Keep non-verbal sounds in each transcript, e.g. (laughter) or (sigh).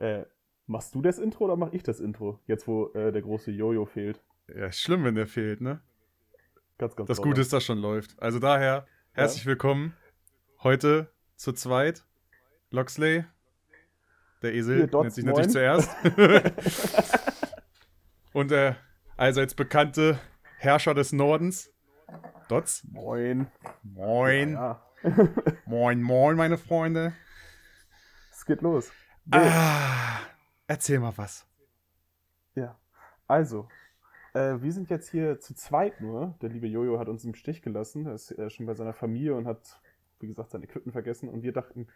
Äh, machst du das Intro oder mach ich das Intro? Jetzt, wo äh, der große Jojo fehlt. Ja, ist schlimm, wenn der fehlt, ne? Ganz, ganz Das. Gute ist, dass schon läuft. Also daher, herzlich willkommen. Heute zu zweit. Loxley, der Esel, Hier, Dots, nennt sich natürlich zuerst. (laughs) Und der allseits bekannte Herrscher des Nordens, Dots. Moin. Moin. Ja, Moin, moin, meine Freunde. es geht los. Ah, erzähl mal was. Ja. Also, äh, wir sind jetzt hier zu zweit nur. Der liebe Jojo hat uns im Stich gelassen. Er ist äh, schon bei seiner Familie und hat, wie gesagt, sein Equipment vergessen. Und wir dachten,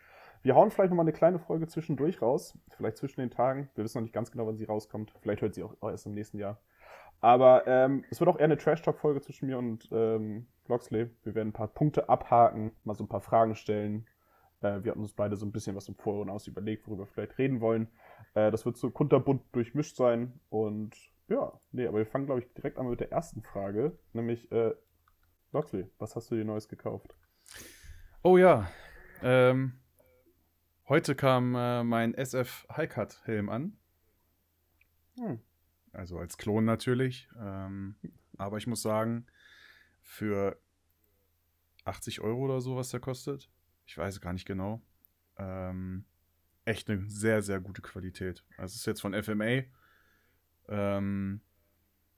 wir hauen vielleicht nochmal eine kleine Folge zwischendurch raus. Vielleicht zwischen den Tagen. Wir wissen noch nicht ganz genau, wann sie rauskommt. Vielleicht hört sie auch erst im nächsten Jahr. Aber ähm, es wird auch eher eine Trash-Talk-Folge zwischen mir und ähm, Loxley. Wir werden ein paar Punkte abhaken, mal so ein paar Fragen stellen. Äh, wir hatten uns beide so ein bisschen was im Voraus überlegt, worüber wir vielleicht reden wollen. Äh, das wird so kunterbunt durchmischt sein. Und ja, nee, aber wir fangen, glaube ich, direkt an mit der ersten Frage. Nämlich, äh, Loxley, was hast du dir Neues gekauft? Oh ja. Ähm, heute kam äh, mein SF Highcut Helm an. Hm. Also als Klon natürlich. Ähm, aber ich muss sagen, für 80 Euro oder so, was der kostet, ich weiß gar nicht genau, ähm, echt eine sehr, sehr gute Qualität. Also ist jetzt von FMA. Ähm,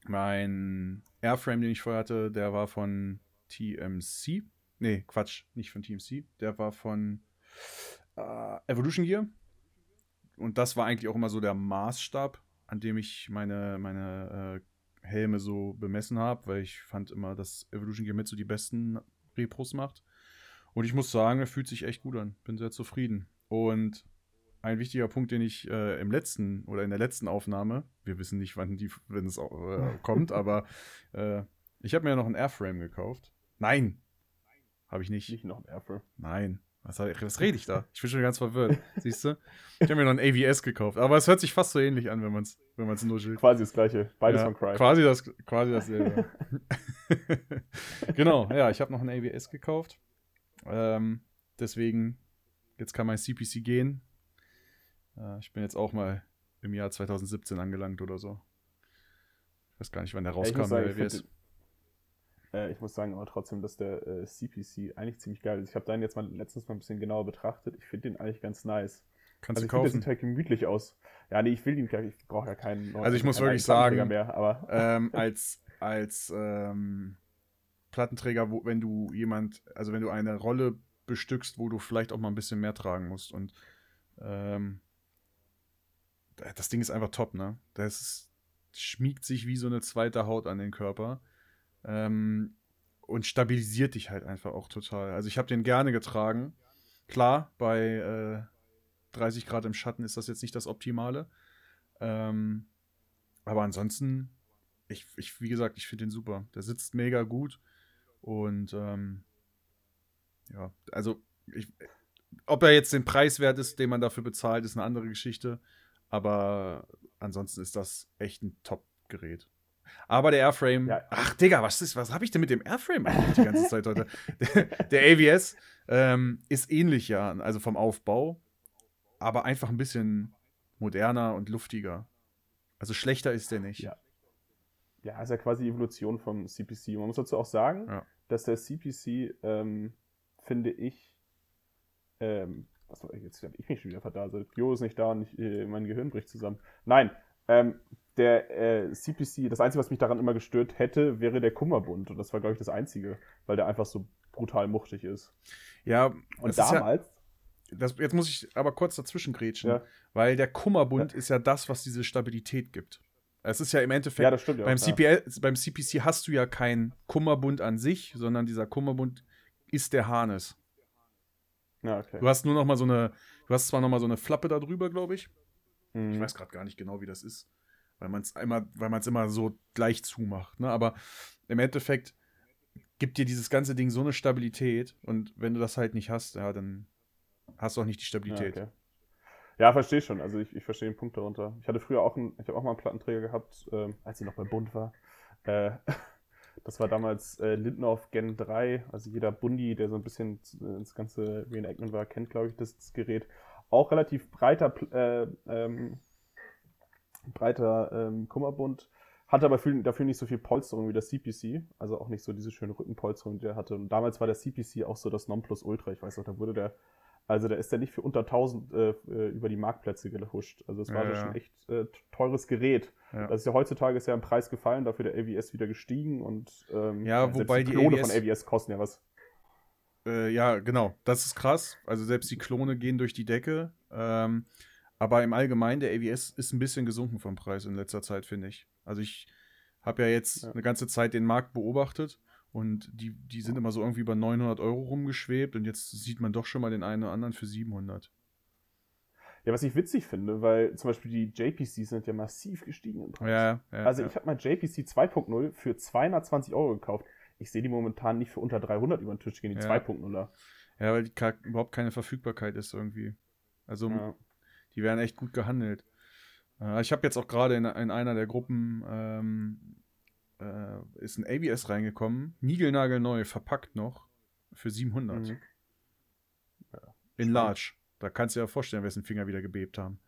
mein Airframe, den ich vorher hatte, der war von TMC. Nee, Quatsch, nicht von TMC. Der war von äh, Evolution Gear. Und das war eigentlich auch immer so der Maßstab, an dem ich meine, meine äh, Helme so bemessen habe, weil ich fand immer, dass Evolution Gear mit so die besten Repros macht. Und ich muss sagen, er fühlt sich echt gut an. Bin sehr zufrieden. Und ein wichtiger Punkt, den ich äh, im letzten oder in der letzten Aufnahme, wir wissen nicht, wann die, wenn es äh, (laughs) kommt, aber äh, ich habe mir ja noch ein Airframe gekauft. Nein, habe ich nicht. Nicht noch ein Airframe. Nein. Was, was rede ich da? Ich bin schon ganz verwirrt. (laughs) Siehst du? Ich habe mir noch ein AVS gekauft. Aber es hört sich fast so ähnlich an, wenn man es wenn man's nuschelt. Quasi das gleiche. Beides ja, von Cry. Quasi, das, quasi dasselbe. (laughs) genau, ja, ich habe noch ein AVS gekauft. Ähm, deswegen, jetzt kann mein CPC gehen. Äh, ich bin jetzt auch mal im Jahr 2017 angelangt oder so. Ich weiß gar nicht, wann der Ja, ich, rauskam, muss sagen, den- äh, ich muss sagen aber trotzdem, dass der äh, CPC eigentlich ziemlich geil ist. Ich habe deinen jetzt mal letztens mal ein bisschen genauer betrachtet. Ich finde den eigentlich ganz nice. Kannst also du ich finde, der kaufen. sieht halt gemütlich aus. Ja, nee, ich will nicht. Ich brauche ja keinen neuen. Also ich muss wirklich sagen, mehr, aber ähm, (laughs) als als ähm, Plattenträger, wo, wenn du jemand, also wenn du eine Rolle bestückst, wo du vielleicht auch mal ein bisschen mehr tragen musst. Und ähm, das Ding ist einfach top, ne? Das schmiegt sich wie so eine zweite Haut an den Körper. Ähm, und stabilisiert dich halt einfach auch total. Also ich habe den gerne getragen. Klar, bei äh, 30 Grad im Schatten ist das jetzt nicht das Optimale. Ähm, aber ansonsten, ich, ich, wie gesagt, ich finde den super. Der sitzt mega gut. Und ähm, ja, also ich, ob er jetzt den Preis wert ist, den man dafür bezahlt, ist eine andere Geschichte. Aber ansonsten ist das echt ein Top-Gerät. Aber der Airframe, Ja. ach Digga, was ist, was habe ich denn mit dem Airframe eigentlich die ganze Zeit heute? (laughs) Der, der AVS ähm, ist ähnlich ja, also vom Aufbau, aber einfach ein bisschen moderner und luftiger. Also schlechter ist der nicht. Ja. Ja, ist ja quasi die Evolution vom CPC. Man muss dazu auch sagen, Ja. dass der CPC, ähm, finde ich, ähm, was war jetzt habe ich mich schon wieder verdaselt. Jo ist nicht da und ich, äh, mein Gehirn bricht zusammen. Nein, ähm, der äh, CPC, das Einzige, was mich daran immer gestört hätte, wäre der Kummerbund. Und das war, glaube ich, das Einzige, weil der einfach so brutal muchtig ist. Ja, Und ist ja, damals, das, jetzt muss ich aber kurz dazwischen grätschen, Ja. weil der Kummerbund ist ja das, was diese Stabilität gibt. Es ist ja im Endeffekt, ja, stimmt ja. beim, ja. CPL, beim CPC hast du ja keinen Kummerbund an sich, sondern dieser Kummerbund ist der Harness. Ja, okay. Du hast nur noch mal so eine, du hast zwar noch mal so eine Flappe da drüber, glaube ich. Mhm. Ich weiß gerade gar nicht genau, wie das ist, weil man es immer, weil man es immer so gleich zumacht. Ne? Aber im Endeffekt gibt dir dieses ganze Ding so eine Stabilität und wenn du das halt nicht hast, ja, dann hast du auch nicht die Ja, Stabilität. okay. Ja verstehe schon. Also ich, ich verstehe den Punkt darunter. Ich hatte früher auch einen, ich habe auch mal einen Plattenträger gehabt, ähm, als ich noch bei Bund war. Äh, (laughs) das war damals äh, Lindorf Gen 3. Also jeder Bundi, der so ein bisschen ins ganze Reenactment war, kennt, glaube ich, das, das Gerät. auch relativ breiter, äh, ähm, breiter ähm, Kummerbund. Hatte aber für, dafür nicht so viel Polsterung wie der CPC, also auch nicht so diese schöne Rückenpolsterung, die er hatte. Und damals war der CPC auch so das Nonplusultra. Ich weiß noch, da wurde der, also da ist der nicht für unter 1000 äh, äh, über die Marktplätze gehuscht. Also es war Ja, ja, schon echt äh, teures Gerät. Ja. Das ist ja heutzutage ist ja im Preis gefallen, dafür der AVS wieder gestiegen und ähm, Ja, wobei die Klone AVS von AVS kosten ja was. Äh, ja, genau. Das ist krass. Also selbst die Klone gehen durch die Decke. Ähm, aber im Allgemeinen, der AVS ist ein bisschen gesunken vom Preis in letzter Zeit, finde ich. Also ich habe ja jetzt eine ganze Zeit den Markt beobachtet und die, die sind immer so irgendwie bei 900 Euro rumgeschwebt und jetzt sieht man doch schon mal den einen oder anderen für 700. Ja, was ich witzig finde, weil zum Beispiel die JPCs sind ja massiv gestiegen im Preis. Ja, ja. also ja. ich habe mal JPC 2.0 für 220 Euro gekauft. Ich sehe die momentan nicht für unter 300 über den Tisch gehen, die Ja. 2.0er. Ja, weil die überhaupt keine Verfügbarkeit ist irgendwie. Also die werden echt gut gehandelt. Äh, ich habe jetzt auch gerade in, in einer der Gruppen ähm, äh, ist ein ABS reingekommen, niegelnagelneu, verpackt noch, für 700. Mhm. In Large. Da kannst du dir ja vorstellen, wessen Finger wieder gebebt haben.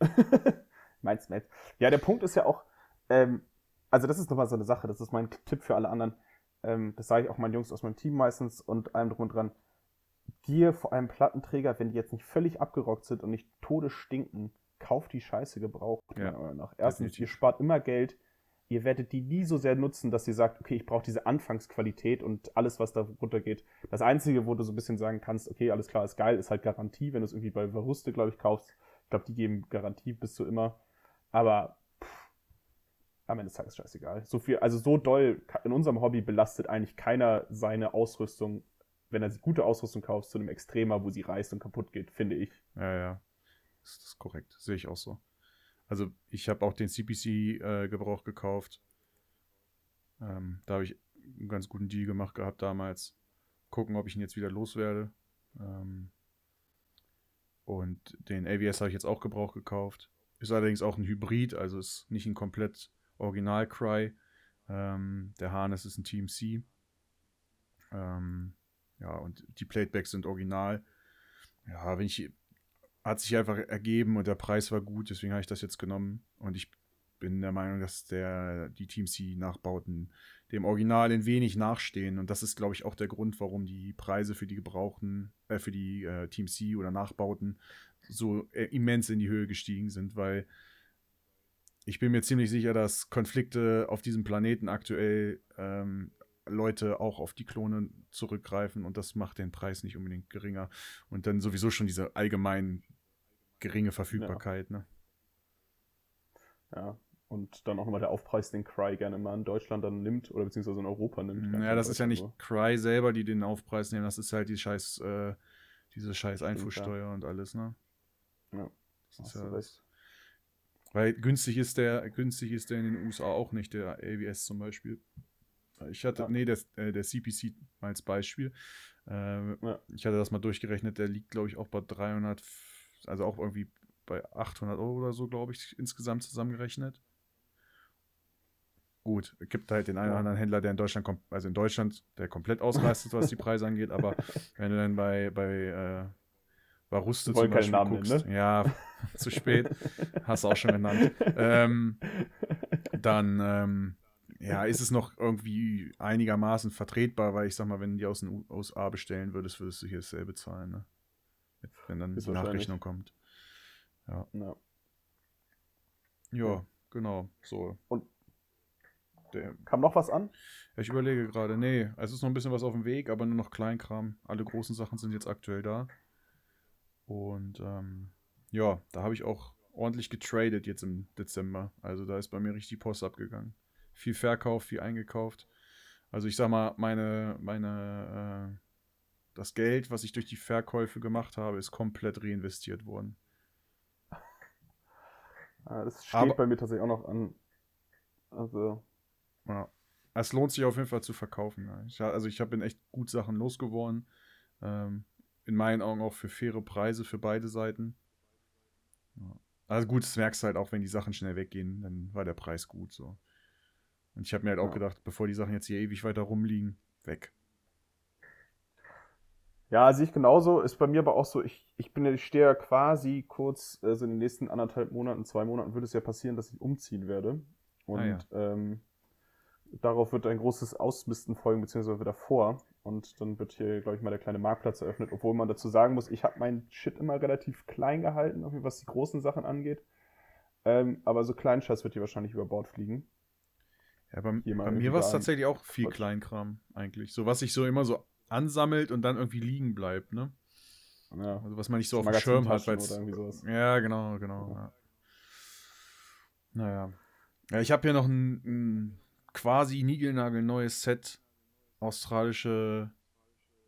(laughs) Meins, meins. Ja, der Punkt ist ja auch, ähm, also das ist nochmal so eine Sache, das ist mein Tipp für alle anderen. Ähm, das sage ich auch meinen Jungs aus meinem Team meistens und allem drum und dran. Dir vor allem Plattenträger, wenn die jetzt nicht völlig abgerockt sind und nicht todes stinken, kauft die Scheiße gebraucht, Ja, meiner Meinung nach. Erstens, definitiv. ihr spart immer Geld. Ihr werdet die nie so sehr nutzen, dass ihr sagt, okay, ich brauche diese Anfangsqualität und alles, was da runtergeht. Das Einzige, wo du so ein bisschen sagen kannst, okay, alles klar, ist geil, ist halt Garantie, wenn du es irgendwie bei Verruste, glaube ich, kaufst. Ich glaube, die geben Garantie bis zu immer. Aber pff, am Ende des Tages scheißegal. So viel, also so doll in unserem Hobby belastet eigentlich keiner seine Ausrüstung, wenn er sich gute Ausrüstung kauft, zu einem Extremer, wo sie reißt und kaputt geht, finde ich. Ja, ja. Das ist korrekt. Sehe ich auch so. Also ich habe auch den CPC-Gebrauch gekauft. Ähm, da habe ich einen ganz guten Deal gemacht gehabt damals. Gucken, ob ich ihn jetzt wieder loswerde. Ähm, und den AVS habe ich jetzt auch Gebrauch gekauft. Ist allerdings auch ein Hybrid, also ist nicht ein komplett Original-Cry. Ähm, der Harness ist ein Team C. Ähm, ja, und die Platebacks sind original. Ja, wenn ich hat sich einfach ergeben und der Preis war gut, deswegen habe ich das jetzt genommen. Und ich bin der Meinung, dass der, die Team C-Nachbauten dem Original in wenig nachstehen. Und das ist, glaube ich, auch der Grund, warum die Preise für die gebrauchten, äh, für die äh, Team C oder Nachbauten so äh, immens in die Höhe gestiegen sind, weil ich bin mir ziemlich sicher, dass Konflikte auf diesem Planeten aktuell ähm, Leute auch auf die Klone zurückgreifen und das macht den Preis nicht unbedingt geringer. Und dann sowieso schon diese allgemein geringe Verfügbarkeit. Ne? Ja. Und dann auch nochmal der Aufpreis, den Cry gerne mal in Deutschland dann nimmt oder beziehungsweise in Europa nimmt. Gar Ja, das ist ja nicht Cry selber, die den Aufpreis nehmen, das ist halt die scheiß, äh, diese scheiß Einfuhrsteuer und alles, ne? Ja. Das ist ja recht. Weil günstig ist der, günstig ist der in den USA auch nicht, der AWS zum Beispiel. Ich hatte, Ja. nee, der, äh, der CPC mal als Beispiel. Ähm, Ja. Ich hatte das mal durchgerechnet, der liegt, glaube ich, auch bei 300, also auch irgendwie bei 800 Euro oder so, glaube ich, insgesamt zusammengerechnet. Gut, es gibt halt den einen oder anderen Händler, der in Deutschland kommt, also in Deutschland, der komplett ausrastet, was die Preise angeht, aber (laughs) wenn du dann bei, bei äh, Baruste zum Beispiel Namen guckst, nennen, ne? ja, (laughs) zu spät, hast du auch schon genannt, ähm, (laughs) dann ähm, ja, ist es noch irgendwie einigermaßen vertretbar, weil ich sag mal, wenn du die aus den USA bestellen würdest, würdest du hier dasselbe zahlen, ne? Wenn dann die. Nachrechnung kommt. ja. Ja, Ja. genau, so. Und- Der, Kam noch was an? ich überlege gerade, nee, es ist noch ein bisschen was auf dem Weg, aber nur noch Kleinkram. Alle großen Sachen sind jetzt aktuell da. Und ähm, ja, da habe ich auch ordentlich getradet jetzt im Dezember. Also da ist bei mir richtig Post abgegangen. Viel Verkauf, viel eingekauft. Also ich sag mal, meine, meine, äh, das Geld, was ich durch die Verkäufe gemacht habe, ist komplett reinvestiert worden. Ah, Das steht Aber- bei mir tatsächlich auch noch an. Also, Ja. Es lohnt sich auf jeden Fall zu verkaufen. Ich, also ich habe echt gut Sachen losgeworden. Ähm, in meinen Augen auch für faire Preise für beide Seiten. Ja. Also gut, das merkst du halt auch, wenn die Sachen schnell weggehen, dann war der Preis gut so. Und ich habe mir halt auch Ja. gedacht, bevor die Sachen jetzt hier ewig weiter rumliegen, weg. Ja, sehe ich genauso. Ist bei mir aber auch so, ich, ich bin ich stehe ja quasi kurz, also in den nächsten anderthalb Monaten, zwei Monaten würde es ja passieren, dass ich umziehen werde. Und Ah, ja. ähm, darauf wird ein großes Ausmisten folgen, beziehungsweise davor. Und dann wird hier, glaube ich, mal der kleine Marktplatz eröffnet, obwohl man dazu sagen muss, ich habe meinen Shit immer relativ klein gehalten, was die großen Sachen angeht. Ähm, aber so Kleinscheiß wird hier wahrscheinlich über Bord fliegen. Ja, bei, bei mir war es tatsächlich auch viel Quatsch. Kleinkram eigentlich. So was sich so immer so ansammelt und dann irgendwie liegen bleibt, ne? Ja. Also was man nicht so auf dem Schirm hat, sowas. Ja, genau, genau. Ja. Naja. Ja, ich habe hier noch ein, ein quasi niegelnagelneues Set australische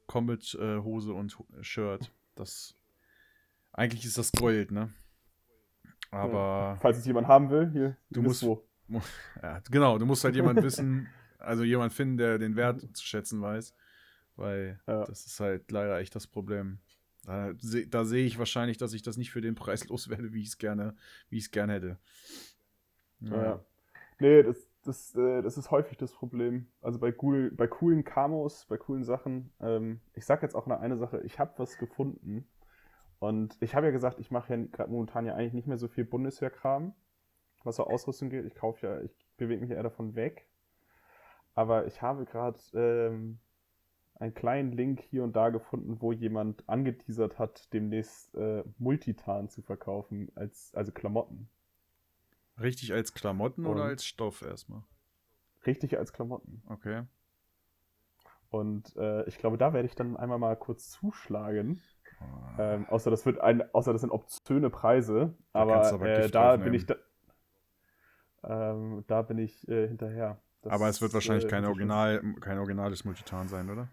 Combat-Hose und Ho- Shirt. Das eigentlich ist das Gold, ne? Aber Falls es jemand haben will, hier, Du musst- wo. (laughs) ja, genau, du musst halt jemand wissen, also jemand finden, der den Wert zu schätzen weiß, weil Ja. das ist halt leider echt das Problem. Da, da sehe ich wahrscheinlich, dass ich das nicht für den Preis (laughs) loswerde, wie ich es gerne, wie ich es gerne hätte. Ja. Nee, das, das, äh, das ist häufig das Problem. Also bei, cool, bei coolen Camos, bei coolen Sachen. Ähm, ich sag jetzt auch noch eine Sache, ich habe was gefunden. Und ich habe ja gesagt, ich mache ja gerade momentan ja eigentlich nicht mehr so viel Bundeswehrkram, was so Ausrüstung geht. Ich kaufe ja, ich bewege mich eher davon weg. Aber ich habe gerade ähm, einen kleinen Link hier und da gefunden, wo jemand angeteasert hat, demnächst äh, Multitan zu verkaufen, als, also Klamotten. Richtig als Klamotten oder Und- als Stoff erstmal? Richtig als Klamotten. Okay. Und äh, ich glaube, da werde ich dann einmal mal kurz zuschlagen. Ähm, außer das wird ein, außer das sind obszöne Preise. Da Aber, äh, da draufnehmen. bin ich da, ähm, da bin ich äh, hinterher. Das, aber es wird wahrscheinlich äh, kein Original, kein originales Multitan sein, oder?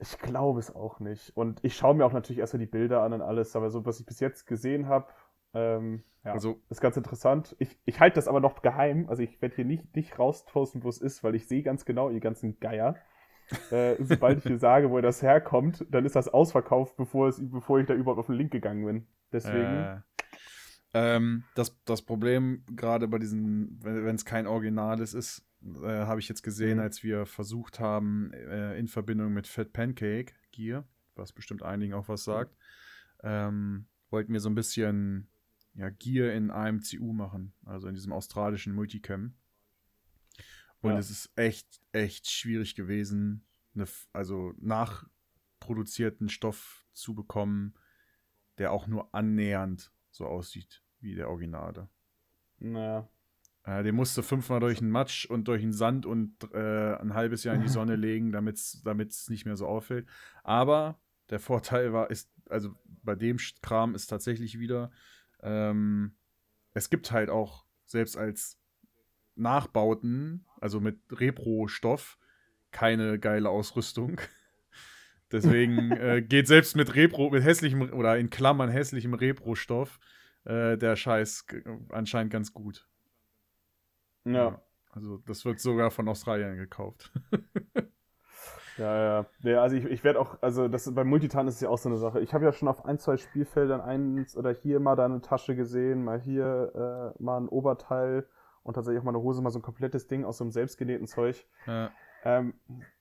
Ich glaube es auch nicht. Und ich schaue mir auch natürlich erstmal die Bilder an und alles, aber so, was ich bis jetzt gesehen habe, ähm, ja, Also ist ganz interessant. Ich, ich halte das aber noch geheim. Also ich werde hier nicht, nicht rausposten, wo es ist, weil ich sehe ganz genau, ihr ganzen Geier. äh, sobald ich hier sage, wo das herkommt, dann ist das ausverkauft, bevor, es, bevor ich da überhaupt auf den Link gegangen bin. Deswegen. Äh, ähm, das, das Problem, gerade bei diesen, wenn es kein Originales ist, äh, habe ich jetzt gesehen, Mhm. als wir versucht haben, äh, in Verbindung mit Fat Pancake Gear, was bestimmt einigen auch was sagt, ähm, wollten wir so ein bisschen ja, Gear in AMCU machen, also in diesem australischen Multicam. Und Ja. es ist echt, echt schwierig gewesen, eine, also nachproduzierten Stoff zu bekommen, der auch nur annähernd so aussieht wie der Originale. Naja. Äh, den musste fünfmal durch den Matsch und durch den Sand und äh, ein halbes Jahr in die (laughs) Sonne legen, damit es nicht mehr so auffällt. Aber der Vorteil war, ist, also bei dem Kram ist tatsächlich wieder, ähm, es gibt halt auch, selbst als Nachbauten, also mit Repro-Stoff, keine geile Ausrüstung. (laughs) Deswegen äh, (laughs) geht selbst mit Repro, mit hässlichem oder in Klammern hässlichem Repro-Stoff äh, der Scheiß anscheinend ganz gut. Ja. Also das wird sogar von Australien gekauft. (laughs) Ja, ja. ja also ich, ich werde auch, also das bei Multitan ist es ja auch so eine Sache. Ich habe ja schon auf ein, zwei Spielfeldern eins oder hier mal da eine Tasche gesehen, mal hier äh, mal ein Oberteil und tatsächlich auch mal eine Hose, mal so ein komplettes Ding aus so einem selbstgenähten Zeug. Ja. Ähm,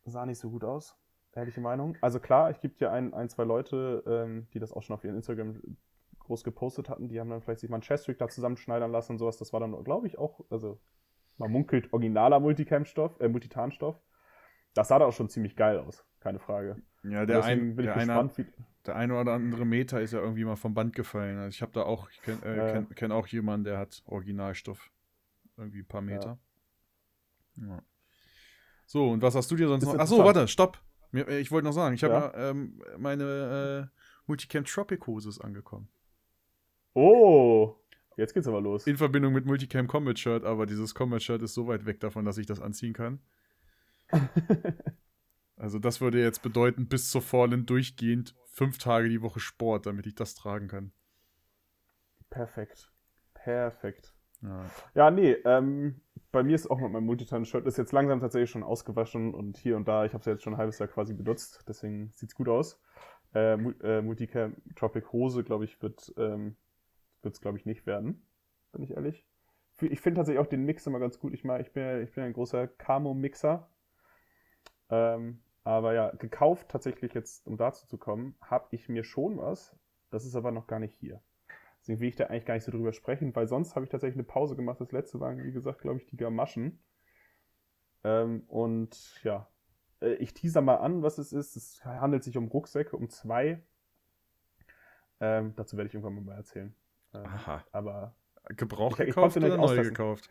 sah nicht so gut aus, ehrliche Meinung. Also klar, es gibt ja ein, ein zwei Leute, ähm, die das auch schon auf ihren Instagram groß gepostet hatten, die haben dann vielleicht sich mal einen Chestrig da zusammenschneidern lassen und sowas. Das war dann, glaube ich, auch, also man munkelt originaler Multicam-Stoff, äh, Multitan-Stoff. Das sah da auch schon ziemlich geil aus, keine Frage. ja, der, ein, bin der, eine, gespannt, der eine oder andere Meter ist ja irgendwie mal vom Band gefallen. Also ich habe da auch, ich kenne äh, Ja, ja. kenn, kenn auch jemanden, der hat Originalstoff. Irgendwie ein paar Meter. Ja. So, und was hast du dir sonst noch? Achso, warte, stopp. Äh, Ich wollte noch sagen, ich habe Ja? ja, ähm, meine äh, Multicam Tropic Hose ist angekommen. Oh, jetzt geht's aber los. In Verbindung mit Multicam Combat Shirt, aber dieses Combat Shirt ist so weit weg davon, dass ich das anziehen kann. (laughs) Also das würde jetzt bedeuten, bis zur Fallen durchgehend fünf Tage die Woche Sport, damit ich das tragen kann. Perfekt. Perfekt. Ja. Ja, nee, ähm, bei mir ist auch mit meinem Multitan-Shirt, ist jetzt langsam tatsächlich schon ausgewaschen und hier und da, ich habe es jetzt schon ein halbes Jahr quasi benutzt, deswegen sieht's gut aus. Äh, äh, Multicam Tropic Hose, glaube ich, wird ähm, es, glaube ich, nicht werden, bin ich ehrlich. Ich finde tatsächlich auch den Mix immer ganz gut. Ich, mag, ich, bin, ich bin ein großer Camo-Mixer. Ähm, Aber ja, gekauft tatsächlich jetzt, um dazu zu kommen, habe ich mir schon was. Das ist aber noch gar nicht hier. Deswegen will ich da eigentlich gar nicht so drüber sprechen, weil sonst habe ich tatsächlich eine Pause gemacht. Das letzte waren, wie gesagt, glaube ich, die Gamaschen. Ähm, und ja, äh, ich teaser mal an, was es ist. Es handelt sich um Rucksäcke, um zwei. Ähm, dazu werde ich irgendwann mal erzählen. Ähm, Aha. Aber Gebraucht Ich- ich gekauft konnte oder neu gekauft?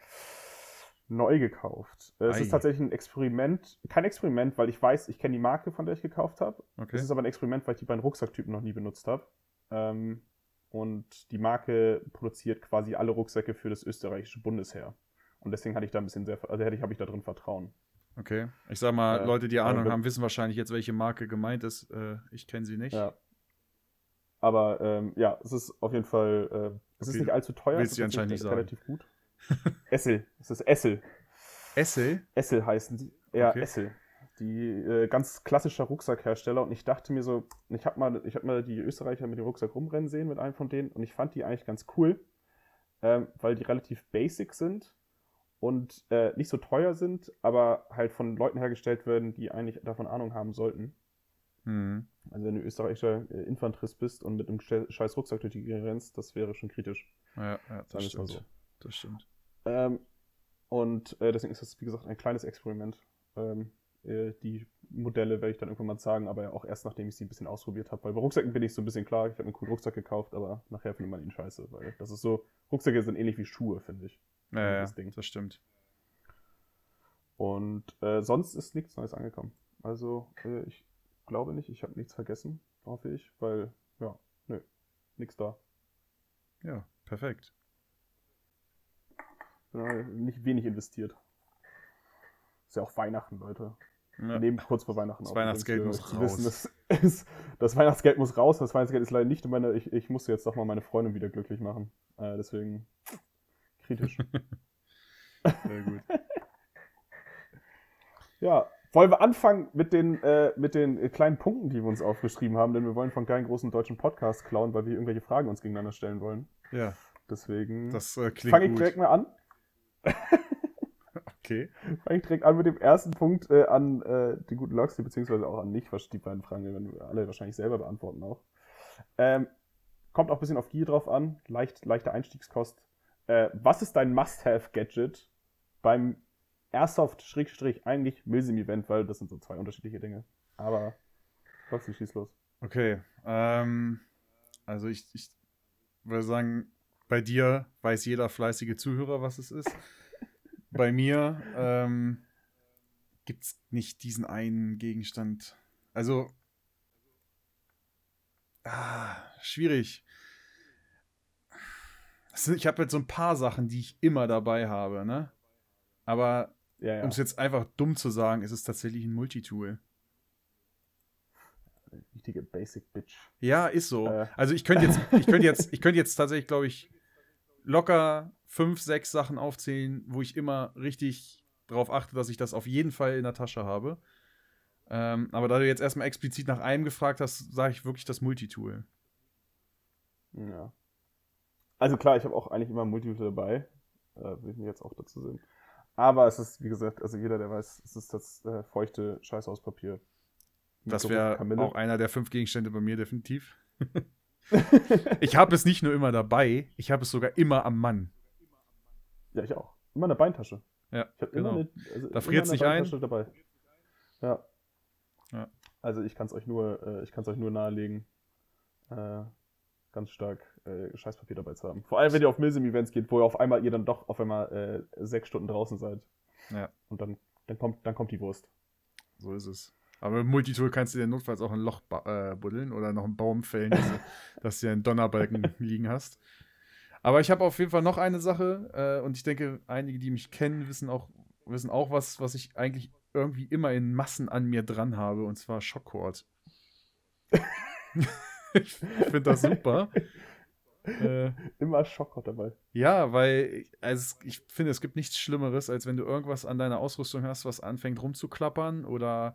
neu gekauft. Äh, Es Ei. ist tatsächlich ein Experiment. Kein Experiment, weil ich weiß, ich kenne die Marke, von der ich gekauft habe. Okay. Es ist aber ein Experiment, weil ich die beiden Rucksacktypen noch nie benutzt habe. Ähm, und die Marke produziert quasi alle Rucksäcke für das österreichische Bundesheer. Und deswegen hatte ich da ein bisschen sehr, also hätte ich, habe ich da drin Vertrauen. Okay. Ich sag mal, Äh, Leute, die Ahnung wir- haben, wissen wahrscheinlich jetzt, welche Marke gemeint ist. Äh, ich kenne sie nicht. Ja. Aber ähm, ja, es ist auf jeden Fall, äh, es ist Okay, nicht allzu teuer. willst es ist anscheinend nicht sagen. relativ gut. Essel, es ist Essel. Essel? Essel heißen die. Ja, Okay. Essel. Die äh, ganz klassischer Rucksackhersteller. Und ich dachte mir so, ich habe mal, ich hab mal die Österreicher mit dem Rucksack rumrennen sehen mit einem von denen. Und ich fand die eigentlich ganz cool, ähm, weil die relativ basic sind und äh, nicht so teuer sind, aber halt von Leuten hergestellt werden, die eigentlich davon Ahnung haben sollten. Hm. Also wenn du österreichischer äh, Infanterist bist und mit einem sche- scheiß Rucksack durch die rennst, das wäre schon kritisch. Ja, ja, das stimmt. Das stimmt. Ähm, und äh, deswegen ist das, wie gesagt, ein kleines Experiment. Ähm, äh, die Modelle werde ich dann irgendwann mal sagen, aber ja auch erst nachdem ich sie ein bisschen ausprobiert habe. Weil bei Rucksäcken bin ich so ein bisschen klar, ich habe einen coolen Rucksack gekauft, aber nachher findet man ihn scheiße. Weil das ist so, Rucksäcke sind ähnlich wie Schuhe, finde ich. Ja, ja, das Ding. das stimmt. Und äh, sonst ist nichts Neues angekommen. Also äh, ich glaube nicht, ich habe nichts vergessen, hoffe ich, weil, ja, nö, nichts da. Ja, perfekt. Äh, nicht wenig investiert. Ist ja auch Weihnachten, Leute. Ja. Nehmen kurz vor Weihnachten Das. Weihnachtsgeld muss raus. zu das, ist, das Weihnachtsgeld muss raus. Das Weihnachtsgeld ist leider nicht in meiner. Ich, ich musste jetzt doch mal meine Freundin wieder glücklich machen. Äh, deswegen kritisch. (laughs) Sehr gut. (laughs) ja, wollen wir anfangen mit den, äh, mit den äh, kleinen Punkten, die wir uns aufgeschrieben haben, denn wir wollen von keinem großen deutschen Podcast klauen, weil wir irgendwelche Fragen uns gegeneinander stellen wollen. Ja, Deswegen das äh, fange ich direkt mal an. (laughs) Okay. Fange ich direkt an mit dem ersten Punkt äh, an äh, den guten Loxley, beziehungsweise auch an mich, was die beiden Fragen werden wir alle wahrscheinlich selber beantworten auch. Ähm, kommt auch ein bisschen auf Gier drauf an, leicht, leichte Einstiegskost. Äh, was ist dein Must-Have-Gadget beim Airsoft-eigentlich Milsim-Event, weil das sind so zwei unterschiedliche Dinge. Aber Loxley, schieß los. Okay. Ähm, also ich, ich würde sagen, bei dir weiß jeder fleißige Zuhörer, was es ist. (laughs) bei mir ähm, gibt es nicht diesen einen Gegenstand. Also, ah, schwierig. Ich habe jetzt so ein paar Sachen, die ich immer dabei habe, ne? Aber Ja, ja. um es jetzt einfach dumm zu sagen, ist es tatsächlich ein Multitool. Richtige Basic Bitch. Ja, ist so. Äh. Also ich könnte jetzt, ich könnte jetzt, ich könnte jetzt tatsächlich, glaube ich, locker fünf, sechs Sachen aufzählen, wo ich immer richtig darauf achte, dass ich das auf jeden Fall in der Tasche habe. Ähm, aber da du jetzt erstmal explizit nach einem gefragt hast, sage ich wirklich das Multitool. Ja. Also klar, ich habe auch eigentlich immer Multitool dabei. Äh, will ich mir jetzt auch dazu sehen. Aber es ist, wie gesagt, also jeder, der weiß, es ist das äh, feuchte Scheißhauspapier. Mit Das Geruch wäre auch einer der fünf Gegenstände bei mir definitiv. (laughs) Ich habe es nicht nur immer dabei, ich habe es sogar immer am Mann. Ja, ich auch. Immer eine Beintasche. Ja, Ich habe genau. immer eine, also Da friert's eine nicht ein? Dabei. Ja. Ja. Also ich kann es euch nur, äh, ich kann es euch nur nahelegen, äh, ganz stark äh, Scheißpapier dabei zu haben. Vor allem, wenn ihr auf Milsim-Events geht, wo ihr auf einmal ihr dann doch auf einmal äh, sechs Stunden draußen seid. Ja. Und dann, dann kommt, dann kommt die Wurst. So ist es. Aber mit Multitool kannst du dir notfalls auch ein Loch äh, buddeln oder noch einen Baum fällen, dass du, (laughs) dass du einen Donnerbalken liegen hast. Aber ich habe auf jeden Fall noch eine Sache äh, und ich denke, einige, die mich kennen, wissen auch, wissen auch was, was ich eigentlich irgendwie immer in Massen an mir dran habe, und zwar Schockcord. (laughs) (laughs) ich finde das super. Äh, Immer Schockkott dabei. ja, weil also ich finde, es gibt nichts Schlimmeres, als wenn du irgendwas an deiner Ausrüstung hast, was anfängt rumzuklappern oder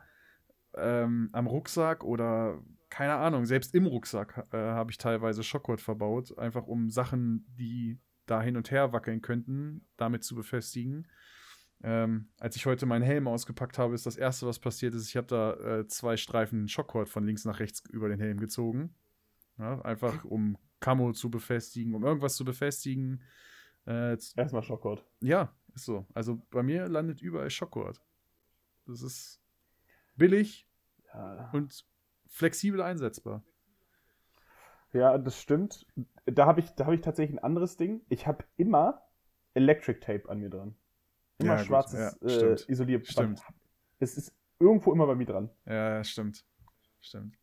ähm, am Rucksack oder keine Ahnung, selbst im Rucksack äh, habe ich teilweise Schockwort verbaut, einfach um Sachen, die da hin und her wackeln könnten, damit zu befestigen. Ähm, als ich heute meinen Helm ausgepackt habe, ist das erste, was passiert ist, ich habe da äh, zwei Streifen Schockcord von links nach rechts über den Helm gezogen. Ja, einfach um Camo zu befestigen, um irgendwas zu befestigen. Äh, Erstmal Schockcord. Ja, ist so. Also bei mir landet überall Schockcord. Das ist billig Ja. und flexibel einsetzbar. Ja, das stimmt. Da habe ich, da hab ich tatsächlich ein anderes Ding. Ich habe immer Electric Tape an mir dran. Immer Ja, schwarzes ja, äh. Isolierband. Stimmt. Es ist irgendwo immer bei mir dran. Ja, stimmt. Stimmt.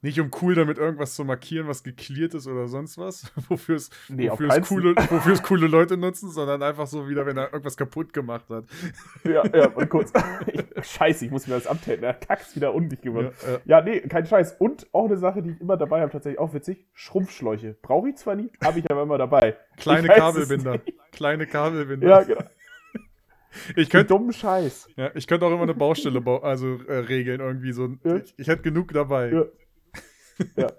Nicht um cool damit irgendwas zu markieren, was geklärt ist oder sonst was, (laughs) wofür es Nee, wofür es coole, wofür es coole Leute nutzen, sondern einfach so wieder, wenn er irgendwas kaputt gemacht hat. (laughs) Ja, ja, und kurz. Ich, scheiße, ich muss mir das updaten. Der Kack ist wieder undicht geworden. Ja, ja. Ja, nee, kein Scheiß. Und auch eine Sache, die ich immer dabei habe, tatsächlich auch witzig: Schrumpfschläuche. Brauche ich zwar nie, habe ich aber immer dabei. Kleine Kabelbinder. Kleine Kabelbinder. Ja, genau. ich könnte dummen Scheiß. ja, ich könnte auch immer eine Baustelle bau also äh, regeln irgendwie so. Ja. Ich, ich hätte genug dabei. Ja. Ja.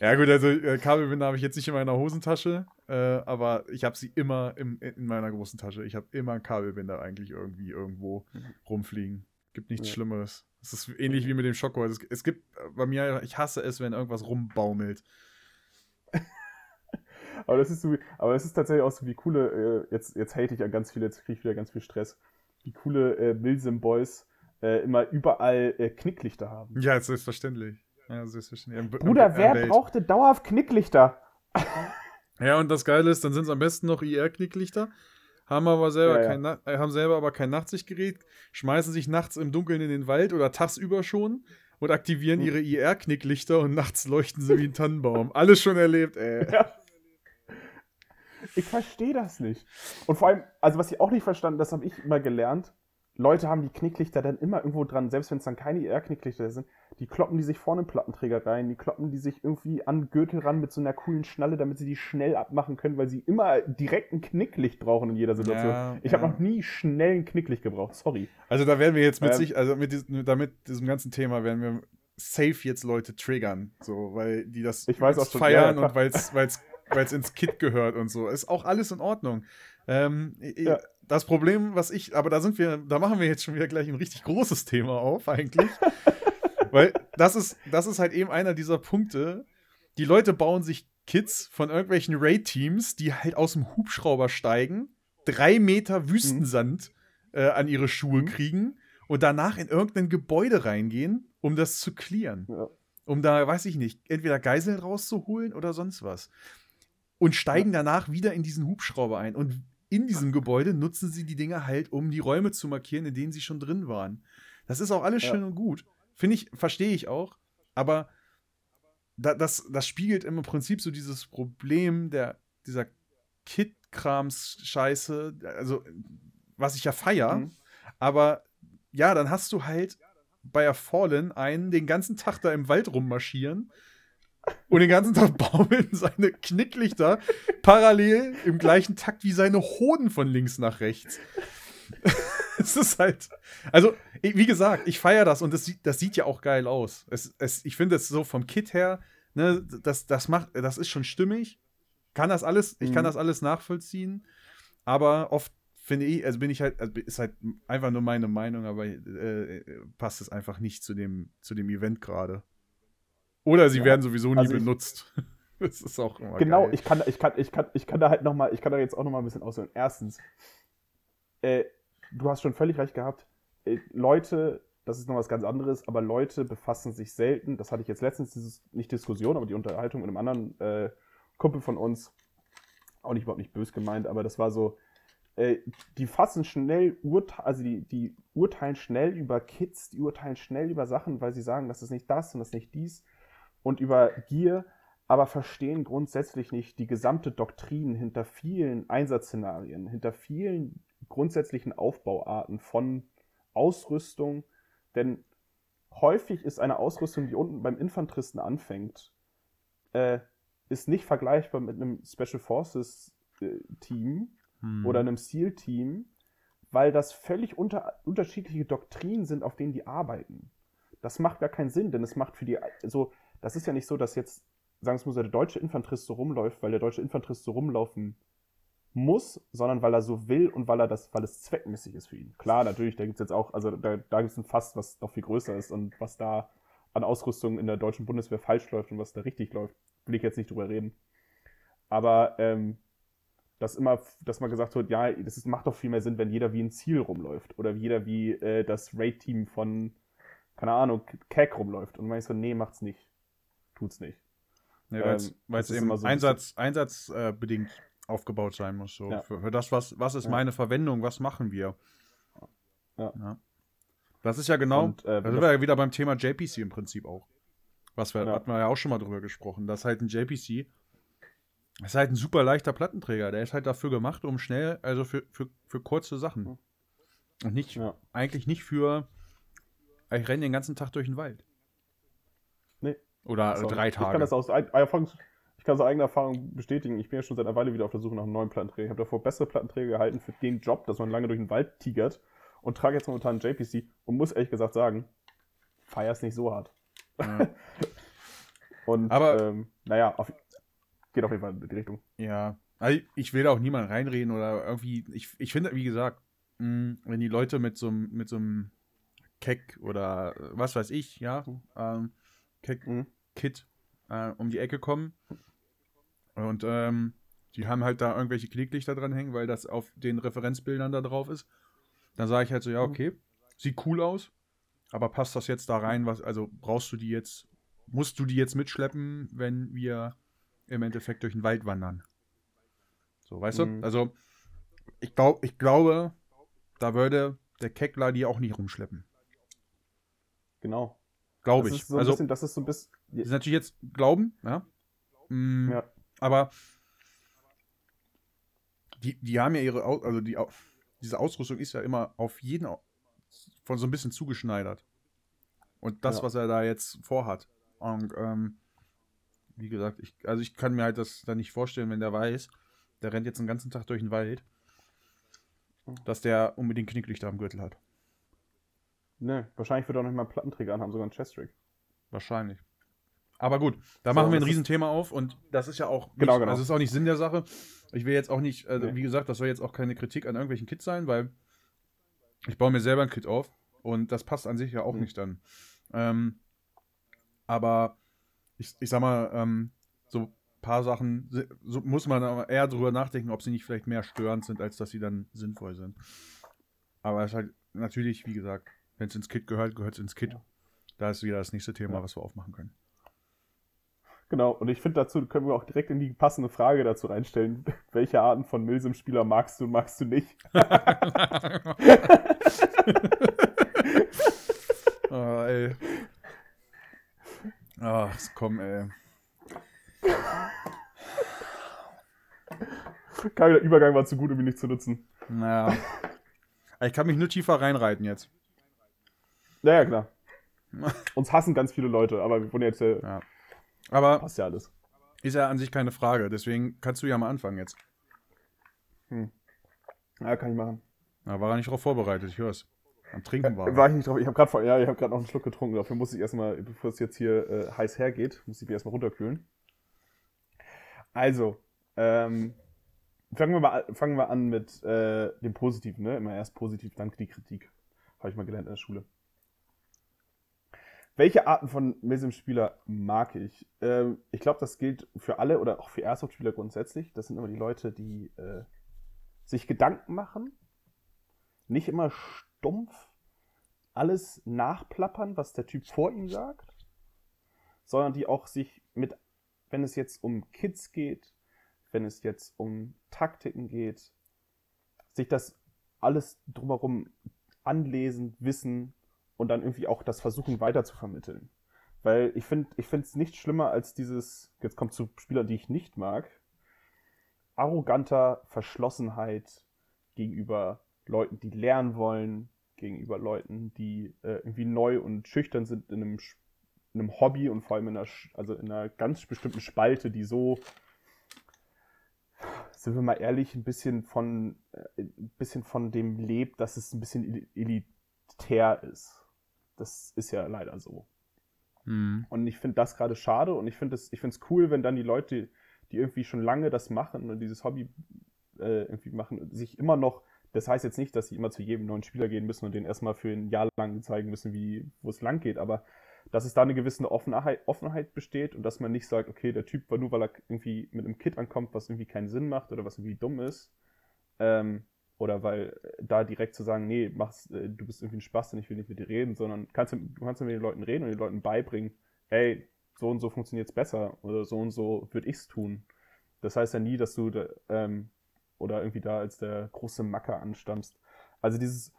Ja, gut, also äh, Kabelbinder habe ich jetzt nicht in meiner Hosentasche, äh, aber ich habe sie immer im, in meiner großen Tasche. Ich habe immer einen Kabelbinder eigentlich irgendwie irgendwo rumfliegen. Gibt nichts Ja. Schlimmeres. Es ist ähnlich wie mit dem Schockwort. Es, es gibt äh, bei mir, ich hasse es, wenn irgendwas rumbaumelt. (laughs) Aber das ist so, aber das ist tatsächlich auch so wie coole, äh, jetzt, jetzt hate ich ja ganz viel, jetzt kriege ich wieder ganz viel Stress, wie coole äh, Milsim Boys äh, immer überall äh, Knicklichter haben. Ja, selbstverständlich. Ja, selbstverständlich. Bruder, am- am wer Welt. brauchte dauerhaft Knicklichter? (laughs) Ja, und das Geile ist, dann sind es am besten noch IR-Knicklichter, haben aber selber Ja, ja. kein Na- äh, haben selber aber kein Nachtsichtgerät, schmeißen sich nachts im Dunkeln in den Wald oder tagsüber schon und aktivieren Hm. ihre IR-Knicklichter und nachts leuchten sie wie ein Tannenbaum. (laughs) Alles schon erlebt, ey. Ja. Ich verstehe das nicht. Und vor allem, also was ich auch nicht verstanden, das habe ich immer gelernt, Leute haben die Knicklichter dann immer irgendwo dran, selbst wenn es dann keine IR-Knicklichter sind, die kloppen die sich vorne im Plattenträger rein, die kloppen die sich irgendwie an Gürtel ran mit so einer coolen Schnalle, damit sie die schnell abmachen können, weil sie immer direkt ein Knicklicht brauchen in jeder Situation. Ja, ich habe ja. noch nie schnell ein Knicklicht gebraucht, sorry. Also da werden wir jetzt mit Ähm. sich, also mit diesem, damit diesem ganzen Thema werden wir safe jetzt Leute triggern, so, weil die das Ich weiß auch schon, feiern ja, und weil es ins Kit gehört und so. Ist auch alles in Ordnung. Ähm, Ja. Das Problem, was ich, aber da sind wir, da machen wir jetzt schon wieder gleich ein richtig großes Thema auf, eigentlich. (laughs) weil das ist, das ist halt eben einer dieser Punkte. Die Leute bauen sich Kits von irgendwelchen Raid-Teams, die halt aus dem Hubschrauber steigen, drei Meter Wüstensand äh, an ihre Schuhe Mhm. kriegen und danach in irgendein Gebäude reingehen, um das zu clearen. Ja. Um da, weiß ich nicht, entweder Geiseln rauszuholen oder sonst was. Und steigen danach wieder in diesen Hubschrauber ein. Und in diesem Gebäude nutzen sie die Dinger halt, um die Räume zu markieren, in denen sie schon drin waren. Das ist auch alles Ja. schön und gut. Finde ich, verstehe ich auch. Aber da, das, das spiegelt im Prinzip so dieses Problem der, dieser Kit-Krams-Scheiße, also was ich ja feier, Mhm. aber ja, dann hast du halt bei A Fallen einen den ganzen Tag da im Wald rummarschieren und den ganzen Tag baumeln seine Knicklichter parallel im gleichen Takt wie seine Hoden von links nach rechts. (laughs) es ist halt, also wie gesagt, ich feiere das und das sieht, das sieht ja auch geil aus. Es, es, ich finde es so vom Kit her, ne, das, das macht, das ist schon stimmig. Kann das alles, ich kann Mhm. das alles nachvollziehen, aber oft finde ich, also bin ich halt, also ist halt einfach nur meine Meinung, aber äh, passt es einfach nicht zu dem, zu dem Event gerade. Oder sie Ja, werden sowieso nie also ich- benutzt. (laughs) das ist auch immer Genau, geil. ich kann, ich, kann, ich, kann, ich kann da halt noch mal, ich kann da jetzt auch noch mal ein bisschen ausholen. Erstens, äh, du hast schon völlig recht gehabt. Äh, Leute, das ist noch was ganz anderes, aber Leute befassen sich selten, das hatte ich jetzt letztens, dieses, nicht Diskussion, aber die Unterhaltung mit einem anderen äh, Kumpel von uns, auch nicht überhaupt nicht bös gemeint, aber das war so, äh, die fassen schnell Urteile, also die, die urteilen schnell über Kids, die urteilen schnell über Sachen, weil sie sagen, das ist nicht das und das ist nicht dies und über Gier, aber verstehen grundsätzlich nicht die gesamte Doktrin hinter vielen Einsatzszenarien, hinter vielen grundsätzlichen Aufbauarten von Ausrüstung. Denn häufig ist eine Ausrüstung, die unten beim Infanteristen anfängt, äh, ist nicht vergleichbar mit einem Special Forces äh, Team Hm. oder einem SEAL-Team, weil das völlig unter, unterschiedliche Doktrinen sind, auf denen die arbeiten. Das macht gar keinen Sinn, denn es macht für die, also das ist ja nicht so, dass jetzt, sagen wir mal so, der deutsche Infanterist so rumläuft, weil der deutsche Infanterist so rumlaufen muss, sondern weil er so will und weil er das, weil es zweckmäßig ist für ihn. Klar, natürlich, da gibt es jetzt auch, also da, da gibt es ein Fass, was noch viel größer ist und was da an Ausrüstung in der deutschen Bundeswehr falsch läuft und was da richtig läuft, will ich jetzt nicht drüber reden. Aber ähm, dass immer, dass man gesagt wird, ja, das ist, macht doch viel mehr Sinn, wenn jeder wie ein Ziel rumläuft oder jeder wie äh, das Raid-Team von, keine Ahnung, CAC rumläuft. Und man ist so, nee, macht's nicht. Tut's nicht. Ja, weil es ist eben so ein Einsatz, einsatzbedingt aufgebaut sein muss. So. Ja. Für, für das, was, was ist Ja. meine Verwendung, was machen wir? Ja. Das ist ja genau, Und, äh, da sind wir ja wieder beim Thema JPC im Prinzip auch. Was wir, Ja. hatten wir ja auch schon mal drüber gesprochen, dass halt ein JPC ist halt ein super leichter Plattenträger. Der ist halt dafür gemacht, um schnell, also für, für, für kurze Sachen. Und nicht, Ja. eigentlich nicht für, ich renne den ganzen Tag durch den Wald. Oder So, drei Ich Tage. kann das aus, Erfahrung, ich kann aus eigener Erfahrung bestätigen. Ich bin ja schon seit einer Weile wieder auf der Suche nach einem neuen Plattenträger. Ich habe davor bessere Plattenträger gehalten für den Job, dass man lange durch den Wald tigert und trage jetzt momentan einen JPC und muss ehrlich gesagt sagen, feier es nicht so hart. Ja. (laughs) Und Aber- ähm, naja, auf, geht auf jeden Fall in die Richtung. Ja, also ich will da auch niemand reinreden oder irgendwie, ich, ich finde, wie gesagt, mh, wenn die Leute mit so einem mit so einem Keck oder äh, was weiß ich, ja, ähm, Keck Mhm. Kit äh, um die Ecke kommen und ähm, die haben halt da irgendwelche Knicklichter dran hängen, weil das auf den Referenzbildern da drauf ist, dann sage ich halt so, ja, okay, sieht cool aus, aber passt das jetzt da rein, was, also brauchst du die jetzt, musst du die jetzt mitschleppen, wenn wir im Endeffekt durch den Wald wandern. So, weißt Mhm. du? Also, ich, glaub, ich glaube, da würde der Keckler die auch nicht rumschleppen. Genau. Glaube ich. So also, bisschen, das ist so ein bisschen. ist natürlich jetzt Glauben, ja. Mm, Ja, Aber die, die haben ja ihre, also die, diese Ausrüstung ist ja immer auf jeden von so ein bisschen zugeschneidert. Und das, Ja. was er da jetzt vorhat. Und ähm, wie gesagt, ich, also ich kann mir halt das dann nicht vorstellen, wenn der weiß, der rennt jetzt den ganzen Tag durch den Wald, dass der unbedingt Knicklichter am Gürtel hat. Ne, wahrscheinlich wird er auch noch mal einen Plattenträger anhaben, sogar einen Chest-Trick. Wahrscheinlich. Aber gut, da So, machen wir ein Riesenthema auf und das ist ja auch nicht, Genau, genau. also ist auch nicht Sinn der Sache. Ich will jetzt auch nicht, also Nee. wie gesagt, das soll jetzt auch keine Kritik an irgendwelchen Kits sein, weil ich baue mir selber ein Kit auf und das passt an sich ja auch Mhm. nicht dann. Ähm, aber ich, ich sag mal, ähm, so ein paar Sachen so muss man aber eher drüber nachdenken, ob sie nicht vielleicht mehr störend sind, als dass sie dann sinnvoll sind. Aber es ist halt natürlich, wie gesagt, wenn es ins Kit gehört, gehört es ins Kit. Da ist wieder das nächste Thema, Ja. was wir aufmachen können. Genau, und ich finde dazu können wir auch direkt in die passende Frage dazu reinstellen. (laughs) Welche Arten von Milsim-Spieler magst du und magst du nicht? (laughs) oh, ey. Ach, komm, ey. Kein Übergang war zu gut, um ihn nicht zu nutzen. Naja. Ich kann mich nur tiefer reinreiten jetzt. Naja, klar. (laughs) Uns hassen ganz viele Leute, aber wir wollen jetzt, äh, Ja. Aber passt ja alles. ist ja an sich keine Frage, deswegen kannst du ja mal anfangen jetzt. Ja, kann ich machen. Na, war er nicht darauf vorbereitet, ich hör's. Am Trinken war. er. War ich nicht drauf. Ich habe gerade vor, ja, ich habe gerade noch einen Schluck getrunken. Dafür muss ich erstmal, bevor es jetzt hier äh, heiß hergeht, muss ich mich erstmal runterkühlen. Also, ähm, fangen wir mal an- fangen wir an mit äh, dem Positiven, ne? Immer erst positiv, dann die Kritik. Habe ich mal gelernt in der Schule. Welche Arten von Milsim-Spieler mag ich? Ähm, ich glaube, das gilt für alle oder auch für Airsoft-Spieler grundsätzlich. Das sind immer die Leute, die äh, sich Gedanken machen, nicht immer stumpf alles nachplappern, was der Typ vor ihm sagt, sondern die auch sich mit, wenn es jetzt um Kids geht, wenn es jetzt um Taktiken geht, sich das alles drumherum anlesen, wissen und dann irgendwie auch das versuchen weiter zu vermitteln. Weil ich finde ich es nicht schlimmer als dieses, jetzt kommt zu Spielern, die ich nicht mag, arroganter Verschlossenheit gegenüber Leuten, die lernen wollen, gegenüber Leuten, die äh, irgendwie neu und schüchtern sind in einem, in einem Hobby und vor allem in einer, also in einer ganz bestimmten Spalte, die so, sind wir mal ehrlich, ein bisschen von, äh, ein bisschen von dem lebt, dass es ein bisschen eli- elitär ist. Das ist ja leider so. Hm. Und ich finde das gerade schade und ich finde es cool, wenn dann die Leute, die irgendwie schon lange das machen und dieses Hobby äh, irgendwie machen, sich immer noch, das heißt jetzt nicht, dass sie immer zu jedem neuen Spieler gehen müssen und den erstmal für ein Jahr lang zeigen müssen, wie, wo es lang geht, aber dass es da eine gewisse Offenheit, Offenheit besteht und dass man nicht sagt, okay, der Typ war nur, weil er irgendwie mit einem Kit ankommt, was irgendwie keinen Sinn macht oder was irgendwie dumm ist, ähm, oder weil da direkt zu sagen, nee, mach's, äh, du bist irgendwie ein Spaß und ich will nicht mit dir reden, sondern kannst, du kannst mit den Leuten reden und den Leuten beibringen, hey, so und so funktioniert es besser oder so und so würde ich es tun. Das heißt ja nie, dass du da, ähm, oder irgendwie da als der große Macker anstammst. Also dieses,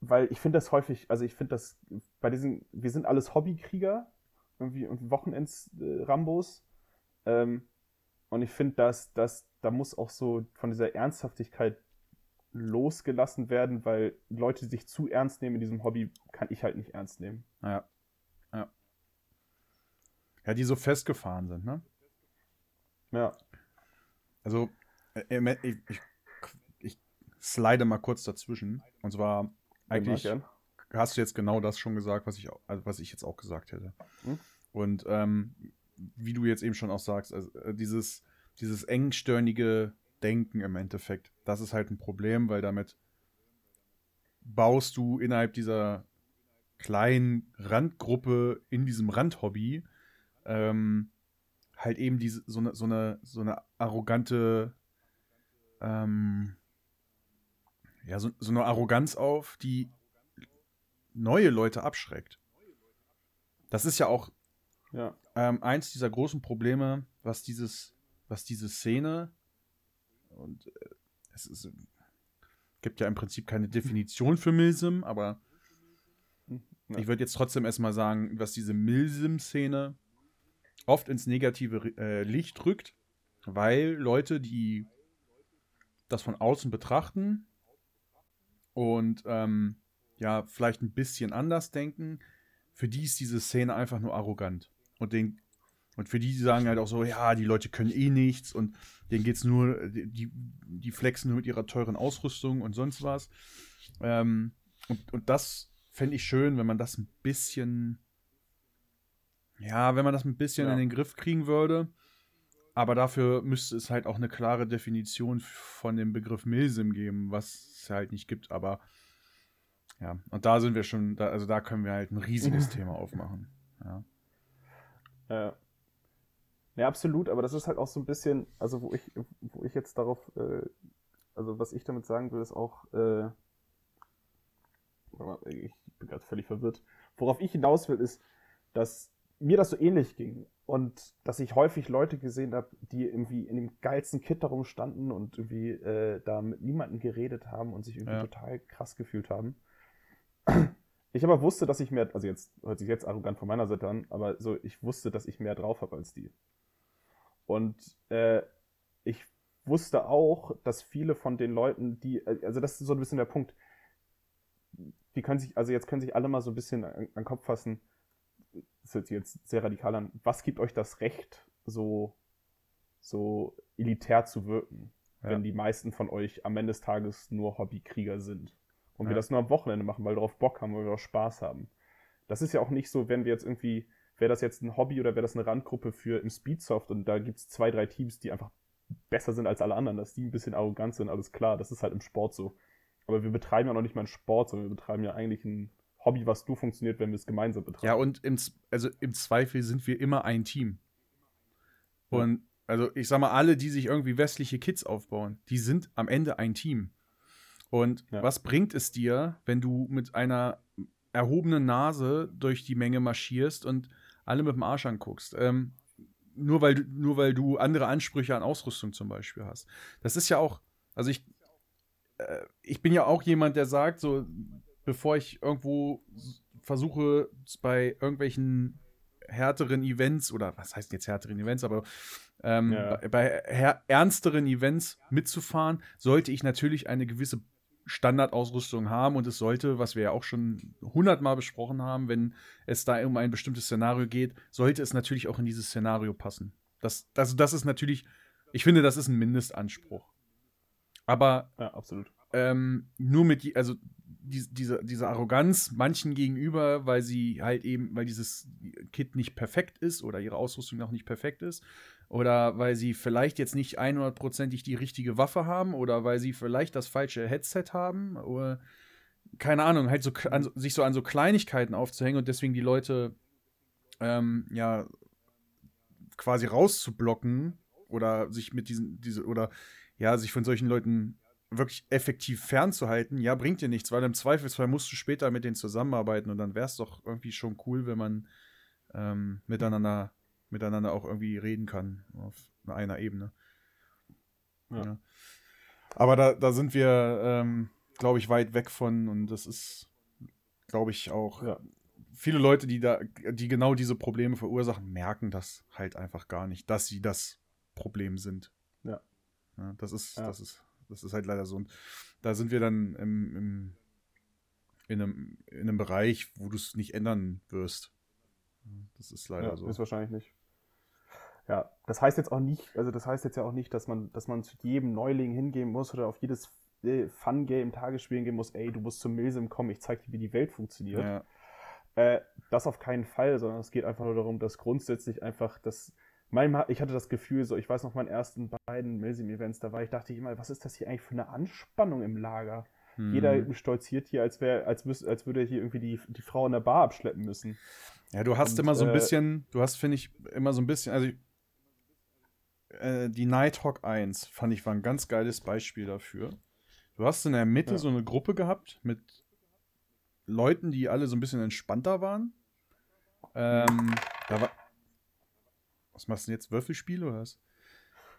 weil ich finde das häufig, also ich finde das bei diesen, wir sind alles Hobbykrieger irgendwie und Wochenends-Rambos. Äh, ähm, und ich finde, dass, dass da muss auch so von dieser Ernsthaftigkeit losgelassen werden, weil Leute, die sich zu ernst nehmen in diesem Hobby, kann ich halt nicht ernst nehmen. Ja. Ja. Ja, die so festgefahren sind, ne? Ja. Also, äh, ich, ich, ich slide mal kurz dazwischen. Und zwar, eigentlich hast du jetzt genau das schon gesagt, was ich, also was ich jetzt auch gesagt hätte. Hm? Und ähm, wie du jetzt eben schon auch sagst, also, äh, dieses, dieses engstirnige Denken im Endeffekt, das ist halt ein Problem, weil damit baust du innerhalb dieser kleinen Randgruppe in diesem Randhobby ähm, halt eben diese, so, eine, so, eine, so eine arrogante, ähm, ja, so, so eine Arroganz auf, die neue Leute abschreckt. Das ist ja auch ja. Ähm, eins dieser großen Probleme, was dieses, was diese Szene und äh, es ist, gibt ja im Prinzip keine Definition für Milsim, aber ja. ich würde jetzt trotzdem erstmal sagen, was diese Milsim-Szene oft ins negative äh, Licht rückt, weil Leute, die das von außen betrachten und ähm, ja, vielleicht ein bisschen anders denken, für die ist diese Szene einfach nur arrogant. Und den und für die sagen halt auch so, ja, die Leute können eh nichts und denen geht's nur, die, die flexen nur mit ihrer teuren Ausrüstung und sonst was. Ähm, und, und das fände ich schön, wenn man das ein bisschen, ja, wenn man das ein bisschen ja. in den Griff kriegen würde. Aber dafür müsste es halt auch eine klare Definition von dem Begriff Milsim geben, was es halt nicht gibt. Aber ja, und da sind wir schon, da, also da können wir halt ein riesiges (laughs) Thema aufmachen. Ja. Ja. Ja, absolut, aber das ist halt auch so ein bisschen, also wo ich, wo ich jetzt darauf, äh, also was ich damit sagen will, ist auch, äh, ich bin gerade völlig verwirrt. Worauf ich hinaus will, ist, dass mir das so ähnlich ging und dass ich häufig Leute gesehen habe, die irgendwie in dem geilsten Kit darum standen und irgendwie äh, da mit niemandem geredet haben und sich irgendwie ja. total krass gefühlt haben. Ich aber wusste, dass ich mehr, also jetzt hört sich jetzt arrogant von meiner Seite an, aber so, ich wusste, dass ich mehr drauf habe als die. Und äh, ich wusste auch, dass viele von den Leuten, die, also das ist so ein bisschen der Punkt, die können sich, also jetzt können sich alle mal so ein bisschen an, an den Kopf fassen, das hört sich jetzt sehr radikal an, was gibt euch das Recht, so, so elitär zu wirken, ja. wenn die meisten von euch am Ende des Tages nur Hobbykrieger sind? Und ja. wir das nur am Wochenende machen, weil wir darauf Bock haben, weil wir auch Spaß haben. Das ist ja auch nicht so, wenn wir jetzt irgendwie, wäre das jetzt ein Hobby oder wäre das eine Randgruppe für im Speedsoft und da gibt es zwei, drei Teams, die einfach besser sind als alle anderen, dass die ein bisschen arrogant sind, alles klar, das ist halt im Sport so. Aber wir betreiben ja noch nicht mal einen Sport, sondern wir betreiben ja eigentlich ein Hobby, was nur funktioniert, wenn wir es gemeinsam betreiben. Ja, und im, also im Zweifel sind wir immer ein Team. Und also ich sag mal, alle, die sich irgendwie westliche Kids aufbauen, die sind am Ende ein Team. Und ja. was bringt es dir, wenn du mit einer erhobenen Nase durch die Menge marschierst und alle mit dem Arsch anguckst? Ähm, nur, weil, nur weil du andere Ansprüche an Ausrüstung zum Beispiel hast. Das ist ja auch, also ich, äh, ich bin ja auch jemand, der sagt, so, bevor ich irgendwo versuche, bei irgendwelchen härteren Events oder was heißt jetzt härteren Events, aber ähm, ja. bei, bei ernsteren Events mitzufahren, sollte ich natürlich eine gewisse Standardausrüstung haben und es sollte, was wir ja auch schon hundertmal besprochen haben, wenn es da um ein bestimmtes Szenario geht, sollte es natürlich auch in dieses Szenario passen. Das, also das ist natürlich, ich finde, das ist ein Mindestanspruch. Aber ja, absolut. Ähm, nur mit, also die, diese, diese Arroganz manchen gegenüber, weil sie halt eben, weil dieses Kit nicht perfekt ist oder ihre Ausrüstung noch nicht perfekt ist oder weil sie vielleicht jetzt nicht 100%ig die richtige Waffe haben oder weil sie vielleicht das falsche Headset haben oder keine Ahnung, halt so an, sich so an so Kleinigkeiten aufzuhängen und deswegen die Leute ähm, ja quasi rauszublocken oder sich mit diesen diese oder ja sich von solchen Leuten wirklich effektiv fernzuhalten, ja, bringt dir nichts, weil im Zweifelsfall musst du später mit denen zusammenarbeiten und dann wäre es doch irgendwie schon cool, wenn man ähm, miteinander, miteinander auch irgendwie reden kann auf einer Ebene. Ja. ja. Aber da, da sind wir, ähm, glaube ich, weit weg von und das ist, glaube ich, auch ja. viele Leute, die da, die genau diese Probleme verursachen, merken das halt einfach gar nicht, dass sie das Problem sind. Ja. ja das ist, das ist das ist halt leider so. Und da sind wir dann im, im in, einem, in einem Bereich, wo du es nicht ändern wirst. Das ist leider ja, so. Ist wahrscheinlich nicht. Ja, das heißt jetzt auch nicht, also das heißt jetzt ja auch nicht, dass man, dass man zu jedem Neuling hingehen muss oder auf jedes äh, Fun-Game, Tagesspielen gehen muss, ey, du musst zum Milsim kommen, ich zeig dir, wie die Welt funktioniert. Ja. Äh, das auf keinen Fall, sondern es geht einfach nur darum, dass grundsätzlich einfach das manchmal, ich hatte das Gefühl, so, ich weiß noch, meinen ersten beiden Milsim-Events, da war ich, dachte ich immer, was ist das hier eigentlich für eine Anspannung im Lager? Hm. Jeder stolziert hier, als, wär, als, müß, als würde er hier irgendwie die, die Frau in der Bar abschleppen müssen. Ja, du hast Und, immer so ein äh, bisschen, du hast, finde ich, immer so ein bisschen, also äh, die Nighthawk 1, fand ich, war ein ganz geiles Beispiel dafür. Du hast in der Mitte ja. so eine Gruppe gehabt mit Leuten, die alle so ein bisschen entspannter waren. Ähm, da war, was machst du denn jetzt? Würfelspiel oder was?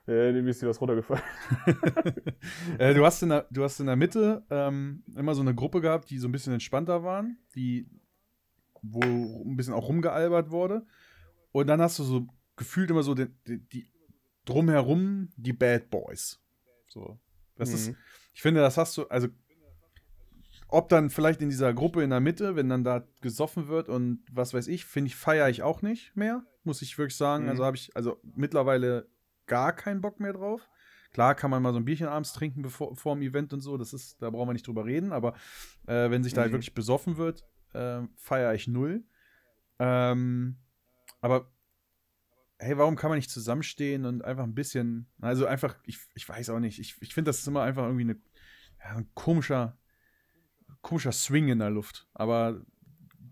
Äh, mir ist dir was runtergefallen. (laughs) äh, du, hast in der, du hast in der Mitte ähm, immer so eine Gruppe gehabt, die so ein bisschen entspannter waren, die, wo ein bisschen auch rumgealbert wurde. Und dann hast du so gefühlt immer so die, die, die drumherum die Bad Boys. So. Das mhm. ist, ich finde, das hast du, also ob dann vielleicht in dieser Gruppe in der Mitte, wenn dann da gesoffen wird und was weiß ich, finde ich, feiere ich auch nicht mehr, muss ich wirklich sagen. Also mhm. Also habe ich also mittlerweile gar keinen Bock mehr drauf. Klar kann man mal so ein Bierchen abends trinken bevor, vor dem Event und so, das ist, da brauchen wir nicht drüber reden, aber äh, wenn sich da mhm. wirklich besoffen wird, äh, feiere ich null. Ähm, aber hey, warum kann man nicht zusammenstehen und einfach ein bisschen, also einfach, ich, ich weiß auch nicht, ich, ich finde, das ist immer einfach irgendwie eine, ja, ein komischer, komischer Swing in der Luft. Aber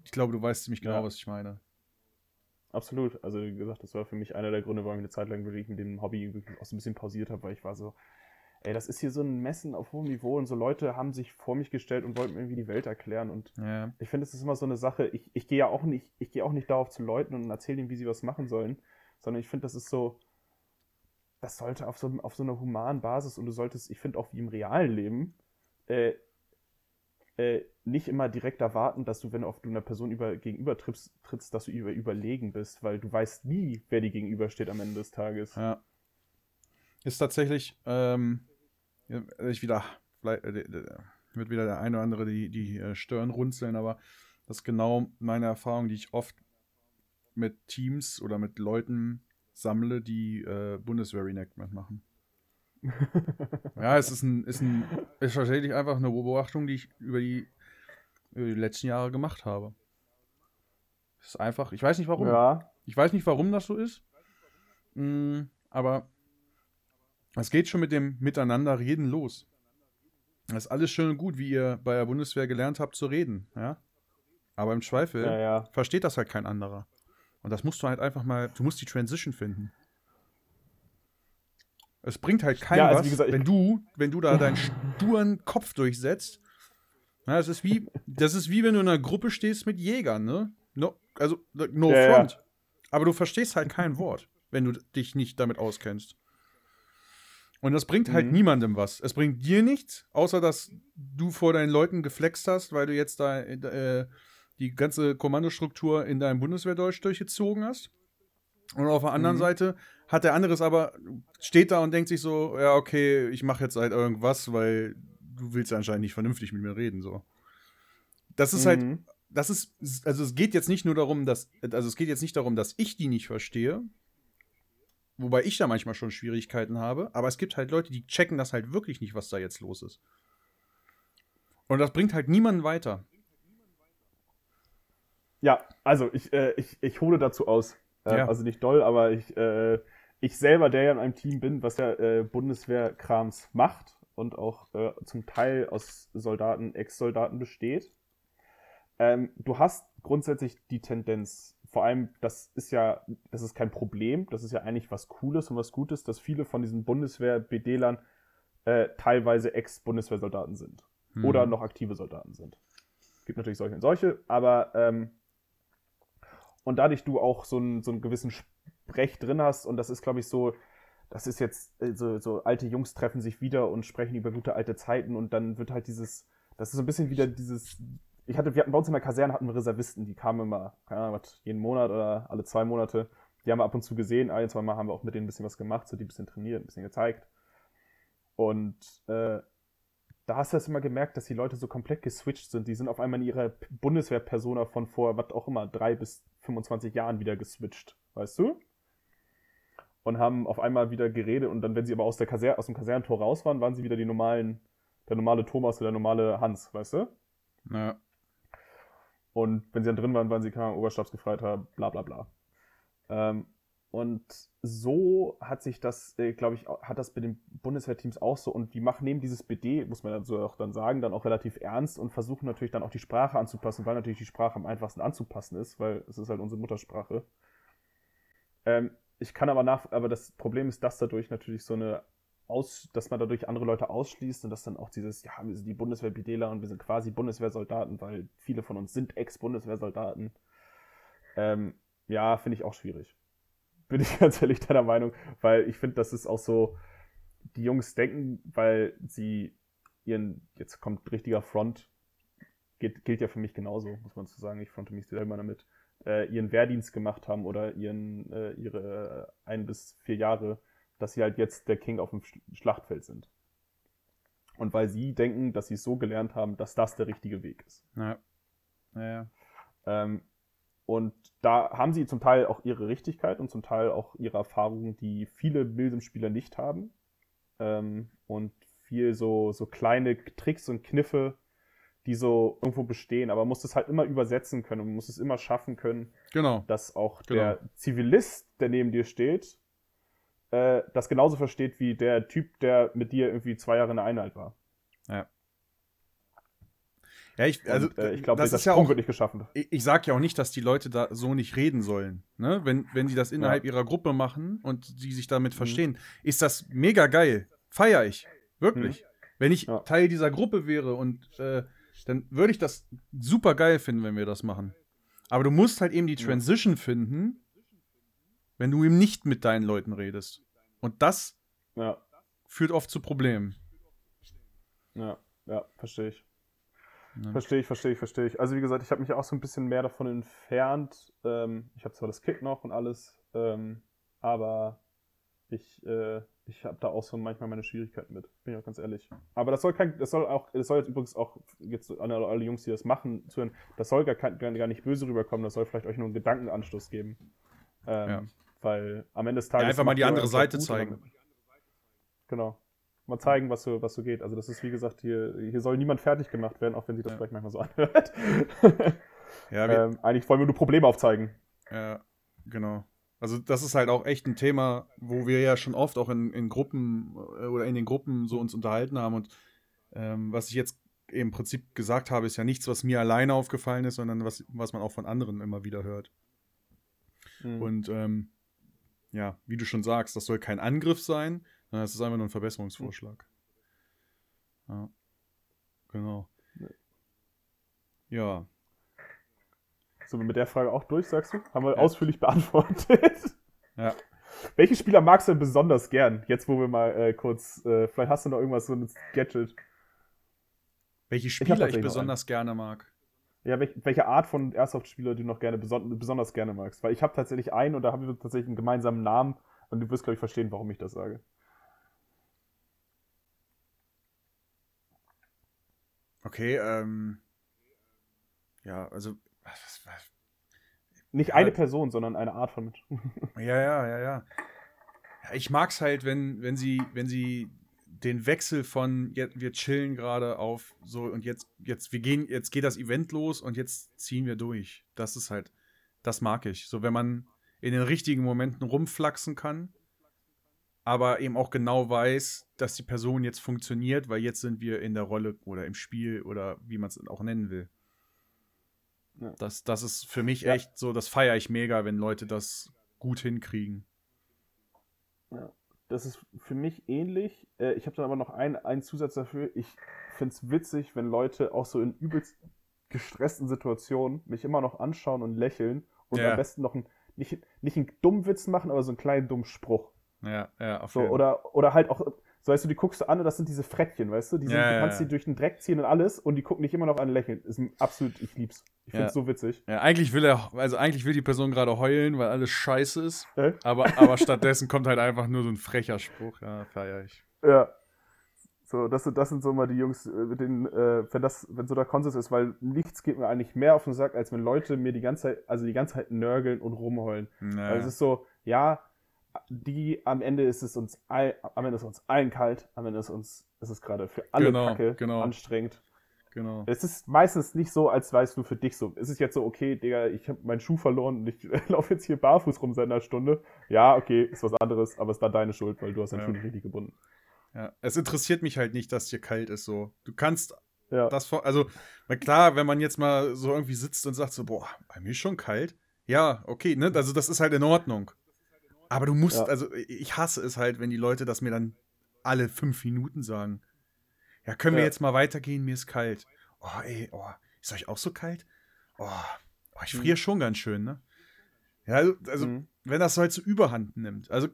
ich glaube, du weißt ziemlich genau, ja. was ich meine. Absolut. Also, wie gesagt, das war für mich einer der Gründe, warum ich eine Zeit lang wirklich mit dem Hobby wirklich auch so ein bisschen pausiert habe, weil ich war so, ey, das ist hier so ein Messen auf hohem Niveau und so Leute haben sich vor mich gestellt und wollten mir irgendwie die Welt erklären. Und ja. ich finde, es ist immer so eine Sache, ich, ich gehe ja auch nicht, ich gehe auch nicht darauf zu Leuten und erzähle ihnen, wie sie was machen sollen, sondern ich finde, das ist so, das sollte auf so, auf so einer humanen Basis und du solltest, ich finde auch wie im realen Leben, äh, äh, nicht immer direkt erwarten, dass du, wenn du einer Person über, gegenüber trittst, trittst, dass du über, überlegen bist, weil du weißt nie, wer dir gegenübersteht am Ende des Tages. Ja. Ist tatsächlich, ähm, ich wieder, vielleicht, äh, wird wieder der eine oder andere die, die äh, Stirn runzeln, aber das ist genau meine Erfahrung, die ich oft mit Teams oder mit Leuten sammle, die äh, Bundeswehr-Reenactment machen. (laughs) ja, es ist ein, ist ein, ist tatsächlich einfach eine Beobachtung, die ich über die, über die letzten Jahre gemacht habe. Es ist einfach, ich weiß nicht warum. Ja. Ich weiß nicht, warum das so ist. Mhm, aber es geht schon mit dem Miteinander reden los. Das ist alles schön und gut, wie ihr bei der Bundeswehr gelernt habt zu reden, ja. Aber im Zweifel ja, ja. versteht das halt kein anderer. Und das musst du halt einfach mal, du musst die Transition finden. Es bringt halt keinem ja, also was, gesagt, wenn du, wenn du da deinen sturen Kopf durchsetzt. Ja, das ist wie, das ist wie wenn du in einer Gruppe stehst mit Jägern, ne? No, also no ja, front. Ja. Aber du verstehst halt kein Wort, wenn du dich nicht damit auskennst. Und das bringt halt mhm. niemandem was. Es bringt dir nichts, außer dass du vor deinen Leuten geflext hast, weil du jetzt da äh, die ganze Kommandostruktur in deinem Bundeswehrdeutsch durchgezogen hast. Und auf der anderen mhm. Seite hat der andere es aber, steht da und denkt sich so, ja, okay, ich mache jetzt halt irgendwas, weil du willst ja anscheinend nicht vernünftig mit mir reden, so. Das ist halt, mhm. halt, das ist, also es geht jetzt nicht nur darum, dass, also es geht jetzt nicht darum, dass ich die nicht verstehe, wobei ich da manchmal schon Schwierigkeiten habe, aber es gibt halt Leute, die checken das halt wirklich nicht, was da jetzt los ist. Und das bringt halt niemanden weiter. Ja, also ich, äh, ich, ich hole dazu aus. Äh, ja. Also nicht doll, aber ich, äh, ich selber, der ja in einem Team bin, was ja äh, Bundeswehrkrams macht und auch äh, zum Teil aus Soldaten, Ex-Soldaten besteht. Ähm, du hast grundsätzlich die Tendenz, vor allem, das ist ja, das ist kein Problem, das ist ja eigentlich was Cooles und was Gutes, dass viele von diesen Bundeswehr-BD-Lern äh, teilweise Ex-Bundeswehrsoldaten sind. Mhm. Oder noch aktive Soldaten sind. Gibt natürlich solche und solche, aber ähm, und dadurch du auch so einen, so einen gewissen Sprech drin hast und das ist, glaube ich, so, das ist jetzt, äh, so, so alte Jungs treffen sich wieder und sprechen über gute alte Zeiten und dann wird halt dieses, das ist so ein bisschen wieder dieses, ich hatte, wir hatten bei uns in der Kaserne hatten wir Reservisten, die kamen immer, keine Ahnung, jeden Monat oder alle zwei Monate. Die haben wir ab und zu gesehen, ein, zwei Mal haben wir auch mit denen ein bisschen was gemacht, so die ein bisschen trainiert, ein bisschen gezeigt. Und äh, da hast du das immer gemerkt, dass die Leute so komplett geswitcht sind. Die sind auf einmal in ihrer Bundeswehr-Persona von vor, was auch immer, drei bis 25 Jahren wieder geswitcht, weißt du? Und haben auf einmal wieder geredet und dann, wenn sie aber aus, der Kaser aus dem Kasernentor raus waren, waren sie wieder die normalen, der normale Thomas oder der normale Hans, weißt du? Ja. Und wenn sie dann drin waren, waren sie kein Oberstabsgefreiter, bla bla bla. Ähm, und so hat sich das, äh, glaube ich, hat das bei den Bundeswehrteams auch so. Und die machen neben dieses BD, muss man so auch dann sagen, dann auch relativ ernst und versuchen natürlich dann auch die Sprache anzupassen, weil natürlich die Sprache am einfachsten anzupassen ist, weil es ist halt unsere Muttersprache. Ähm, ich kann aber nach, aber das Problem ist, dass dadurch natürlich so eine aus, dass man dadurch andere Leute ausschließt und dass dann auch dieses, ja, wir sind die Bundeswehr-BDler und wir sind quasi Bundeswehrsoldaten, weil viele von uns sind Ex-Bundeswehrsoldaten. Ähm, ja, finde ich auch schwierig. Bin (laughs) ich ganz ehrlich deiner Meinung, weil ich finde, das ist auch so, die Jungs denken, weil sie ihren, jetzt kommt richtiger Front, gilt, gilt ja für mich genauso, muss man zu sagen, ich fronte mich selber damit, äh, ihren Wehrdienst gemacht haben oder ihren, äh, ihre ein bis vier Jahre dass sie halt jetzt der King auf dem Schlachtfeld sind. Und weil sie denken, dass sie es so gelernt haben, dass das der richtige Weg ist. Ja. Ja. Ähm, und da haben sie zum Teil auch ihre Richtigkeit und zum Teil auch ihre Erfahrungen, die viele Milsim-Spieler nicht haben. Ähm, und viel so, so kleine Tricks und Kniffe, die so irgendwo bestehen. Aber man muss das halt immer übersetzen können und man muss es immer schaffen können, genau. dass auch genau. der Zivilist, der neben dir steht, äh, das genauso versteht wie der Typ, der mit dir irgendwie zwei Jahre in der Einheit war. Ja. Ja, ich, also, Und, äh, ich glaube, das, das ist ja auch, wird nicht geschaffen. Ich, ich sage ja auch nicht, dass die Leute da so nicht reden sollen. Ne? Wenn, wenn sie das innerhalb ja. ihrer Gruppe machen und sie sich damit mhm. verstehen, ist das mega geil. Feier ich. Wirklich. Mhm. Wenn ich ja. Teil dieser Gruppe wäre und äh, dann würde ich das super geil finden, wenn wir das machen. Aber du musst halt eben die Transition ja. finden, wenn du eben nicht mit deinen Leuten redest. Und das ja. führt oft zu Problemen. Ja, ja, verstehe ich. Verstehe ich, verstehe ich, verstehe ich. Also wie gesagt, ich habe mich auch so ein bisschen mehr davon entfernt. Ähm, ich habe zwar das Kit noch und alles, ähm, aber ich, äh, ich habe da auch so manchmal meine Schwierigkeiten mit, bin ich auch ganz ehrlich. Aber das soll kein, das soll auch, das soll jetzt übrigens auch jetzt an alle Jungs, die das machen, zuhören, das soll gar, gar nicht böse rüberkommen, das soll vielleicht euch nur einen Gedankenanstoß geben. Ähm, ja. Weil am Ende des Tages. Ja, einfach mal die andere Seite zeigen. Genau. Mal zeigen, was so, was so geht. Also, das ist wie gesagt, hier, hier soll niemand fertig gemacht werden, auch wenn sich das ja. vielleicht manchmal so anhört. ja, (laughs) ähm, eigentlich wollen wir nur Probleme aufzeigen. Ja, genau. Also das ist halt auch echt ein Thema, wo wir ja schon oft auch in, in Gruppen äh, oder in den Gruppen so uns unterhalten haben. Und ähm, was ich jetzt im Prinzip gesagt habe, ist ja nichts, was mir alleine aufgefallen ist, sondern was, was man auch von anderen immer wieder hört. Mhm. Und ähm, ja, wie du schon sagst, das soll kein Angriff sein, sondern es ist einfach nur ein Verbesserungsvorschlag. Ja. Genau. Ja. Sind wir mit der Frage auch durch, sagst du? Haben wir ja. ausführlich beantwortet. Ja. Welche Spieler magst du denn besonders gern? Jetzt, wo wir mal äh, kurz, äh, vielleicht hast du noch irgendwas so ein Gadget. Welche Spieler ich, ich besonders gerne mag? Ja, welch, welche Art von Airsoft-Spieler du noch gerne beson besonders gerne magst. Weil ich habe tatsächlich einen und da haben wir tatsächlich einen gemeinsamen Namen und du wirst, glaube ich, verstehen, warum ich das sage. Okay, ähm. Ja, also. Was, was, Nicht eine Person, sondern eine Art von Mensch. (laughs) ja, ja, ja, ja. Ich mag's halt, wenn, wenn sie, wenn sie den Wechsel von wir chillen gerade auf so und jetzt, jetzt, wir gehen, jetzt geht das Event los und jetzt ziehen wir durch. Das ist halt, das mag ich. So, wenn man in den richtigen Momenten rumflaxen kann, aber eben auch genau weiß, dass die Person jetzt funktioniert, weil jetzt sind wir in der Rolle oder im Spiel oder wie man es auch nennen will. Ja. Das, das ist für mich ja. echt so, das feiere ich mega, wenn Leute das gut hinkriegen. Ja das ist für mich ähnlich. Äh, ich habe dann aber noch einen, einen Zusatz dafür. Ich finde es witzig, wenn Leute auch so in übelst gestressten Situationen mich immer noch anschauen und lächeln und ja. am besten noch einen, nicht, nicht einen dummen Witz machen, aber so einen kleinen dummen Spruch. Ja, ja, auf so, oder, oder halt auch, so weißt du, die guckst du an und das sind diese Frettchen, weißt du? Die sind, ja, du kannst ja. die durch den Dreck ziehen und alles und die gucken dich immer noch an lächeln. Ist absolut, ich lieb's. Ich find's ja. so witzig. Ja, eigentlich will er, also eigentlich will die Person gerade heulen, weil alles scheiße ist. Äh? Aber, aber stattdessen kommt halt einfach nur so ein frecher Spruch. Ja, feier ich. Ja. So, das sind, das sind so mal die Jungs, äh, mit denen, äh, wenn das, wenn so der Konsens ist, weil nichts geht mir eigentlich mehr auf den Sack, als wenn Leute mir die ganze Zeit, also die ganze Zeit nörgeln und rumheulen. Naja. Also es ist so, ja, die am Ende ist es uns all, am Ende ist uns allen kalt, am Ende ist uns ist es gerade für alle genau, Kacke genau. anstrengend. Genau. Es ist meistens nicht so, als weißt du für dich so. Es ist jetzt so, okay, Digga, ich habe meinen Schuh verloren und ich (laughs) laufe jetzt hier barfuß rum seit einer Stunde. Ja, okay, ist was anderes, aber es ist dann deine Schuld, weil du hast deinen ja. Schuh nicht richtig gebunden. Ja, es interessiert mich halt nicht, dass dir kalt ist so. Du kannst ja. das also klar, wenn man jetzt mal so irgendwie sitzt und sagt so, boah, bei mir ist schon kalt. Ja, okay, ne? Also das ist halt in Ordnung. Aber du musst, ja. also ich hasse es halt, wenn die Leute das mir dann alle fünf Minuten sagen. Ja, können wir jetzt mal weitergehen? Mir ist kalt. Oh, ey, oh, ist euch auch so kalt? Oh, oh ich friere mhm. schon ganz schön, ne? Ja, also, also mhm. wenn das halt so überhand nimmt. Also,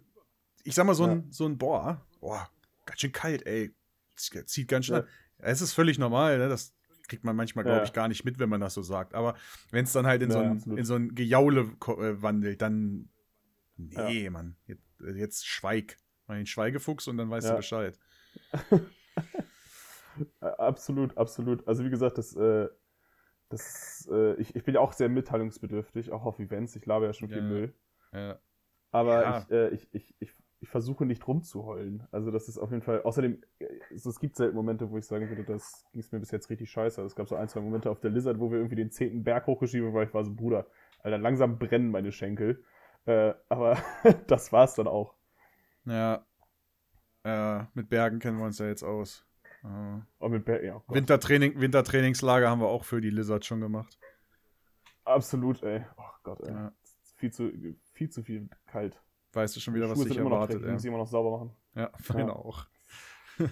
ich sag mal, so ein, so ein Boah, boah, ganz schön kalt, ey. Zieht ganz schnell. Ja. Es ist völlig normal, ne? Das kriegt man manchmal, glaube ich, gar nicht mit, wenn man das so sagt. Aber wenn es dann halt in, so ein, in so ein Gejaule äh, wandelt, dann Nee, ja. Mann. Jetzt, äh, jetzt schweig. Mal den Schweigefuchs und dann weißt ja. du Bescheid. (laughs) absolut, absolut. Also wie gesagt, das, äh, das, äh, ich, ich bin ja auch sehr mitteilungsbedürftig, auch auf Events. Ich labe ja schon viel ja. Müll. Ja. Aber. Ich, äh, ich, ich, ich, ich versuche nicht rumzuheulen. Also das ist auf jeden Fall. Außerdem, äh, es gibt selten Momente, wo ich sagen würde, das ging es mir bis jetzt richtig scheiße. Also es gab so ein, zwei Momente auf der Lizard, wo wir irgendwie den zehnten Berg hochgeschieben, weil ich war so, Bruder, Alter, langsam brennen meine Schenkel. Äh, aber (laughs) das war's dann auch. Ja. Äh, mit Bergen kennen wir uns ja jetzt aus. Äh, oh, mit Ber ja, Wintertraining, Wintertrainingslager haben wir auch für die Lizard schon gemacht. Absolut, ey. Oh Gott, ey. Ja. Viel, zu, viel zu viel kalt. Weißt du schon wieder, was dich erwartet. Dreckig, muss ich immer noch sauber machen. Ja, (laughs) meine ja. auch. (laughs)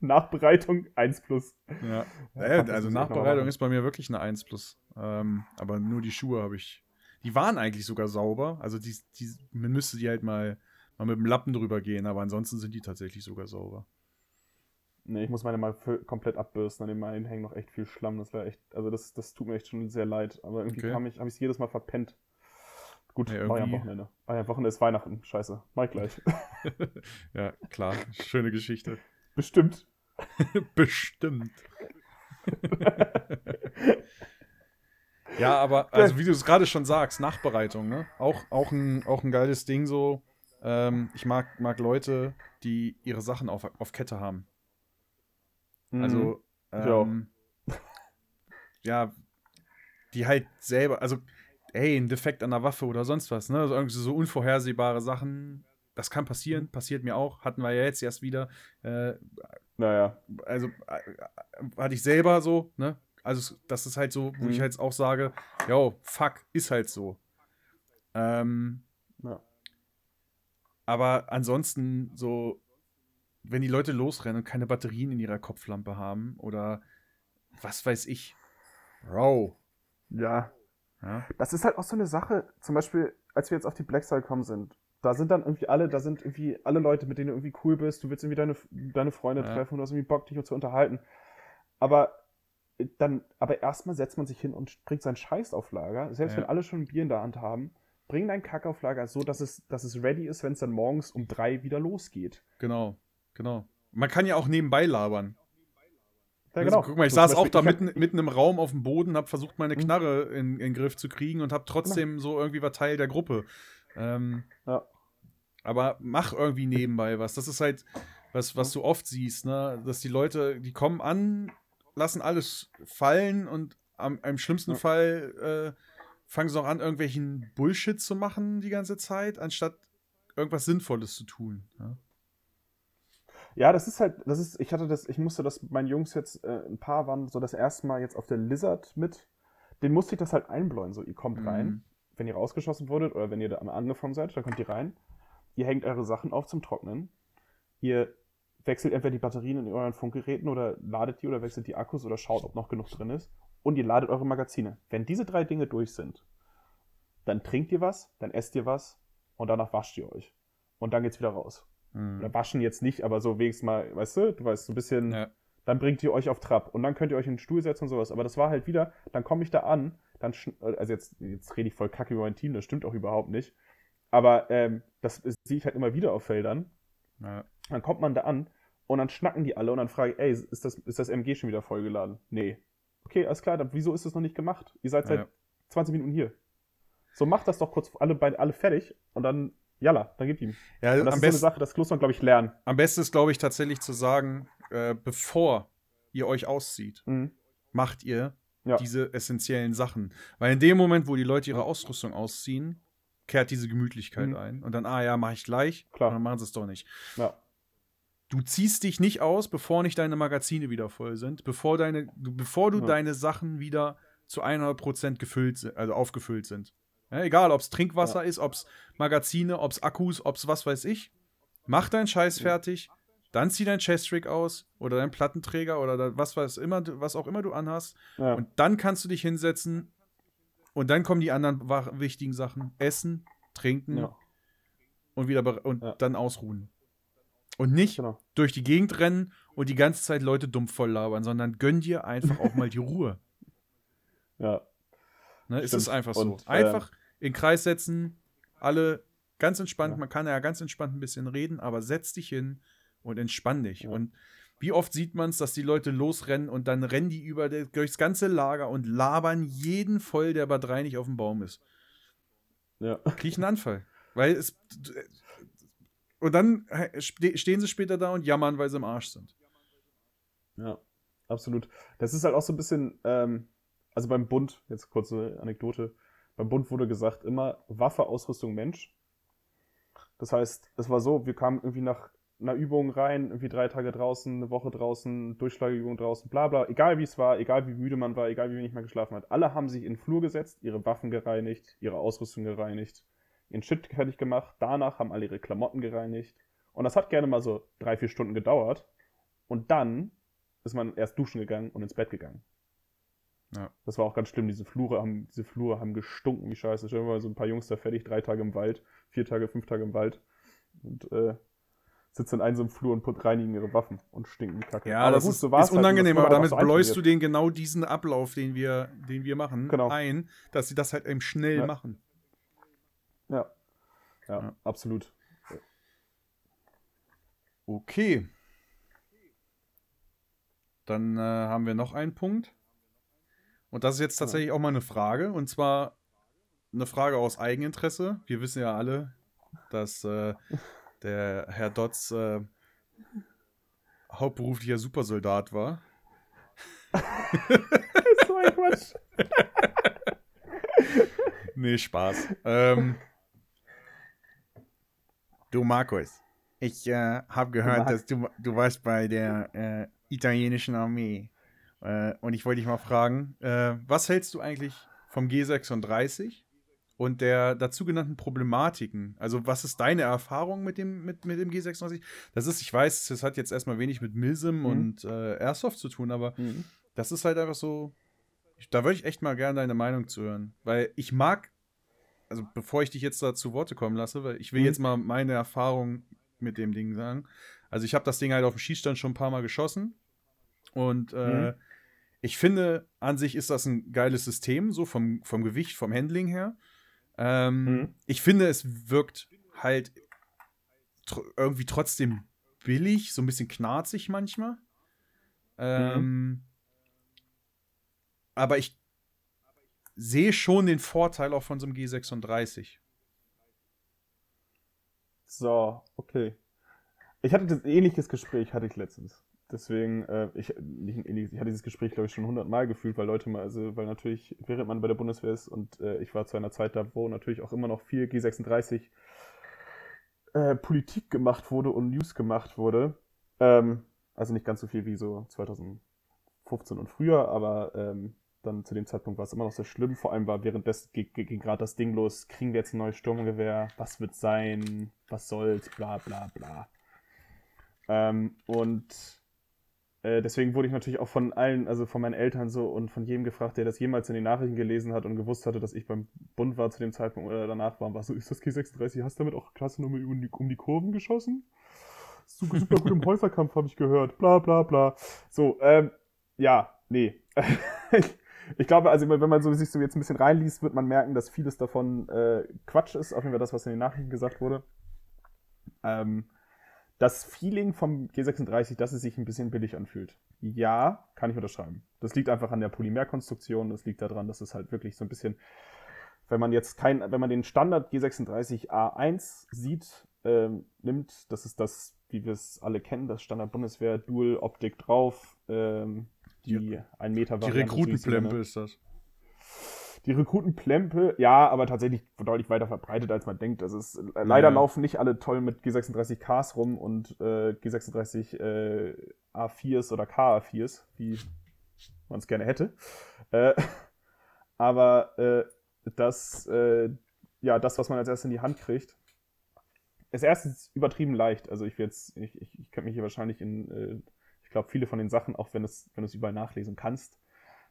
Nachbereitung 1 plus. Ja, ja also Nachbereitung ist bei mir wirklich eine 1 plus. Ähm, aber nur die Schuhe habe ich die waren eigentlich sogar sauber. Also die, die, man müsste die halt mal, mal mit dem Lappen drüber gehen, aber ansonsten sind die tatsächlich sogar sauber. Nee, ich muss meine mal komplett abbürsten. An dem einen hängt noch echt viel Schlamm. Das wäre echt, also das, das tut mir echt schon sehr leid. Aber irgendwie okay. ich, habe ich es jedes Mal verpennt. Gut, ja, ich am Wochenende. Ah ja, Wochenende ist Weihnachten. Scheiße. Mach ich gleich. (laughs) (laughs) ja, klar. Schöne Geschichte. Bestimmt. (laughs) Bestimmt. Ja, aber (laughs) also wie du es gerade schon sagst, Nachbereitung, ne? Auch, auch, ein, auch ein geiles Ding so. Ähm, ich mag, mag Leute, die ihre Sachen auf, auf Kette haben. Mhm. Also, ähm, (laughs) ja, die halt selber, also, ey, ein Defekt an der Waffe oder sonst was, ne? Also irgendwie so unvorhersehbare Sachen, das kann passieren, passiert mir auch, hatten wir ja jetzt erst wieder. Äh, naja. Also, äh, hatte ich selber so, ne? Also, das ist halt so, wo mhm. ich halt auch sage, yo, fuck, ist halt so. Ähm, ja. Aber ansonsten, so, wenn die Leute losrennen und keine Batterien in ihrer Kopflampe haben oder was weiß ich. Bro. Ja. ja. Das ist halt auch so eine Sache, zum Beispiel, als wir jetzt auf die Black Side gekommen sind, da sind dann irgendwie alle, da sind irgendwie alle Leute, mit denen du irgendwie cool bist, du willst irgendwie deine, deine Freunde ja. treffen, du hast irgendwie Bock, dich zu unterhalten. Aber dann, aber erstmal setzt man sich hin und bringt seinen Scheiß auf Lager. Selbst ja. wenn alle schon ein Bier in der Hand haben, bring deinen Kack auf Lager so, dass es, dass es ready ist, wenn es dann morgens um drei wieder losgeht. Genau, genau. Man kann ja auch nebenbei labern. Ja, genau. Also, guck mal, ich so saß auch da mitten, mitten im Raum auf dem Boden, hab versucht, meine mhm. Knarre in, in den Griff zu kriegen und hab trotzdem genau. so irgendwie war Teil der Gruppe. Ähm, ja. Aber mach irgendwie nebenbei was. Das ist halt, was, was du oft siehst, ne? Dass die Leute, die kommen an, lassen alles fallen und am, im schlimmsten Ja. Fall äh, fangen sie noch an, irgendwelchen Bullshit zu machen die ganze Zeit, anstatt irgendwas Sinnvolles zu tun. Ja? Ja, das ist halt, das ist, ich hatte das, ich musste das meinen Jungs jetzt, äh, ein paar waren so das erste Mal jetzt auf der Lizard mit. Den musste ich das halt einbläuen. So, ihr kommt Mhm. rein, wenn ihr rausgeschossen wurdet oder wenn ihr da angefangen seid, dann kommt ihr rein. Ihr hängt eure Sachen auf zum Trocknen. Ihr wechselt entweder die Batterien in euren Funkgeräten oder ladet die oder wechselt die Akkus oder schaut, ob noch genug drin ist. Und ihr ladet eure Magazine. Wenn diese drei Dinge durch sind, dann trinkt ihr was, dann esst ihr was und danach wascht ihr euch. Und dann geht's wieder raus. Mhm. Oder waschen jetzt nicht, aber so wenigstens mal, weißt du, du weißt, so ein bisschen, Ja. dann bringt ihr euch auf Trab und dann könnt ihr euch in den Stuhl setzen und sowas. Aber das war halt wieder, dann komme ich da an, dann, also jetzt, jetzt rede ich voll kacke über mein Team, das stimmt auch überhaupt nicht. Aber ähm, das sehe ich halt immer wieder auf Feldern. Ja. Dann kommt man da an und dann schnacken die alle und dann frage ich, ey, ist das, ist das MG schon wieder vollgeladen? Nee. Okay, alles klar, dann wieso ist das noch nicht gemacht? Ihr seid seit Ja. 20 Minuten hier. So, macht das doch kurz alle, beide, alle fertig und dann, jalla, dann gibt ihm. Ja, Und das am, ist so eine Sache, das muss man, glaube ich, lernen. am besten ist, glaube ich, tatsächlich zu sagen, äh, bevor ihr euch auszieht, Mhm. macht ihr Ja. diese essentiellen Sachen. Weil in dem Moment, wo die Leute ihre Ausrüstung ausziehen, kehrt diese Gemütlichkeit Mhm. ein. Und dann, ah ja, mache ich gleich. Klar. Und dann machen sie es doch nicht. Ja. Du ziehst dich nicht aus, bevor nicht deine Magazine wieder voll sind, bevor, deine, du, bevor du Ja. deine Sachen wieder zu 100% gefüllt sind, also aufgefüllt sind. Ja, egal, ob es Trinkwasser ist, ob es Magazine, ob es Akkus, ob es was weiß ich. Mach deinen Scheiß Ja. fertig, dann zieh dein Chest-Rig aus oder deinen Plattenträger oder da- was, was, immer, was auch immer du anhast. Ja. Und dann kannst du dich hinsetzen und dann kommen die anderen wichtigen Sachen. Essen, trinken ja. und wieder und Ja. dann ausruhen. Und nicht Genau. durch die Gegend rennen und die ganze Zeit Leute dumm voll labern, sondern gönn dir einfach auch mal die Ruhe. (laughs) Ja. Ne? Es ist einfach so. Und, äh, einfach in den Kreis setzen, alle ganz entspannt, Ja. man kann ja ganz entspannt ein bisschen reden, aber setz dich hin und entspann dich. Ja. Und wie oft sieht man es, dass die Leute losrennen und dann rennen die über durchs ganze Lager und labern jeden voll, der bei drei nicht auf dem Baum ist. Ja. Krieg ich einen Anfall. Weil es. Und dann ste- stehen sie später da und jammern, weil sie im Arsch sind. Ja, absolut. Das ist halt auch so ein bisschen, ähm, also beim Bund, jetzt kurze Anekdote, beim Bund wurde gesagt, immer Waffe, Ausrüstung, Mensch. Das heißt, es war so, wir kamen irgendwie nach einer Übung rein, irgendwie drei Tage draußen, eine Woche draußen, Durchschlagübung draußen, bla bla, egal wie es war, egal wie müde man war, egal wie wenig man geschlafen hat. Alle haben sich in den Flur gesetzt, ihre Waffen gereinigt, ihre Ausrüstung gereinigt, ihren Shit fertig gemacht, danach haben alle ihre Klamotten gereinigt. Und das hat gerne mal so drei, vier Stunden gedauert. Und dann ist man erst duschen gegangen und ins Bett gegangen. Ja. Das war auch ganz schlimm. Diese Flure haben, diese Flure haben gestunken wie Scheiße. Stell dir mal so ein paar Jungs da fertig, drei Tage im Wald, vier Tage, fünf Tage im Wald und äh, sitzen in einem so Flur und reinigen ihre Waffen und stinken wie Kacke. Ja, das ist, war's ist unangenehm, halt. aber Und das damit auch bläust so du denen genau diesen Ablauf, den wir, den wir machen, Genau. ein, dass sie das halt eben schnell Ja. machen. Ja. ja, Ja. absolut. Okay. Dann äh, haben wir noch einen Punkt. Und das ist jetzt tatsächlich auch mal eine Frage. Und zwar eine Frage aus Eigeninteresse. Wir wissen ja alle, dass äh, der Herr Dotz äh, hauptberuflicher Supersoldat war. (laughs) so ein Quatsch. (laughs) Nee, Spaß. ähm, du, Markus, ich äh, habe gehört, Marc. dass du, du warst bei der äh, italienischen Armee. Äh, und ich wollte dich mal fragen, äh, was hältst du eigentlich vom G36 und der dazu genannten Problematiken? Also, was ist deine Erfahrung mit dem, mit, mit dem G36? Das ist, ich weiß, das hat jetzt erstmal wenig mit Milsim Mhm. und äh, Airsoft zu tun, aber Mhm. das ist halt einfach so. Da würde ich echt mal gerne deine Meinung zu hören. Weil ich mag, also bevor ich dich jetzt da zu Worte kommen lasse, weil ich will Mhm. jetzt mal meine Erfahrung mit dem Ding sagen. Also ich habe das Ding halt auf dem Schießstand schon ein paar Mal geschossen. Und äh, Mhm. ich finde, an sich ist das ein geiles System, so vom, vom Gewicht, vom Handling her. Ähm, Mhm. Ich finde, es wirkt halt tr irgendwie trotzdem billig, so ein bisschen knarzig manchmal. Ähm, Aber ich sehe schon den Vorteil auch von so einem G36. So, okay. Ich hatte das ähnliches Gespräch, hatte ich letztens. Deswegen, äh, ich, nicht ein ich hatte dieses Gespräch, glaube ich, schon hundertmal gefühlt, weil Leute mal, also, weil natürlich, während man bei der Bundeswehr ist und äh, ich war zu einer Zeit da, wo natürlich auch immer noch viel G36 äh, Politik gemacht wurde und News gemacht wurde. Ähm, also nicht ganz so viel wie so 2015 und früher, aber ähm, dann zu dem Zeitpunkt war es immer noch sehr schlimm. Vor allem war währenddessen ging gerade das Ding los, kriegen wir jetzt ein neues Sturmgewehr, was wird sein, was soll's, bla bla bla. Ähm, und äh, deswegen wurde ich natürlich auch von allen, also von meinen Eltern so und von jedem gefragt, der das jemals in den Nachrichten gelesen hat und gewusst hatte, dass ich beim Bund war zu dem Zeitpunkt oder danach war, war so, ist das G36, hast du damit auch klasse Nummer um die, um die Kurven geschossen? Super, super gut im (laughs) Häuserkampf, habe ich gehört, bla bla bla. So, ähm, ja, nee. ich (laughs) glaube, also wenn man so, sich so jetzt ein bisschen reinliest, wird man merken, dass vieles davon äh, Quatsch ist. Auf jeden Fall das, was in den Nachrichten gesagt wurde. Ähm, das Feeling vom G36, dass es sich ein bisschen billig anfühlt. Ja, kann ich unterschreiben. Das liegt einfach an der Polymerkonstruktion. Das liegt daran, dass es halt wirklich so ein bisschen, wenn man jetzt kein, wenn man den Standard G36A1 sieht, ähm, nimmt, das ist das, wie wir es alle kennen, das Standard Bundeswehr Dual Optik drauf, ähm, die, die 1 Meter Die Rekrutenplempe ist das. Die Rekrutenplempe, ja, aber tatsächlich deutlich weiter verbreitet, als man denkt. Also es, äh, leider ja. laufen nicht alle toll mit G36Ks rum und äh, G36 äh, A4s oder KA4s, wie man es gerne hätte. Äh, (laughs) aber äh, das, ja, das, was man als erstes in die Hand kriegt, ist erstens übertrieben leicht. Also ich jetzt, ich, ich, ich könnte mich hier wahrscheinlich in ich glaube, viele von den Sachen, auch wenn, wenn du es überall nachlesen kannst,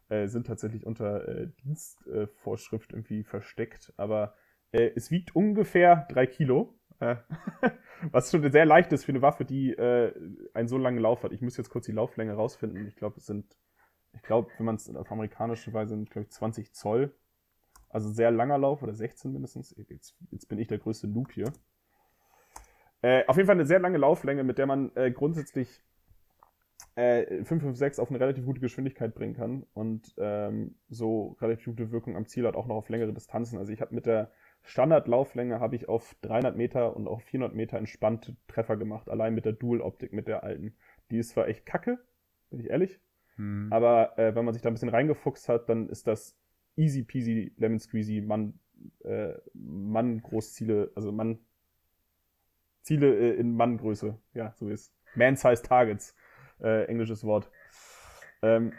äh, sind tatsächlich unter äh, Dienstvorschrift irgendwie versteckt. Aber äh, es wiegt ungefähr drei Kilo. Äh, (laughs) was schon sehr leicht ist für eine Waffe, die äh, einen so langen Lauf hat. Ich muss jetzt kurz die Lauflänge rausfinden. Ich glaube, es sind, ich glaube, wenn man es auf amerikanische Weise sind, glaube ich, 20 Zoll. Also sehr langer Lauf oder 16 mindestens. Jetzt, jetzt bin ich der größte Noob hier. Äh, auf jeden Fall eine sehr lange Lauflänge, mit der man äh, grundsätzlich äh, 556 auf eine relativ gute Geschwindigkeit bringen kann und ähm, so relativ gute Wirkung am Ziel hat, auch noch auf längere Distanzen. Also ich habe mit der Standardlauflänge habe ich auf 300 Meter und auf 400 Meter entspannte Treffer gemacht, allein mit der Dual-Optik, mit der alten. Die ist zwar echt kacke, bin ich ehrlich, hm. aber äh, wenn man sich da ein bisschen reingefuchst hat, dann ist das easy peasy lemon squeezy Mann, äh, Mann Großziele, also Mann Ziele äh, in Manngröße, ja, so ist. Man-Size Targets äh, englisches Wort. Ähm,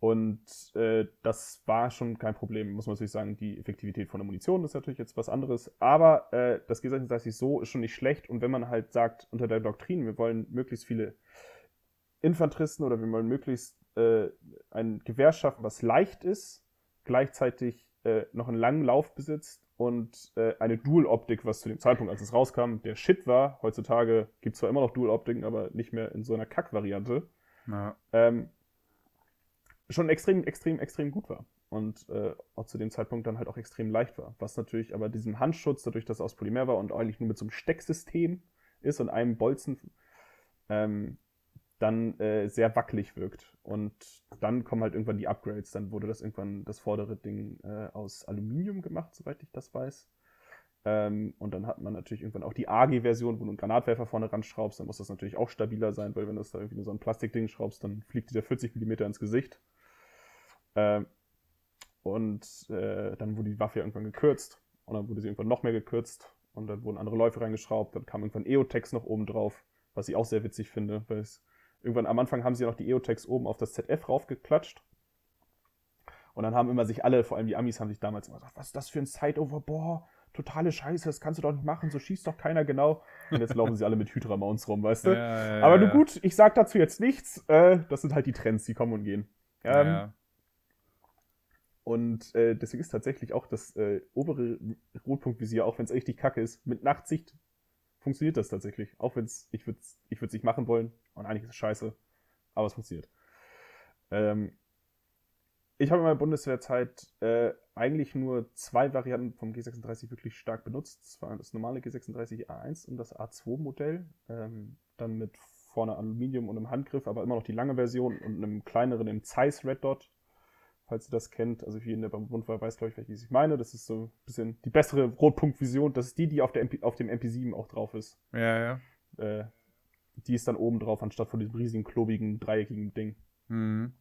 und äh, das war schon kein Problem, muss man natürlich sagen. Die Effektivität von der Munition ist natürlich jetzt was anderes. Aber äh, das G36 so ist schon nicht schlecht. Und wenn man halt sagt, unter der Doktrin, wir wollen möglichst viele Infanteristen oder wir wollen möglichst äh, ein Gewehr schaffen, was leicht ist, gleichzeitig äh, noch einen langen Lauf besitzt und äh, eine Dual-Optik, was zu dem Zeitpunkt, als es rauskam, der Shit war. Heutzutage gibt es zwar immer noch Dual-Optiken, aber nicht mehr in so einer Kack-Variante. Ja. Ähm, schon extrem, extrem, extrem gut war. Und äh, auch zu dem Zeitpunkt dann halt auch extrem leicht war. Was natürlich aber diesem Handschutz, dadurch, dass er aus Polymer war und eigentlich nur mit so einem Stecksystem ist und einem Bolzen, ähm, dann äh, sehr wackelig wirkt. Und dann kommen halt irgendwann die Upgrades. Dann wurde das irgendwann das vordere Ding äh, aus Aluminium gemacht, soweit ich das weiß. Ähm, und dann hat man natürlich irgendwann auch die AG-Version, wo du einen Granatwerfer vorne ran schraubst. Dann muss das natürlich auch stabiler sein, weil wenn du da irgendwie nur so ein Plastikding schraubst, dann fliegt dir der 40 mm ins Gesicht. Ähm, und äh, dann wurde die Waffe irgendwann gekürzt. Und dann wurde sie irgendwann noch mehr gekürzt. Und dann wurden andere Läufe reingeschraubt. Dann kam irgendwann EOTEX noch oben drauf, was ich auch sehr witzig finde, weil es Irgendwann am Anfang haben sie noch die EOTechs oben auf das ZF raufgeklatscht. Und dann haben immer sich alle, vor allem die Amis, haben sich damals immer gesagt, was ist das für ein Sideover? Boah, totale Scheiße, das kannst du doch nicht machen, so schießt doch keiner genau. Und jetzt laufen sie alle mit Hydra-Mounts rum, weißt du? Ja, ja, Aber ja. gut, ich sag dazu jetzt nichts. Äh, das sind halt die Trends, die kommen und gehen. Ähm, und äh, deswegen ist tatsächlich auch das äh, obere Rotpunktvisier, auch wenn es richtig kacke ist, mit Nachtsicht funktioniert das tatsächlich. Auch wenn es, ich würde es ich nicht machen wollen und eigentlich ist es scheiße, aber es funktioniert. Ähm, ich habe in meiner Bundeswehrzeit äh, eigentlich nur zwei Varianten vom G36 wirklich stark benutzt. Das war das normale G36A1 und das A2-Modell. Ähm, dann mit vorne Aluminium und einem Handgriff, aber immer noch die lange Version und einem kleineren im Zeiss Red Dot falls ihr das kennt. Also wie in der Bund war, weiß, glaube ich, welches ich meine. Das ist so ein bisschen die bessere Rotpunktvision. Das ist die, die auf, der MP, auf dem MP7 auch drauf ist. Ja, ja. äh, die ist dann oben drauf, anstatt von diesem riesigen, klobigen, dreieckigen Ding. Mhm.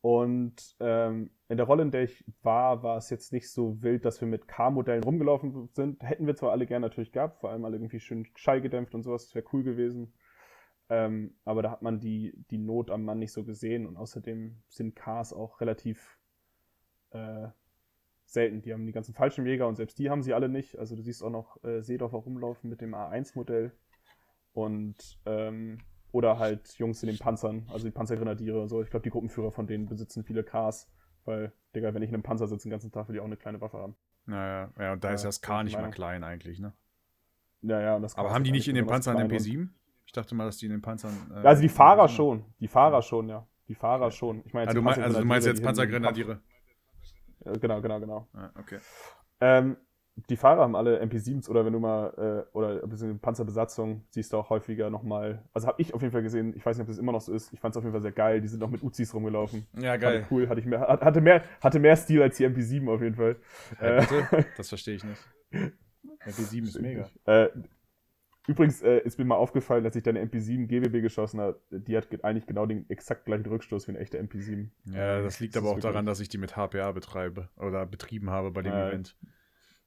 Und ähm, in der Rolle, in der ich war, war es jetzt nicht so wild, dass wir mit K-Modellen rumgelaufen sind. Hätten wir zwar alle gern natürlich gehabt, vor allem alle irgendwie schön schallgedämpft und sowas, das wäre cool gewesen. Ähm, aber da hat man die, die Not am Mann nicht so gesehen und außerdem sind Ks auch relativ äh, selten. Die haben die ganzen Fallschirmjäger und selbst die haben sie alle nicht. Also du siehst auch noch äh, Seedorfer rumlaufen mit dem A1-Modell und ähm, oder halt Jungs in den Panzern, also die Panzergrenadiere und so. Ich glaube, die Gruppenführer von denen besitzen viele Ks, weil, Digga, wenn ich in einem Panzer sitze den ganzen Tag, will ich auch eine kleine Waffe haben. Naja, ja, und da ist Ja, das K ich nicht mal Meinung. klein eigentlich, ne? Ja, ja, und das Aber K haben die ist nicht in den Panzern einen klein und- MP7? Ich dachte mal, dass die in den Panzern. äh, Also die Fahrer MP7 schon. Die Fahrer schon, ja. Die Fahrer schon. Ich meine Ah, du die mein, also du meinst jetzt Panzergrenadiere, Genau, genau, genau. Ah, okay. Ähm, die Fahrer haben alle MP7s oder wenn du mal, äh, oder ein bisschen Panzerbesatzung, siehst du auch häufiger nochmal, also habe ich auf jeden Fall gesehen, ich weiß nicht, ob das immer noch so ist, ich fand es auf jeden Fall sehr geil, die sind noch mit Uzis rumgelaufen. Ja, geil. ich cool, hatte ich mehr, hat- hatte mehr, hatte mehr Stil als die MP7 auf jeden Fall. Äh, bitte? Das verstehe ich nicht. (laughs) MP7 ist mega. Äh, übrigens äh, ist mir mal aufgefallen, dass ich deine MP7 GWB geschossen habe. Die hat ge- eigentlich genau den exakt gleichen Rückstoß wie eine echte MP7. Ja, das liegt Das aber auch daran, dass ich die mit HPA betreibe oder betrieben habe bei dem Äh, Event.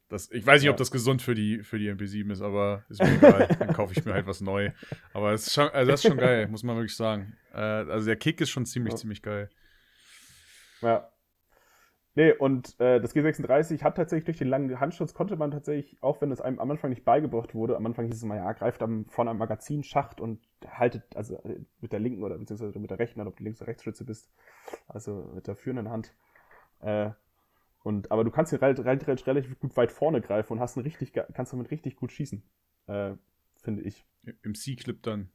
Das, ich weiß nicht, ob ja. das gesund für die, für die MP7 ist, aber ist mir egal. (laughs) Dann kaufe ich mir halt was neu. Aber es ist schon, also das ist schon geil, muss man wirklich sagen. Äh, also der Kick ist schon ziemlich, Ja. ziemlich geil. Ja. Nee, und äh, das G36 hat tatsächlich durch den langen Handschutz konnte man tatsächlich, auch wenn es einem am Anfang nicht beigebracht wurde, am Anfang hieß es immer, ja, greift am, vorne am Magazinschacht und haltet, also äh, mit der linken oder beziehungsweise mit der rechten ob du Links- oder Rechtsschütze bist, also mit der führenden Hand. Äh, und, aber du kannst hier relativ, relativ, relativ gut weit vorne greifen und hast einen richtig, kannst damit richtig gut schießen, äh, finde ich. Im C-Clip dann.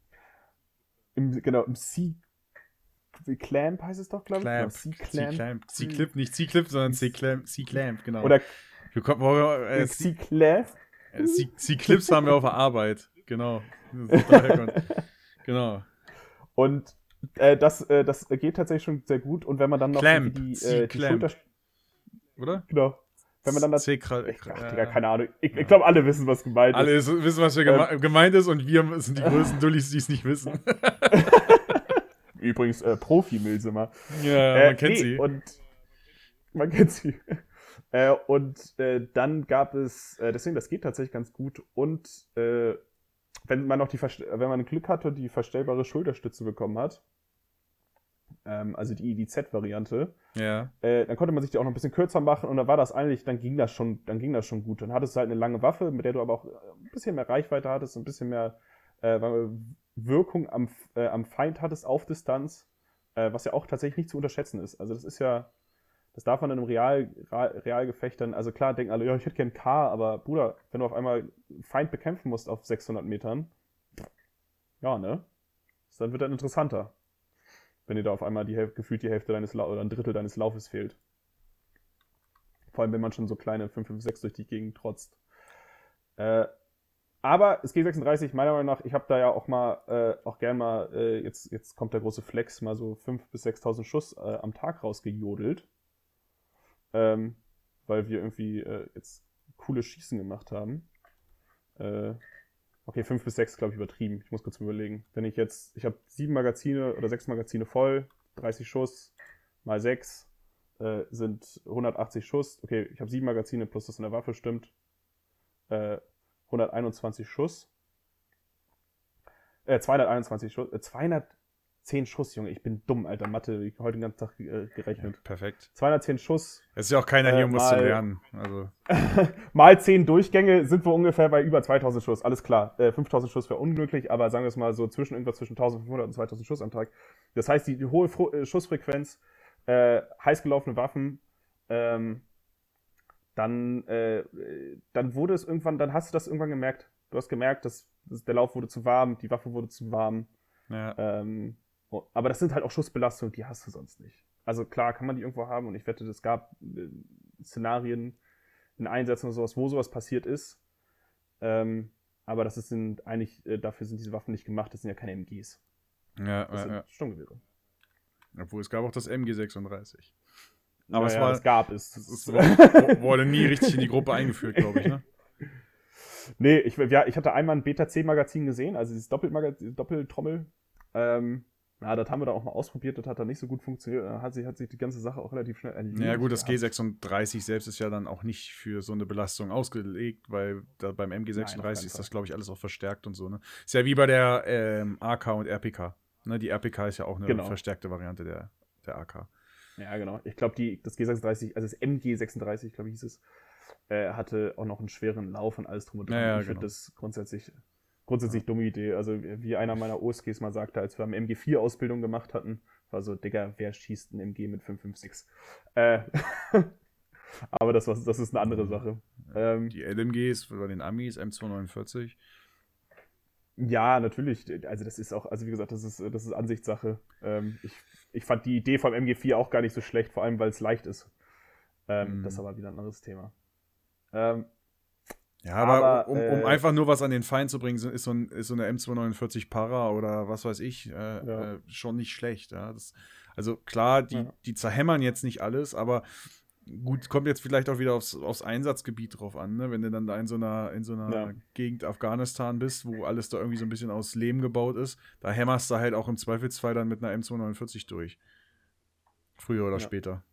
Im, genau, im C Clamp heißt es doch, glaube ich. Clamp. C-Clamp. C-Clamp. C-Clip, nicht C-Clip, sondern C-Clamp, C-Clamp, genau. Oder äh, C-Clamp. äh, C- C-Clips haben wir auf der Arbeit. Genau. (laughs) Genau. Und äh, das, äh, das geht tatsächlich schon sehr gut. Und wenn man dann noch Clamp. die, äh, die. Schulter. Genau. Genau. Wenn man dann das. Ach, Digga, keine Ahnung. Ich, ich glaube, alle wissen, was gemeint Alle ist. ist- wissen, was geme gemeint ist und wir sind die größten Dullis, die es nicht wissen. (laughs) Übrigens, äh, Profi-Milsimmer. ja, Äh, man kennt nee, sie. Und (laughs) man kennt sie. äh, und äh, dann gab es, äh, deswegen, das geht tatsächlich ganz gut. Und äh, wenn man noch die, wenn man Glück hatte, die verstellbare Schulterstütze bekommen hat, ähm, also die IDZ-Variante, Ja. äh, dann konnte man sich die auch noch ein bisschen kürzer machen und dann war das eigentlich, dann ging das schon, dann ging das schon gut. Dann hattest du halt eine lange Waffe, mit der du aber auch äh, ein bisschen mehr Reichweite hattest, ein bisschen mehr äh, Wirkung am, äh, am Feind hattest auf Distanz, äh, was ja auch tatsächlich nicht zu unterschätzen ist. Also das ist ja, das darf man in einem Real, Real, Realgefecht dann, also klar denken alle, ja, ich hätte gern K, aber Bruder, wenn du auf einmal Feind bekämpfen musst auf 600 Metern, ja, ne? Dann wird das interessanter wenn dir da auf einmal die Hälfte, gefühlt die Hälfte deines Lau oder ein Drittel deines Laufes fehlt. Vor allem, wenn man schon so kleine 556 durch die Gegend trotzt. Äh, aber das G36, meiner Meinung nach, ich habe da ja auch mal, äh, auch gern mal, äh, jetzt, jetzt kommt der große Flex, mal so 5.000 bis 6.000 Schuss äh, am Tag rausgejodelt. Ähm, weil wir irgendwie äh, jetzt coole Schießen gemacht haben. Äh, Okay, 5 bis 6 glaube ich übertrieben. Ich muss kurz überlegen. Wenn ich jetzt, ich habe sieben Magazine oder sechs Magazine voll, 30 Schuss mal 6 äh, sind 180 Schuss. Okay, ich habe sieben Magazine plus das in der Waffe stimmt. Äh, 121 Schuss. Äh, 221 Schuss. Äh, 210 Schuss, Junge. Ich bin dumm, Alter. Mathe, ich heute den ganzen Tag äh, gerechnet. Perfekt. 210 Schuss Es ist ja auch keiner Äh, hier, um was zu mal- lernen. Also, (laughs) mal 10 Durchgänge sind wir ungefähr bei über 2000 Schuss. Alles klar. Äh, 5000 Schuss wäre unglücklich, aber sagen wir es mal so zwischen irgendwas zwischen 1500 und 2000 Schuss am Tag. Das heißt, die, die hohe Fro äh, Schussfrequenz, äh, heiß gelaufene Waffen, ähm, dann, äh, dann wurde es irgendwann, dann hast du das irgendwann gemerkt. Du hast gemerkt, dass, dass der Lauf wurde zu warm, die Waffe wurde zu warm. ja. Ähm, oh, aber das sind halt auch Schussbelastungen, die hast du sonst nicht. Also klar kann man die irgendwo haben und ich wette, es gab äh, Szenarien in Einsätzen oder sowas, wo sowas passiert ist. Ähm, aber das ist, sind eigentlich, äh, dafür sind diese Waffen nicht gemacht, das sind ja keine MGs. Ja, Das ja, sind ja. Sturmgewehre. Obwohl es gab auch das MG36. Aber es Naja, war- es gab es. Ist, wo- wurde nie richtig in die Gruppe (laughs) eingeführt, glaube ich, ne? Nee, ich, ja, ich hatte einmal ein Beta-C-Magazin gesehen, also dieses Doppeltrommel. Ähm, ja, das haben wir da auch mal ausprobiert, das hat dann nicht so gut funktioniert. Da hat sich, hat sich die ganze Sache auch relativ schnell erledigt. Ja, gut, das G36 selbst ist ja dann auch nicht für so eine Belastung ausgelegt, weil da beim MG36 Nein, ist das, glaube ich, alles auch verstärkt und so. Ne? Ist ja wie bei der ähm, AK und RPK. Ne? Die RPK ist ja auch eine genau. verstärkte Variante der, der AK. Ja, genau. Ich glaube, das G36, also das MG36, glaube ich, hieß es, äh, hatte auch noch einen schweren Lauf und alles drum und dran. Ja, ja, ich genau. finde das grundsätzlich grundsätzlich ja. dumme Idee. Also wie einer meiner OSGs mal sagte, als wir am MG4-Ausbildung gemacht hatten, war so, Digga, wer schießt ein MG mit 556? Äh, (laughs) aber das, was, das ist eine andere Sache. Ähm, die LMGs bei den Amis, M249. Ja, natürlich. Also das ist auch, also wie gesagt, das ist, das ist Ansichtssache. Ähm, ich, ich fand die Idee vom MG4 auch gar nicht so schlecht, vor allem weil es leicht ist. Ähm, mhm. Das ist aber wieder ein anderes Thema. Ähm, ja, aber, aber um, um äh, einfach nur was an den Feind zu bringen, ist so, ein, ist so eine M249 Para oder was weiß ich äh, ja. äh, schon nicht schlecht. Ja? Das, also klar, die, ja. die zerhämmern jetzt nicht alles, aber gut, kommt jetzt vielleicht auch wieder aufs, aufs Einsatzgebiet drauf an, ne? wenn du dann da in so einer, in so einer ja. Gegend Afghanistan bist, wo alles da irgendwie so ein bisschen aus Lehm gebaut ist, da hämmerst du halt auch im Zweifelsfall dann mit einer M249 durch. Früher oder später.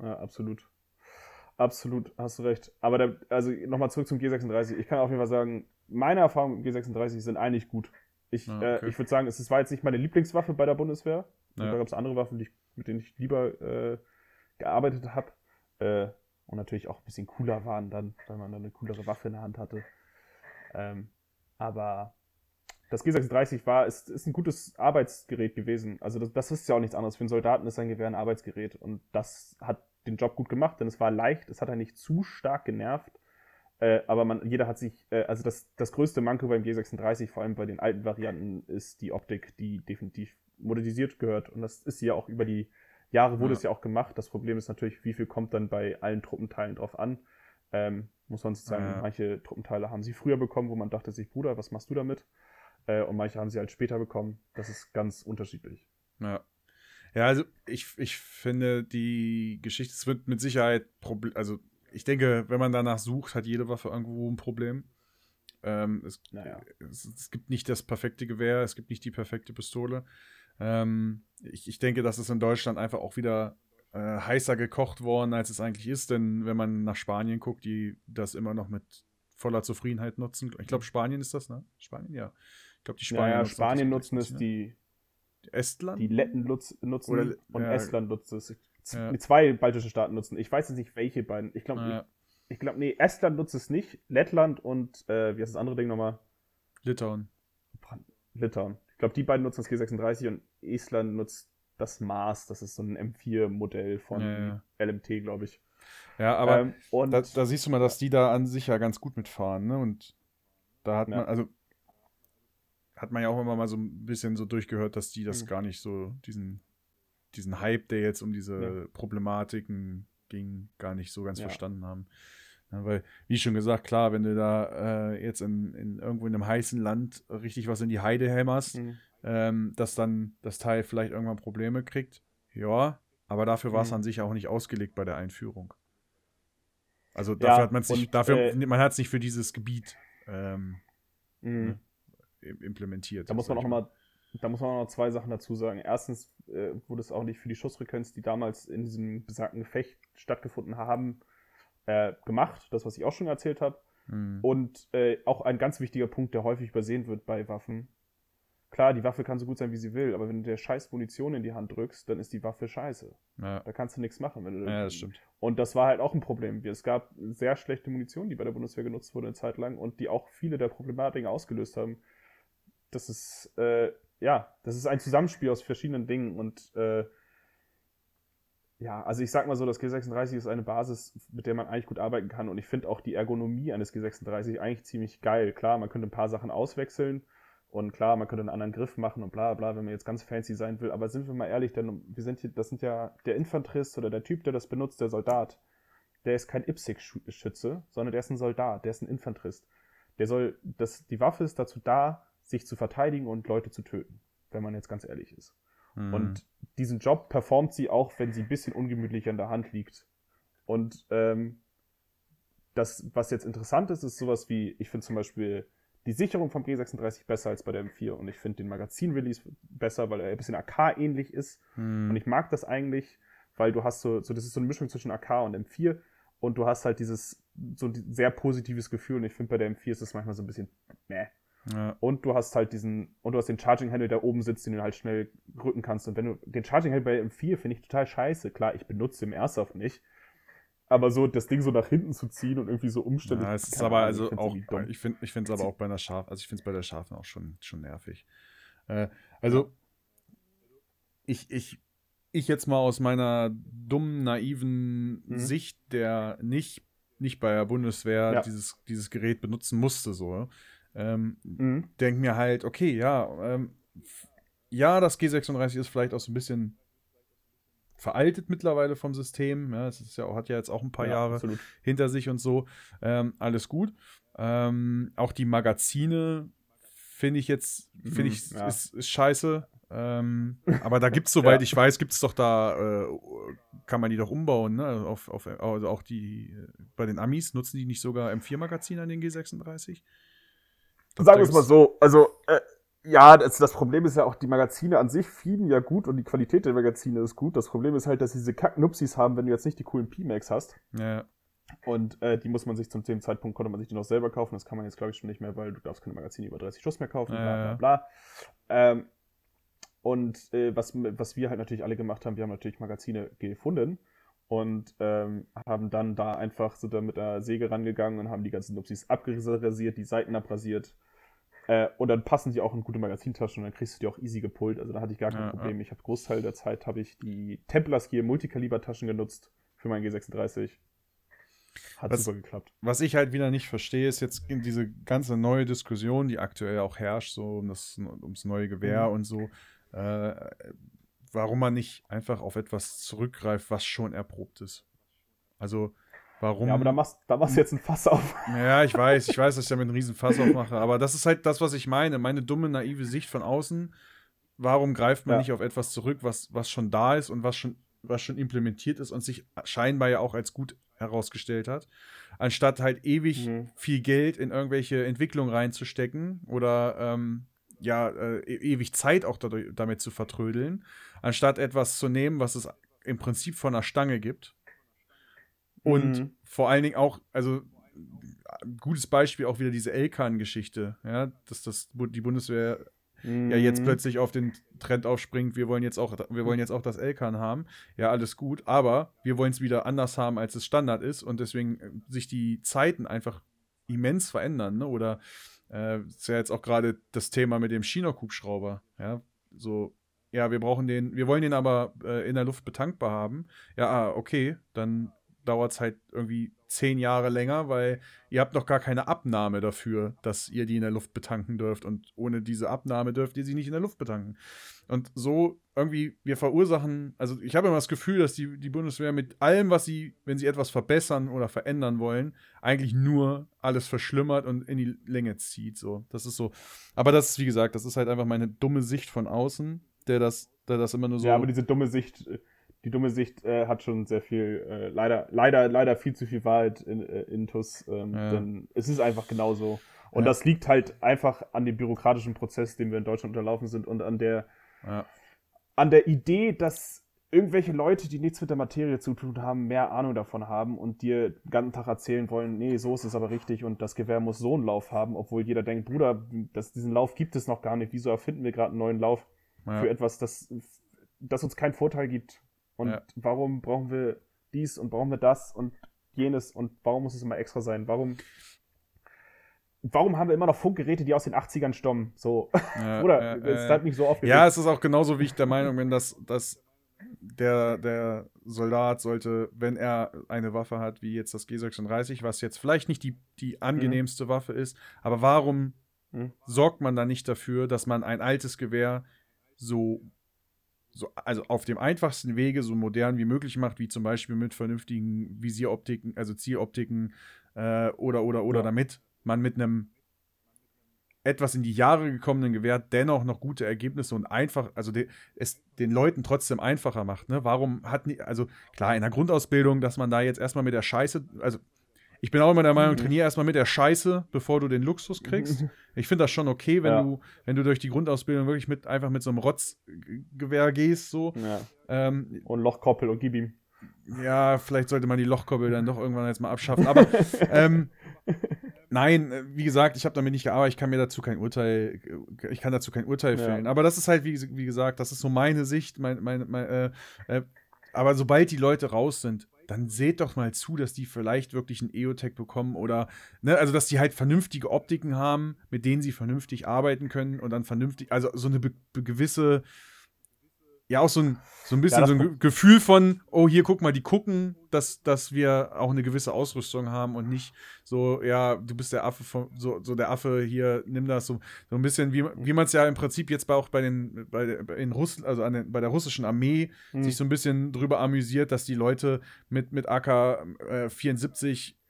Ja, absolut. Absolut, hast du recht. Aber der, also nochmal zurück zum G36. Ich kann auf jeden Fall sagen, meine Erfahrungen mit G36 sind eigentlich gut. Ich, ah, äh, okay. äh, ich würde sagen, es war jetzt nicht meine Lieblingswaffe bei der Bundeswehr. Ja. Da gab es andere Waffen, die ich, mit denen ich lieber äh, gearbeitet habe. Äh, und natürlich auch ein bisschen cooler waren dann, weil man dann eine coolere Waffe in der Hand hatte. Ähm, aber das G36 war, ist, ist ein gutes Arbeitsgerät gewesen. Also das, das ist ja auch nichts anderes. Für einen Soldaten ist ein Gewehr ein Arbeitsgerät. Und das hat den Job gut gemacht, denn es war leicht, es hat er nicht zu stark genervt. Äh, aber man, jeder hat sich, äh, also das, das größte Manko beim G36, vor allem bei den alten Varianten, ist die Optik, die definitiv modernisiert gehört. Und das ist ja auch über die Jahre wurde ja. es ja auch gemacht. Das Problem ist natürlich, wie viel kommt dann bei allen Truppenteilen drauf an. Ähm, muss man sagen, ja. manche Truppenteile haben sie früher bekommen, wo man dachte sich, Bruder, was machst du damit? Äh, und manche haben sie halt später bekommen. Das ist ganz unterschiedlich. Ja. Ja, also ich, ich finde, die Geschichte, es wird mit Sicherheit, Problem, also ich denke, wenn man danach sucht, hat jede Waffe irgendwo ein Problem. Ähm, es, naja. es, es, gibt nicht das perfekte Gewehr, es gibt nicht die perfekte Pistole. Ähm, ich, ich denke, das ist in Deutschland einfach auch wieder äh, heißer gekocht worden, als es eigentlich ist, denn wenn man nach Spanien guckt, die das immer noch mit voller Zufriedenheit nutzen. Ich glaube, Spanien ist das, ne? Spanien, ja. Ich glaube, die Spanier ja, ja, Spanien nutzen es, die Estland? Die Letten nutzen Oder, und ja, Estland nutzt es. Ja. Zwei baltische Staaten nutzen. Ich weiß jetzt nicht, welche beiden. Ich glaube, ich, ich glaube, nee, Estland nutzt es nicht. Lettland und, äh, wie heißt das andere Ding nochmal? Litauen. Litauen. Ich glaube, die beiden nutzen das G36 und Estland nutzt das Mars. Das ist so ein M4-Modell von LMT, glaube ich. Ja, aber ähm, da, da, siehst du mal, dass die da an sich ja ganz gut mitfahren, ne? Und da hat man, also hat man ja auch immer mal so ein bisschen so durchgehört, dass die das mhm. gar nicht so, diesen, diesen Hype, der jetzt um diese ja. Problematiken ging, gar nicht so ganz ja. verstanden haben. Ja, weil, wie schon gesagt, klar, wenn du da äh, jetzt in, in, irgendwo in einem heißen Land richtig was in die Heide hämmerst, mhm. ähm, dass dann das Teil vielleicht irgendwann Probleme kriegt, ja, aber dafür war es mhm. an sich auch nicht ausgelegt bei der Einführung. Also dafür hat man es nicht, dafür, äh, man hat es nicht für dieses Gebiet ähm, mhm. ne? implementiert. Da muss man auch mal, da muss man auch noch zwei Sachen dazu sagen. Erstens äh, wurde es auch nicht für die Schussfrequenz, die damals in diesem besagten Gefecht stattgefunden haben, äh, gemacht. Das, was ich auch schon erzählt habe. Mhm. Und äh, auch ein ganz wichtiger Punkt, der häufig übersehen wird bei Waffen. Klar, die Waffe kann so gut sein, wie sie will, aber wenn du der scheiß Munition in die Hand drückst, dann ist die Waffe scheiße. Ja. Da kannst du nichts machen. Wenn du, ja, das stimmt. Und das war halt auch ein Problem. Es gab sehr schlechte Munition, die bei der Bundeswehr genutzt wurde eine Zeit lang und die auch viele der Problematiken ausgelöst haben das ist, äh, ja, das ist ein Zusammenspiel aus verschiedenen Dingen und äh, ja, also ich sag mal so, das G36 ist eine Basis, mit der man eigentlich gut arbeiten kann und ich finde auch die Ergonomie eines G36 eigentlich ziemlich geil. Klar, man könnte ein paar Sachen auswechseln und klar, man könnte einen anderen Griff machen und bla bla, wenn man jetzt ganz fancy sein will, aber sind wir mal ehrlich, denn wir sind hier, das sind ja der Infanterist oder der Typ, der das benutzt, der Soldat, der ist kein IPSC-Schütze, sondern der ist ein Soldat, der ist ein Infanterist. Der soll, das, die Waffe ist dazu da, sich zu verteidigen und Leute zu töten, wenn man jetzt ganz ehrlich ist. Mhm. Und diesen Job performt sie auch, wenn sie ein bisschen ungemütlich an der Hand liegt. Und ähm, das, was jetzt interessant ist, ist sowas wie, ich finde zum Beispiel die Sicherung vom G36 besser als bei der M4 und ich finde den Magazin-Release besser, weil er ein bisschen AK-ähnlich ist. Hm. Und ich mag das eigentlich, weil du hast so, so, das ist so eine Mischung zwischen AK und M4 und du hast halt dieses so ein sehr positives Gefühl und ich finde bei der M4 ist es manchmal so ein bisschen meh. Ja. Und du hast halt diesen, und du hast den Charging Handle, der oben sitzt, den du halt schnell rücken kannst. Und wenn du den Charging Handle bei M4 finde ich total scheiße. Klar, ich benutze im Airsoft nicht. Aber so das Ding so nach hinten zu ziehen und irgendwie so umständlich. Ja, es ist aber also ich find's auch, ich finde ich finde es aber auch bei einer Schaf, also ich finde es bei der Schafen auch schon, schon nervig. Äh, also, ich, ich, ich jetzt mal aus meiner dummen, naiven Mhm. Sicht, der nicht, nicht bei der Bundeswehr Ja. dieses, dieses Gerät benutzen musste, so, ähm, Mhm. denk mir halt, okay, ja, ähm, ja, das G36 ist vielleicht auch so ein bisschen veraltet mittlerweile vom System. Ja, es ist ja hat ja jetzt auch ein paar Ja, Jahre Absolut. hinter sich und so. Ähm, alles gut. Ähm, auch die Magazine finde ich jetzt, finde Mhm, ich, ja. ist, ist scheiße. Ähm, (laughs) aber da gibt es, soweit Ja. ich weiß, gibt es doch da, äh, kann man die doch umbauen, ne? Auf, auf, also auch die, äh, bei den Amis nutzen die nicht sogar M4-Magazine an den G36? Sagen wir es mal so, also äh, ja, das, das Problem ist ja auch, die Magazine an sich feeden ja gut und die Qualität der Magazine ist gut. Das Problem ist halt, dass sie diese Kacknupsis haben, wenn du jetzt nicht die coolen P-Max hast. Ja, Und äh, die muss man sich zum dem Zeitpunkt, konnte man sich die noch selber kaufen. Das kann man jetzt, glaube ich, schon nicht mehr, weil du darfst keine Magazine über 30 Schuss mehr kaufen, Ja, bla bla bla. Ähm, und äh, was, was wir halt natürlich alle gemacht haben, wir haben natürlich Magazine gefunden und ähm, haben dann da einfach so da mit der Säge rangegangen und haben die ganzen Nupsis abgerasiert, die Seiten abrasiert. Äh, und dann passen die auch in gute Magazintaschen und dann kriegst du die auch easy gepult. Also da hatte ich gar kein Ja, Problem. Ich habe Großteil der Zeit habe ich die Templar Gear Multikaliber-Taschen genutzt für meinen G36. Hat Was- super geklappt. Was ich halt wieder nicht verstehe, ist jetzt diese ganze neue Diskussion, die aktuell auch herrscht, so um das, ums neue Gewehr Mhm. und so, äh, warum man nicht einfach auf etwas zurückgreift, was schon erprobt ist. Also, warum. Ja, aber da machst, da machst du jetzt ein Fass auf. (laughs) Ja, ich weiß, ich weiß, dass ich damit einen riesen Fass aufmache, aber das ist halt das, was ich meine. Meine dumme, naive Sicht von außen. Warum greift man Ja. nicht auf etwas zurück, was, was schon da ist und was schon, was schon implementiert ist und sich scheinbar ja auch als gut herausgestellt hat, anstatt halt ewig Mhm. viel Geld in irgendwelche Entwicklungen reinzustecken oder ähm, ja, äh, e- ewig Zeit auch dadurch, damit zu vertrödeln, anstatt etwas zu nehmen, was es im Prinzip von der Stange gibt. Und Mhm. vor allen Dingen auch, also gutes Beispiel auch wieder diese Elkan-Geschichte, ja, dass das die Bundeswehr ja jetzt Mhm. plötzlich auf den Trend aufspringt, wir wollen jetzt auch, wir wollen jetzt auch das Elkan haben. Ja, alles gut, aber wir wollen es wieder anders haben, als es Standard ist und deswegen äh, sich die Zeiten einfach immens verändern, ne? Oder äh, ist ja jetzt auch gerade das Thema mit dem Chinook-Hubschrauber, ja, so ja, wir brauchen den, wir wollen den aber äh, in der Luft betankbar haben. Ja, ah, okay, dann dauert es halt irgendwie zehn Jahre länger, weil ihr habt noch gar keine Abnahme dafür, dass ihr die in der Luft betanken dürft. Und ohne diese Abnahme dürft ihr sie nicht in der Luft betanken. Und so irgendwie, wir verursachen, also ich habe immer das Gefühl, dass die, die Bundeswehr mit allem, was sie, wenn sie etwas verbessern oder verändern wollen, eigentlich nur alles verschlimmert und in die Länge zieht. So, das ist so. Aber das ist, wie gesagt, das ist halt einfach meine dumme Sicht von außen, der das, der das immer nur so. Ja, aber diese dumme Sicht, äh, die dumme Sicht äh, hat schon sehr viel, äh, leider, leider, leider viel zu viel Wahrheit in, äh, intus. Ähm, Ja. Denn es ist einfach genauso. Und Ja. das liegt halt einfach an dem bürokratischen Prozess, den wir in Deutschland unterlaufen sind und an der, ja. an der Idee, dass irgendwelche Leute, die nichts mit der Materie zu tun haben, mehr Ahnung davon haben und dir den ganzen Tag erzählen wollen, nee, so ist es aber richtig und das Gewehr muss so einen Lauf haben, obwohl jeder denkt, Bruder, das, diesen Lauf gibt es noch gar nicht. Wieso erfinden wir gerade einen neuen Lauf für etwas, das, das uns keinen Vorteil gibt? Und Ja. warum brauchen wir dies und brauchen wir das und jenes und warum muss es immer extra sein? Warum, warum haben wir immer noch Funkgeräte, die aus den 80ern stammen? So, Ja, (laughs) oder ja, es hat mich so aufgeregt. Ja, es ist auch genauso, wie ich der Meinung bin, dass, dass der, der Soldat sollte, wenn er eine Waffe hat, wie jetzt das G36, was jetzt vielleicht nicht die, die angenehmste Waffe ist, aber warum Mhm. sorgt man dann nicht dafür, dass man ein altes Gewehr so, so, also auf dem einfachsten Wege so modern wie möglich macht, wie zum Beispiel mit vernünftigen Visieroptiken, also Zieloptiken äh, oder, oder, oder Ja. damit man mit einem etwas in die Jahre gekommenen Gewehr dennoch noch gute Ergebnisse und einfach, also de, es den Leuten trotzdem einfacher macht. Ne? Warum hat nie, also klar, in der Grundausbildung, dass man da jetzt erstmal mit der Scheiße, also Ich bin auch immer der Meinung, Mhm. trainier erstmal mit der Scheiße, bevor du den Luxus kriegst. (laughs) Ich finde das schon okay, wenn Ja. du, wenn du durch die Grundausbildung wirklich mit einfach mit so einem Rotzgewehr gehst, so. Ja. Ähm, Und Lochkoppel und gib ihm. ja, vielleicht sollte man die Lochkoppel dann doch irgendwann jetzt mal abschaffen. Aber (laughs) ähm, nein, wie gesagt, ich habe damit nicht gearbeitet, ich kann mir dazu kein Urteil, ich kann dazu kein Urteil Ja. fällen. Aber das ist halt, wie, wie gesagt, das ist so meine Sicht. Mein, mein, mein, äh, äh, aber sobald die Leute raus sind, dann seht doch mal zu, dass die vielleicht wirklich einen EOTech bekommen oder, ne, also dass die halt vernünftige Optiken haben, mit denen sie vernünftig arbeiten können und dann vernünftig, also so eine be be gewisse, ja, auch so ein, so ein bisschen das so ein Ge Gefühl von, oh, hier guck mal, die gucken, dass, dass wir auch eine gewisse Ausrüstung haben und nicht so, ja, du bist der Affe von, so, so der Affe hier, nimm das so, so ein bisschen, wie, wie man es ja im Prinzip jetzt bei, auch bei den, bei, der- in Russ, also an den, bei der russischen Armee Hm. sich so ein bisschen drüber amüsiert, dass die Leute mit, mit AK äh, 74 äh,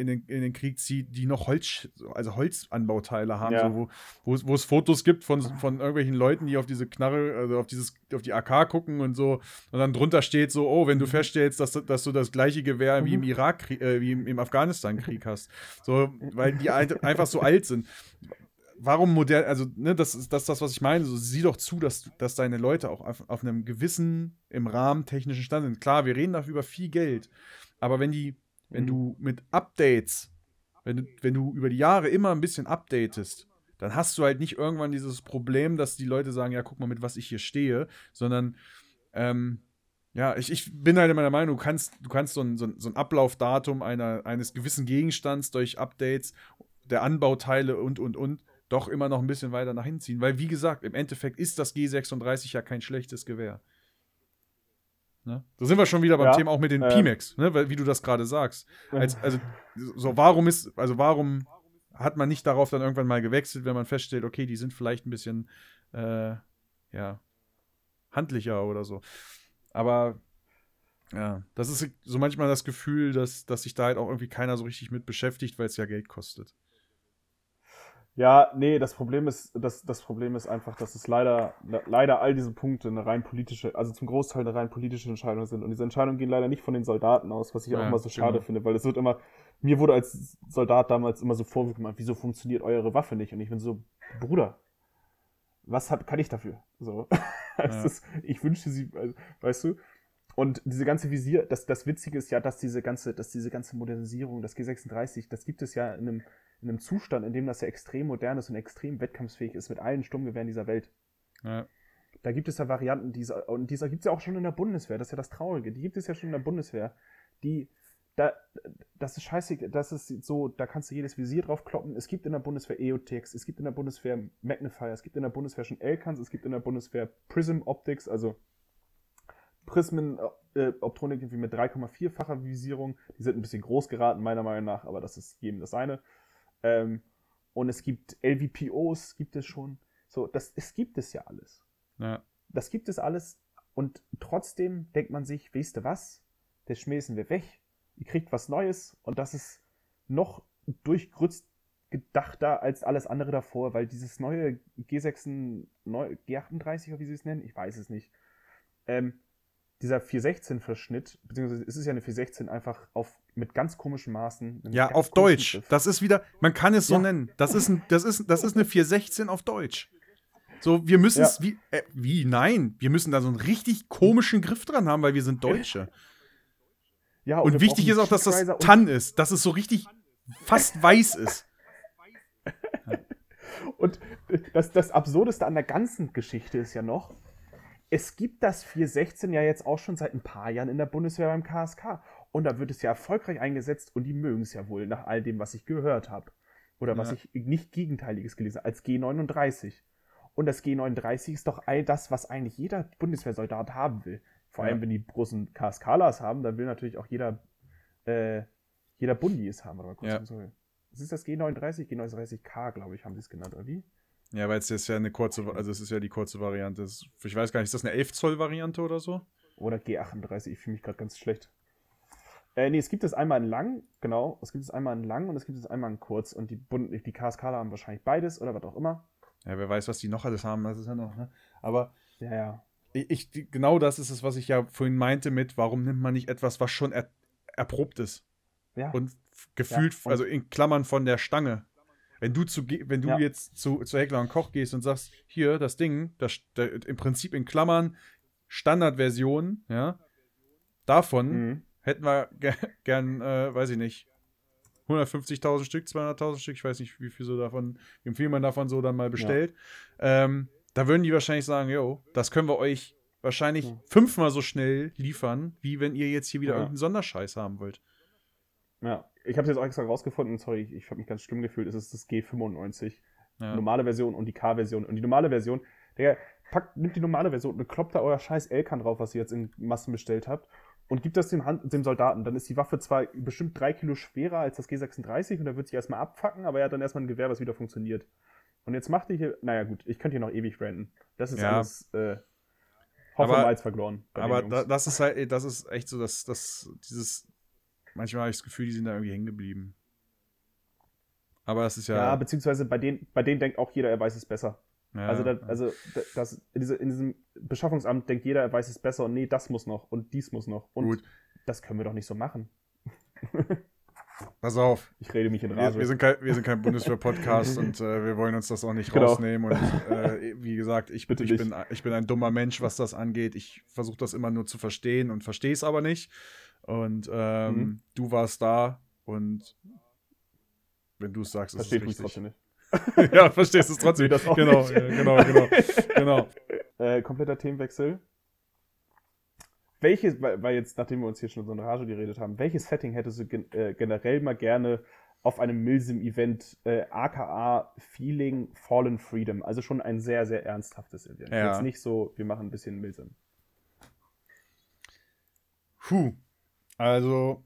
in, den, in den Krieg zieht, die noch Holz, also Holzanbauteile haben, Ja. so, wo, wo, es- wo es Fotos gibt von, von irgendwelchen Leuten, die auf diese Knarre, also auf dieses, auf die AK gucken und so, und dann drunter steht so, oh, wenn du feststellst, dass, du- dass du das gleiche Gewehr wie im Mhm. Irak, äh, wie im, im Afghanistan-Krieg hast. So, weil die (laughs) ein- einfach so alt sind. Warum modern, also, ne, das ist das, das was ich meine. So, sieh doch zu, dass, dass deine Leute auch auf, auf einem gewissen, im Rahmen technischen Stand sind. Klar, wir reden dafür über viel Geld. Aber wenn die, wenn Mhm. du mit Updates, wenn du, wenn du über die Jahre immer ein bisschen updatest, dann hast du halt nicht irgendwann dieses Problem, dass die Leute sagen, ja, guck mal, mit was ich hier stehe, sondern ähm, ja, ich, ich bin halt immer der Meinung, du kannst, du kannst so ein, so ein, so ein Ablaufdatum einer, eines gewissen Gegenstands durch Updates der Anbauteile und, und, und doch immer noch ein bisschen weiter nach hinten ziehen. Weil, wie gesagt, im Endeffekt ist das G36 ja kein schlechtes Gewehr. Ne? Da sind wir schon wieder beim Ja, Thema auch mit den ähm. Pimex, ne? wie du das gerade sagst. Als, also, so, warum ist, also warum hat man nicht darauf dann irgendwann mal gewechselt, wenn man feststellt, okay, die sind vielleicht ein bisschen, äh, ja, handlicher oder so. Aber ja, das ist so manchmal das Gefühl, dass, dass sich da halt auch irgendwie keiner so richtig mit beschäftigt, weil es ja Geld kostet. Ja, nee, das Problem ist, das, das Problem ist einfach, dass es leider, le- leider all diese Punkte eine rein politische, also zum Großteil eine rein politische Entscheidung sind. Und diese Entscheidungen gehen leider nicht von den Soldaten aus, was ich auch Ja, immer so schade genau. finde, weil es wird immer, mir wurde als Soldat damals immer so Vorwürfe gemacht, wieso funktioniert eure Waffe nicht? Und ich bin so, Bruder, was hab, kann ich dafür? So. (laughs) Ja. ist, ich wünschte sie, also, weißt du? Und diese ganze Visier, das, das Witzige ist ja, dass diese ganze, dass diese ganze Modernisierung, das G36, das gibt es ja in einem, in einem Zustand, in dem das ja extrem modern ist und extrem wettkampfsfähig ist mit allen Sturmgewehren dieser Welt. Ja, Da gibt es ja Varianten dieser, und dieser gibt es ja auch schon in der Bundeswehr, das ist ja das Traurige, die gibt es ja schon in der Bundeswehr, die, da, das ist scheiße, das ist so, da kannst du jedes Visier drauf kloppen. Es gibt in der Bundeswehr EOTX, es gibt in der Bundeswehr Magnifier, es gibt in der Bundeswehr schon Elkans, es gibt in der Bundeswehr Prism Optics, also Prismen äh, Optronik irgendwie mit 3,4-facher Visierung. Die sind ein bisschen groß geraten, meiner Meinung nach, aber das ist jedem das eine. Ähm, und es gibt LVPOs, gibt es schon. So, das, es gibt es ja alles. ja, Das gibt es alles. Und trotzdem denkt man sich, weißt du was? Das schmeißen wir weg. Ihr kriegt was Neues und das ist noch durchgrützt gedachter als alles andere davor, weil dieses neue G6, neu, G38 oder wie sie es nennen, ich weiß es nicht. Ähm, dieser 416-Verschnitt, beziehungsweise ist es ja eine 416 einfach auf, mit ganz komischen Maßen. ja auf Deutsch. Griff. Das ist wieder, man kann es so Ja. nennen. Das ist, ein, das, ist, das ist eine 416 auf Deutsch. So, wir müssen es, wie, äh, wie, nein, wir müssen da so einen richtig komischen Griff dran haben, weil wir sind Deutsche. ja, Und wir wichtig ist auch, dass das und- Tann ist, dass es so richtig fast weiß ist. (laughs) Und das, das Absurdeste an der ganzen Geschichte ist ja noch, es gibt das 416 ja jetzt auch schon seit ein paar Jahren in der Bundeswehr beim KSK. Und da wird es ja erfolgreich eingesetzt und die mögen es ja wohl, nach all dem, was ich gehört habe. Oder was Ja. ich nicht Gegenteiliges gelesen habe, als G39. Und das G39 ist doch all das, was eigentlich jeder Bundeswehrsoldat haben will. Vor allem, Ja. wenn die großen KSKlers haben, dann will natürlich auch jeder, äh, jeder Bundi es haben. Oder mal kurz Ja. Das ist das G39, G39K, glaube ich, haben sie es genannt, oder wie? Ja, weil es jetzt ja eine kurze, also es ist ja die kurze Variante. Ich weiß gar nicht, ist das eine 11 Zoll Variante oder so? Oder G38, ich fühle mich gerade ganz schlecht. Äh, nee, es gibt es einmal in lang, genau. Es gibt es einmal in lang und es gibt es einmal in kurz. Und die, Bund die KSKler haben wahrscheinlich beides oder was auch immer. Ja, wer weiß, was die noch alles haben, das ist ja noch, ne? Aber Ja, ja. ich, ich, genau das ist es, was ich ja vorhin meinte mit, warum nimmt man nicht etwas, was schon er, erprobt ist? Ja. Und gefühlt, ja, und also in Klammern von der Stange. Wenn du, zu, wenn du ja. jetzt zu, zu Heckler und Koch gehst und sagst, hier, das Ding, das, das im Prinzip in Klammern Standardversion, ja, davon mhm. hätten wir (laughs) gern, äh, weiß ich nicht, 150.000 Stück, 200.000 Stück, ich weiß nicht, wie viel so davon, wie viel man davon so dann mal bestellt. Ja. Ähm, da würden die wahrscheinlich sagen, yo, das können wir euch wahrscheinlich ja. fünfmal so schnell liefern, wie wenn ihr jetzt hier wieder ja. irgendeinen Sonderscheiß haben wollt. Ja, ich habe es jetzt auch extra rausgefunden, sorry, ich, ich habe mich ganz schlimm gefühlt, es ist das G95. Ja. Normale Version und die K-Version. Und die normale Version, der packt, nimmt die normale Version und kloppt da euer scheiß Elkan drauf, was ihr jetzt in Massen bestellt habt, und gibt das dem, Hand, dem Soldaten. Dann ist die Waffe zwar bestimmt drei Kilo schwerer als das G36 und er wird sich erstmal abfacken, aber er hat dann erstmal ein Gewehr, was wieder funktioniert. Und jetzt macht ihr hier, naja gut, ich könnte hier noch ewig ranten. Das ist ja. alles äh, Hoffe aber, verloren. Aber da, das ist halt, das ist echt so, dass, dass dieses Manchmal habe ich das Gefühl, die sind da irgendwie hängen geblieben. Aber das ist ja. Ja, beziehungsweise bei denen, bei denen denkt auch jeder, er weiß es besser. Ja, also, also das, in, diese, in, diesem Beschaffungsamt denkt jeder, er weiß es besser und nee, das muss noch und dies muss noch. Und Gut. das können wir doch nicht so machen. Pass auf. Ich rede mich in Rage. Wir, wir sind kein, wir sind kein Bundeswehr-Podcast (laughs) und äh, wir wollen uns das auch nicht genau. rausnehmen. Und äh, (laughs) wie gesagt, ich, ich, bin, ich bin ein dummer Mensch, was das angeht. Ich versuche das immer nur zu verstehen und verstehe es aber nicht. Und ähm, mhm. du warst da und wenn du es sagst, ist Versteht es richtig. trotzdem nicht. (laughs) ja, verstehst du es trotzdem. das auch genau, nicht. Genau, genau, (laughs) genau. Äh, kompletter Themenwechsel. Welches, weil, weil, jetzt, nachdem wir uns hier schon so eine Rage geredet haben, welches Setting hättest du gen äh, generell mal gerne auf einem Milsim-Event, äh, aka Feeling Fallen Freedom? Also schon ein sehr, sehr ernsthaftes Event. Ja. Jetzt nicht so, wir machen ein bisschen Milsim. Puh, also,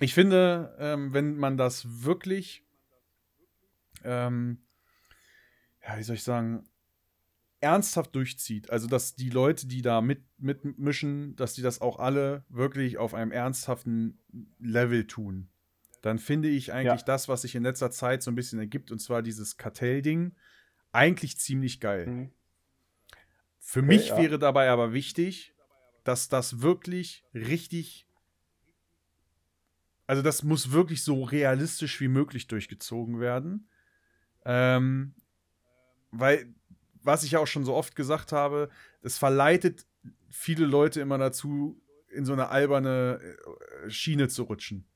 ich finde, ähm, wenn man das wirklich, ähm, ja, wie soll ich sagen, ernsthaft durchzieht, also dass die Leute, die da mit, mitmischen, dass die das auch alle wirklich auf einem ernsthaften Level tun, dann finde ich eigentlich ja. das, was sich in letzter Zeit so ein bisschen ergibt, und zwar dieses Kartellding, eigentlich ziemlich geil. Mhm. Für okay, mich ja. wäre dabei aber wichtig, dass das wirklich richtig also das muss wirklich so realistisch wie möglich durchgezogen werden. Ähm, weil, was ich ja auch schon so oft gesagt habe, es verleitet viele Leute immer dazu, in so eine alberne äh, Schiene zu rutschen.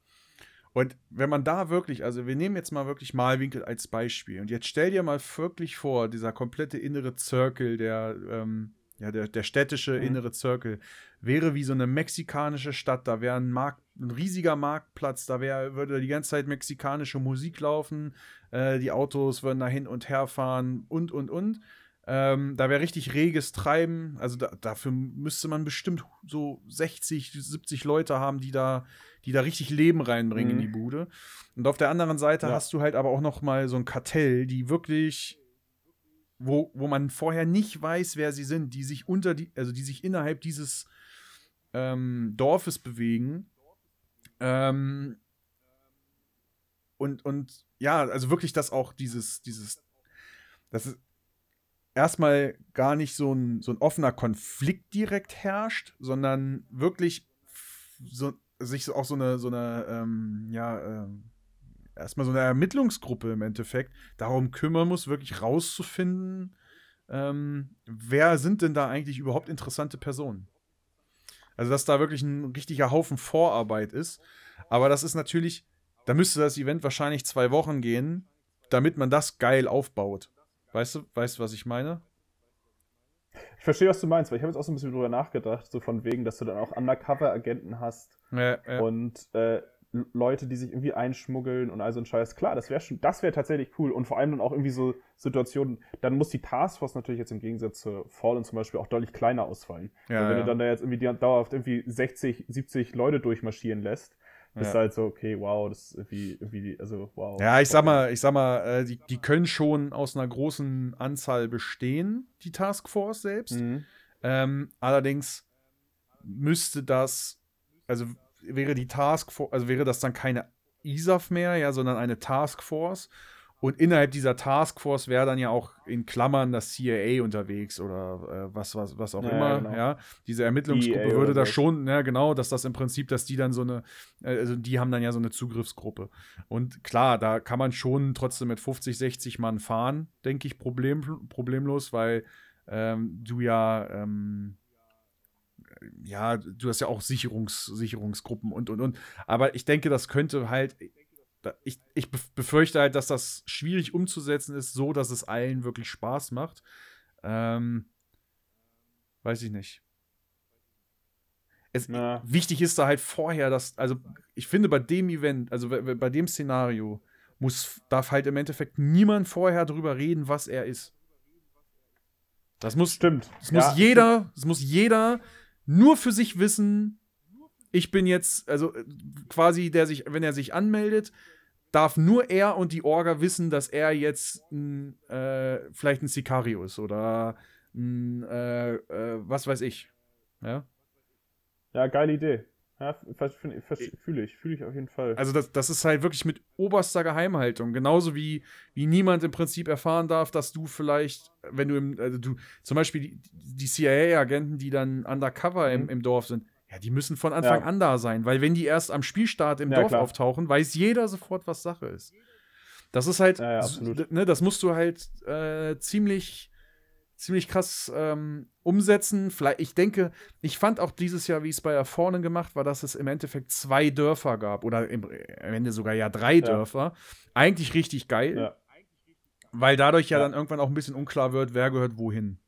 Und wenn man da wirklich, also wir nehmen jetzt mal wirklich Malwinkel als Beispiel und jetzt stell dir mal wirklich vor, dieser komplette innere Circle, der, ähm, ja, der, der städtische mhm. innere Circle, wäre wie so eine mexikanische Stadt. Da wäre ein, Markt, ein riesiger Marktplatz, da wär, würde die ganze Zeit mexikanische Musik laufen, äh, die Autos würden da hin und her fahren und, und, und. Ähm, da wäre richtig reges Treiben. Also da, dafür müsste man bestimmt so 60, 70 Leute haben, die da, die da richtig Leben reinbringen mhm. in die Bude. Und auf der anderen Seite ja. hast du halt aber auch noch mal so ein Kartell, die wirklich wo, wo man vorher nicht weiß, wer sie sind, die sich unter die, also die sich innerhalb dieses ähm, Dorfes bewegen. Ähm, und, und ja, also wirklich, dass auch dieses, dieses, dass es erstmal gar nicht so ein, so ein offener Konflikt direkt herrscht, sondern wirklich so, sich auch so eine, so eine, ähm, ja, ähm, erstmal so eine Ermittlungsgruppe im Endeffekt darum kümmern muss, wirklich rauszufinden, ähm, wer sind denn da eigentlich überhaupt interessante Personen. Also, dass da wirklich ein richtiger Haufen Vorarbeit ist. Aber das ist natürlich, da müsste das Event wahrscheinlich zwei Wochen gehen, damit man das geil aufbaut. Weißt du, weißt du, was ich meine? Ich verstehe, was du meinst, weil ich habe jetzt auch so ein bisschen drüber nachgedacht, so von wegen, dass du dann auch Undercover-Agenten hast ja, ja. und äh, Leute, die sich irgendwie einschmuggeln und all so ein Scheiß. Klar, das wäre schon, das wäre tatsächlich cool. Und vor allem dann auch irgendwie so Situationen, dann muss die Taskforce natürlich jetzt im Gegensatz zu Fallen zum Beispiel auch deutlich kleiner ausfallen. Ja, wenn ja. du dann da jetzt irgendwie dauerhaft irgendwie 60, 70 Leute durchmarschieren lässt, ja. ist halt so, okay, wow, das ist irgendwie, irgendwie also wow. Ja, ich sag mal, ich sag mal, äh, die, die können schon aus einer großen Anzahl bestehen, die Taskforce selbst. Mhm. Ähm, allerdings müsste das, also wäre die Taskforce, also wäre das dann keine ISAF mehr, ja, sondern eine Taskforce. Und innerhalb dieser Taskforce wäre dann ja auch in Klammern das CIA unterwegs oder äh, was, was, was auch Ja, immer. genau. Ja, diese Ermittlungsgruppe DEA würde da schon, ja, genau, dass das im Prinzip, dass die dann so eine, äh, also die haben dann ja so eine Zugriffsgruppe. Und klar, da kann man schon trotzdem mit 50, 60 Mann fahren, denke ich, problem, problemlos, weil ähm, du ja, ähm, ja, du hast ja auch Sicherungs, Sicherungsgruppen und, und, und. Aber ich denke, das könnte halt, ich, ich bef- befürchte halt, dass das schwierig umzusetzen ist, so dass es allen wirklich Spaß macht. Ähm, weiß ich nicht. Es, Na. Wichtig ist da halt vorher, dass, also ich finde bei dem Event, also bei- dem Szenario, muss, darf halt im Endeffekt niemand vorher drüber reden, was er ist. Das muss, Stimmt. es muss Ja, jeder, es muss jeder nur für sich wissen, ich bin jetzt, also äh, quasi, der sich, wenn er sich anmeldet, darf nur er und die Orga wissen, dass er jetzt ein, äh, vielleicht ein Sicario ist oder ein, äh, äh, was weiß ich. Ja. Ja, geile Idee. Ja, fühle ich, fühle ich auf jeden Fall. Also das, das ist halt wirklich mit oberster Geheimhaltung. Genauso wie, wie niemand im Prinzip erfahren darf, dass du vielleicht, wenn du im, also du, zum Beispiel die, die CIA-Agenten, die dann undercover im, Mhm. im Dorf sind, ja, die müssen von Anfang Ja. an da sein, weil wenn die erst am Spielstart im Ja, Dorf klar. auftauchen, weiß jeder sofort, was Sache ist. Das ist halt, Ja, ne, das musst du halt äh, ziemlich, ziemlich krass ähm, umsetzen. Vielleicht, ich denke, ich fand auch dieses Jahr, wie es bei Erfornen gemacht war, dass es im Endeffekt zwei Dörfer gab oder im, am Ende sogar ja drei Dörfer. Eigentlich richtig geil, Ja. weil dadurch ja, Ja. dann irgendwann auch ein bisschen unklar wird, wer gehört wohin.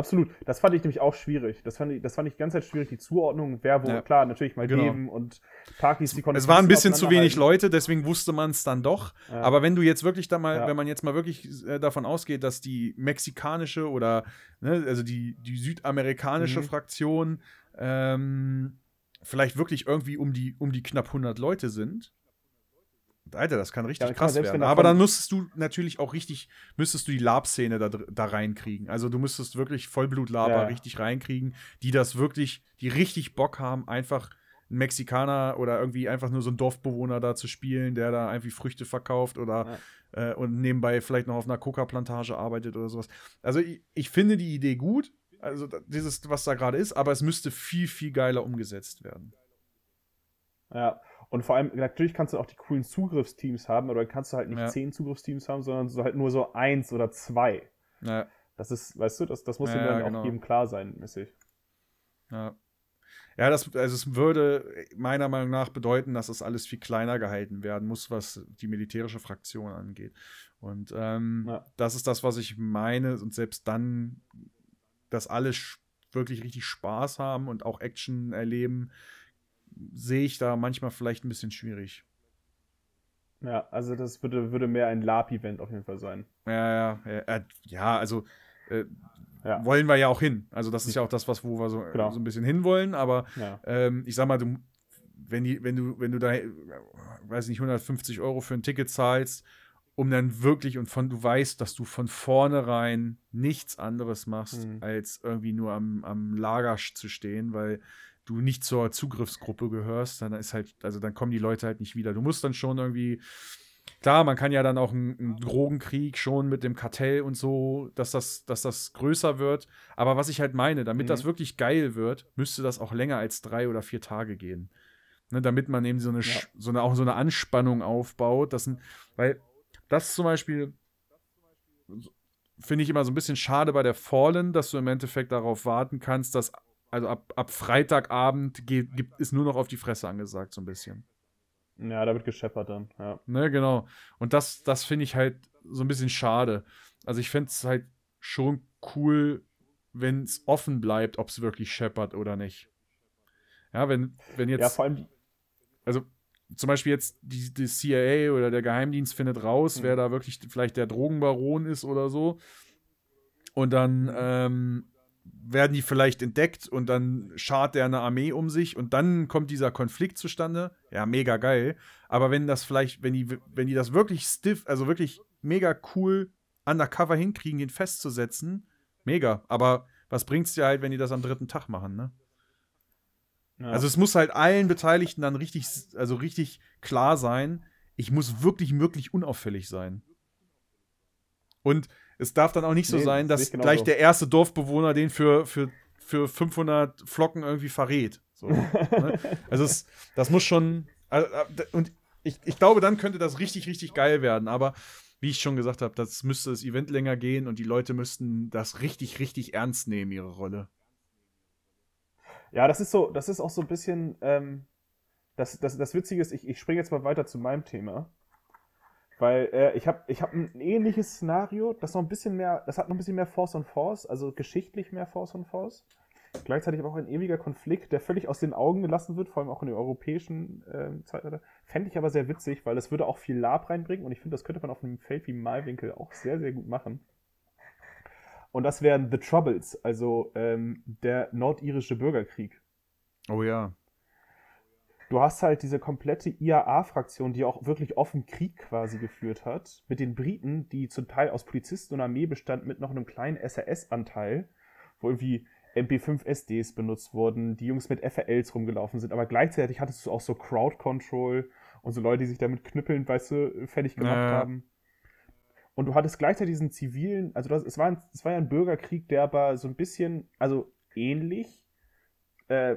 Absolut. Das fand ich nämlich auch schwierig. Das fand ich, das fand ich die ganze Zeit schwierig, die Zuordnung, wer wo, Ja. klar, natürlich mal Genau. geben und Takis, die konnten Es waren ein bisschen zu wenig. Leute, deswegen wusste man es dann doch. Ja. Aber wenn du jetzt wirklich da mal, Ja. wenn man jetzt mal wirklich äh, davon ausgeht, dass die mexikanische oder ne, also die, die südamerikanische Mhm. Fraktion ähm, vielleicht wirklich irgendwie um die, um die knapp 100 Leute sind. Alter, das kann richtig Ja, kann krass selbst werden. wenn Aber dann müsstest du natürlich auch richtig, müsstest du die Lab-Szene da, da reinkriegen. Also du müsstest wirklich Vollblut-Laber Ja. richtig reinkriegen, die das wirklich, die richtig Bock haben, einfach einen Mexikaner oder irgendwie einfach nur so einen Dorfbewohner da zu spielen, der da irgendwie Früchte verkauft oder äh, und nebenbei vielleicht noch auf einer Coca-Plantage arbeitet oder sowas. Also ich, ich finde die Idee gut, also dieses, was da gerade ist, aber es müsste viel, viel geiler umgesetzt werden. Ja, und vor allem, natürlich kannst du auch die coolen Zugriffsteams haben, aber dann kannst du halt nicht Ja. zehn Zugriffsteams haben, sondern so halt nur so eins oder zwei. Ja, Das ist, weißt du, das, das muss Ja, dann genau. auch jedem klar sein, mäßig. ja. Ja, das, also es würde meiner Meinung nach bedeuten, dass das alles viel kleiner gehalten werden muss, was die militärische Fraktion angeht. Und ähm, Ja. das ist das, was ich meine. Und selbst dann, dass alle wirklich richtig Spaß haben und auch Action erleben, sehe ich da manchmal vielleicht ein bisschen schwierig. Ja, also das würde, würde mehr ein Lab-Event auf jeden Fall sein. Ja, ja, ja, äh, ja also äh, Ja. wollen wir ja auch hin. Also das ist ja auch das, was wo wir so, Genau. so ein bisschen hinwollen, aber Ja. ähm, ich sag mal, du, wenn, die, wenn du, wenn du da, weiß nicht, 150 Euro für ein Ticket zahlst, um dann wirklich und von du weißt, dass du von vornherein nichts anderes machst, Mhm. als irgendwie nur am, am Lager zu stehen, weil du nicht zur Zugriffsgruppe gehörst, dann ist halt, also dann kommen die Leute halt nicht wieder. Du musst dann schon irgendwie, klar, man kann ja dann auch einen, einen Drogenkrieg schon mit dem Kartell und so, dass das, dass das größer wird. Aber was ich halt meine, damit Mhm. das wirklich geil wird, müsste das auch länger als drei oder vier Tage gehen. Ne, damit man eben so eine, Sch- so eine, auch so eine Anspannung aufbaut. Das, sind- weil das zum Beispiel finde ich immer so ein bisschen schade bei der Fallen, dass du im Endeffekt darauf warten kannst, dass also ab, ab Freitagabend geht, gibt, ist nur noch auf die Fresse angesagt, so ein bisschen. Ja, da wird gescheppert dann, ja. Ne, genau. Und das, das finde ich halt so ein bisschen schade. Also ich fände es halt schon cool, wenn es offen bleibt, ob es wirklich scheppert oder nicht. Ja, wenn, wenn jetzt. Ja, vor allem, die- also zum Beispiel jetzt die, die CIA oder der Geheimdienst findet raus, Mhm. wer da wirklich vielleicht der Drogenbaron ist oder so. Und dann Mhm. ähm, werden die vielleicht entdeckt und dann schart der eine Armee um sich und dann kommt dieser Konflikt zustande. Ja, mega geil. Aber wenn das vielleicht, wenn die, wenn die das wirklich stiff, also wirklich mega cool undercover hinkriegen, den festzusetzen, mega. Aber was bringt's dir halt, wenn die das am dritten Tag machen, ne? ja. Also es muss halt allen Beteiligten dann richtig, also richtig klar sein, ich muss wirklich, wirklich unauffällig sein. Und es darf dann auch nicht so nee, sein, dass genau gleich so. der erste Dorfbewohner den für, für, für 500 Flocken irgendwie verrät. So, ne? (laughs) Also es, das muss schon. Also, und ich, ich glaube, dann könnte das richtig, richtig geil werden. Aber wie ich schon gesagt habe, das müsste das Event länger gehen und die Leute müssten das richtig, richtig ernst nehmen, ihre Rolle. Ja, das ist so, das ist auch so ein bisschen, ähm, das, das, das Witzige ist, ich, ich springe jetzt mal weiter zu meinem Thema. Weil äh, ich habe ich hab ein ähnliches Szenario, das noch ein bisschen mehr, das hat noch ein bisschen mehr Force on Force, also geschichtlich mehr Force on Force. Gleichzeitig aber auch ein ewiger Konflikt, der völlig aus den Augen gelassen wird, vor allem auch in der europäischen äh, Zeitalter. Fände ich aber sehr witzig, weil es würde auch viel Lab reinbringen und ich finde, das könnte man auf einem Feld wie Malwinkel auch sehr, sehr gut machen. Und das wären The Troubles, also ähm, der nordirische Bürgerkrieg. Oh ja du hast halt diese komplette IAA-Fraktion, die auch wirklich offen Krieg quasi geführt hat, mit den Briten, die zum Teil aus Polizisten und Armee bestand, mit noch einem kleinen SRS-Anteil, wo irgendwie MP5-SDs benutzt wurden, die Jungs mit FRLs rumgelaufen sind, aber gleichzeitig hattest du auch so Crowd-Control und so Leute, die sich damit knüppeln, weißt du, fertig gemacht naja. haben. Und du hattest gleichzeitig diesen zivilen, also das, es, war ein, es war ja ein Bürgerkrieg, der aber so ein bisschen, also ähnlich äh,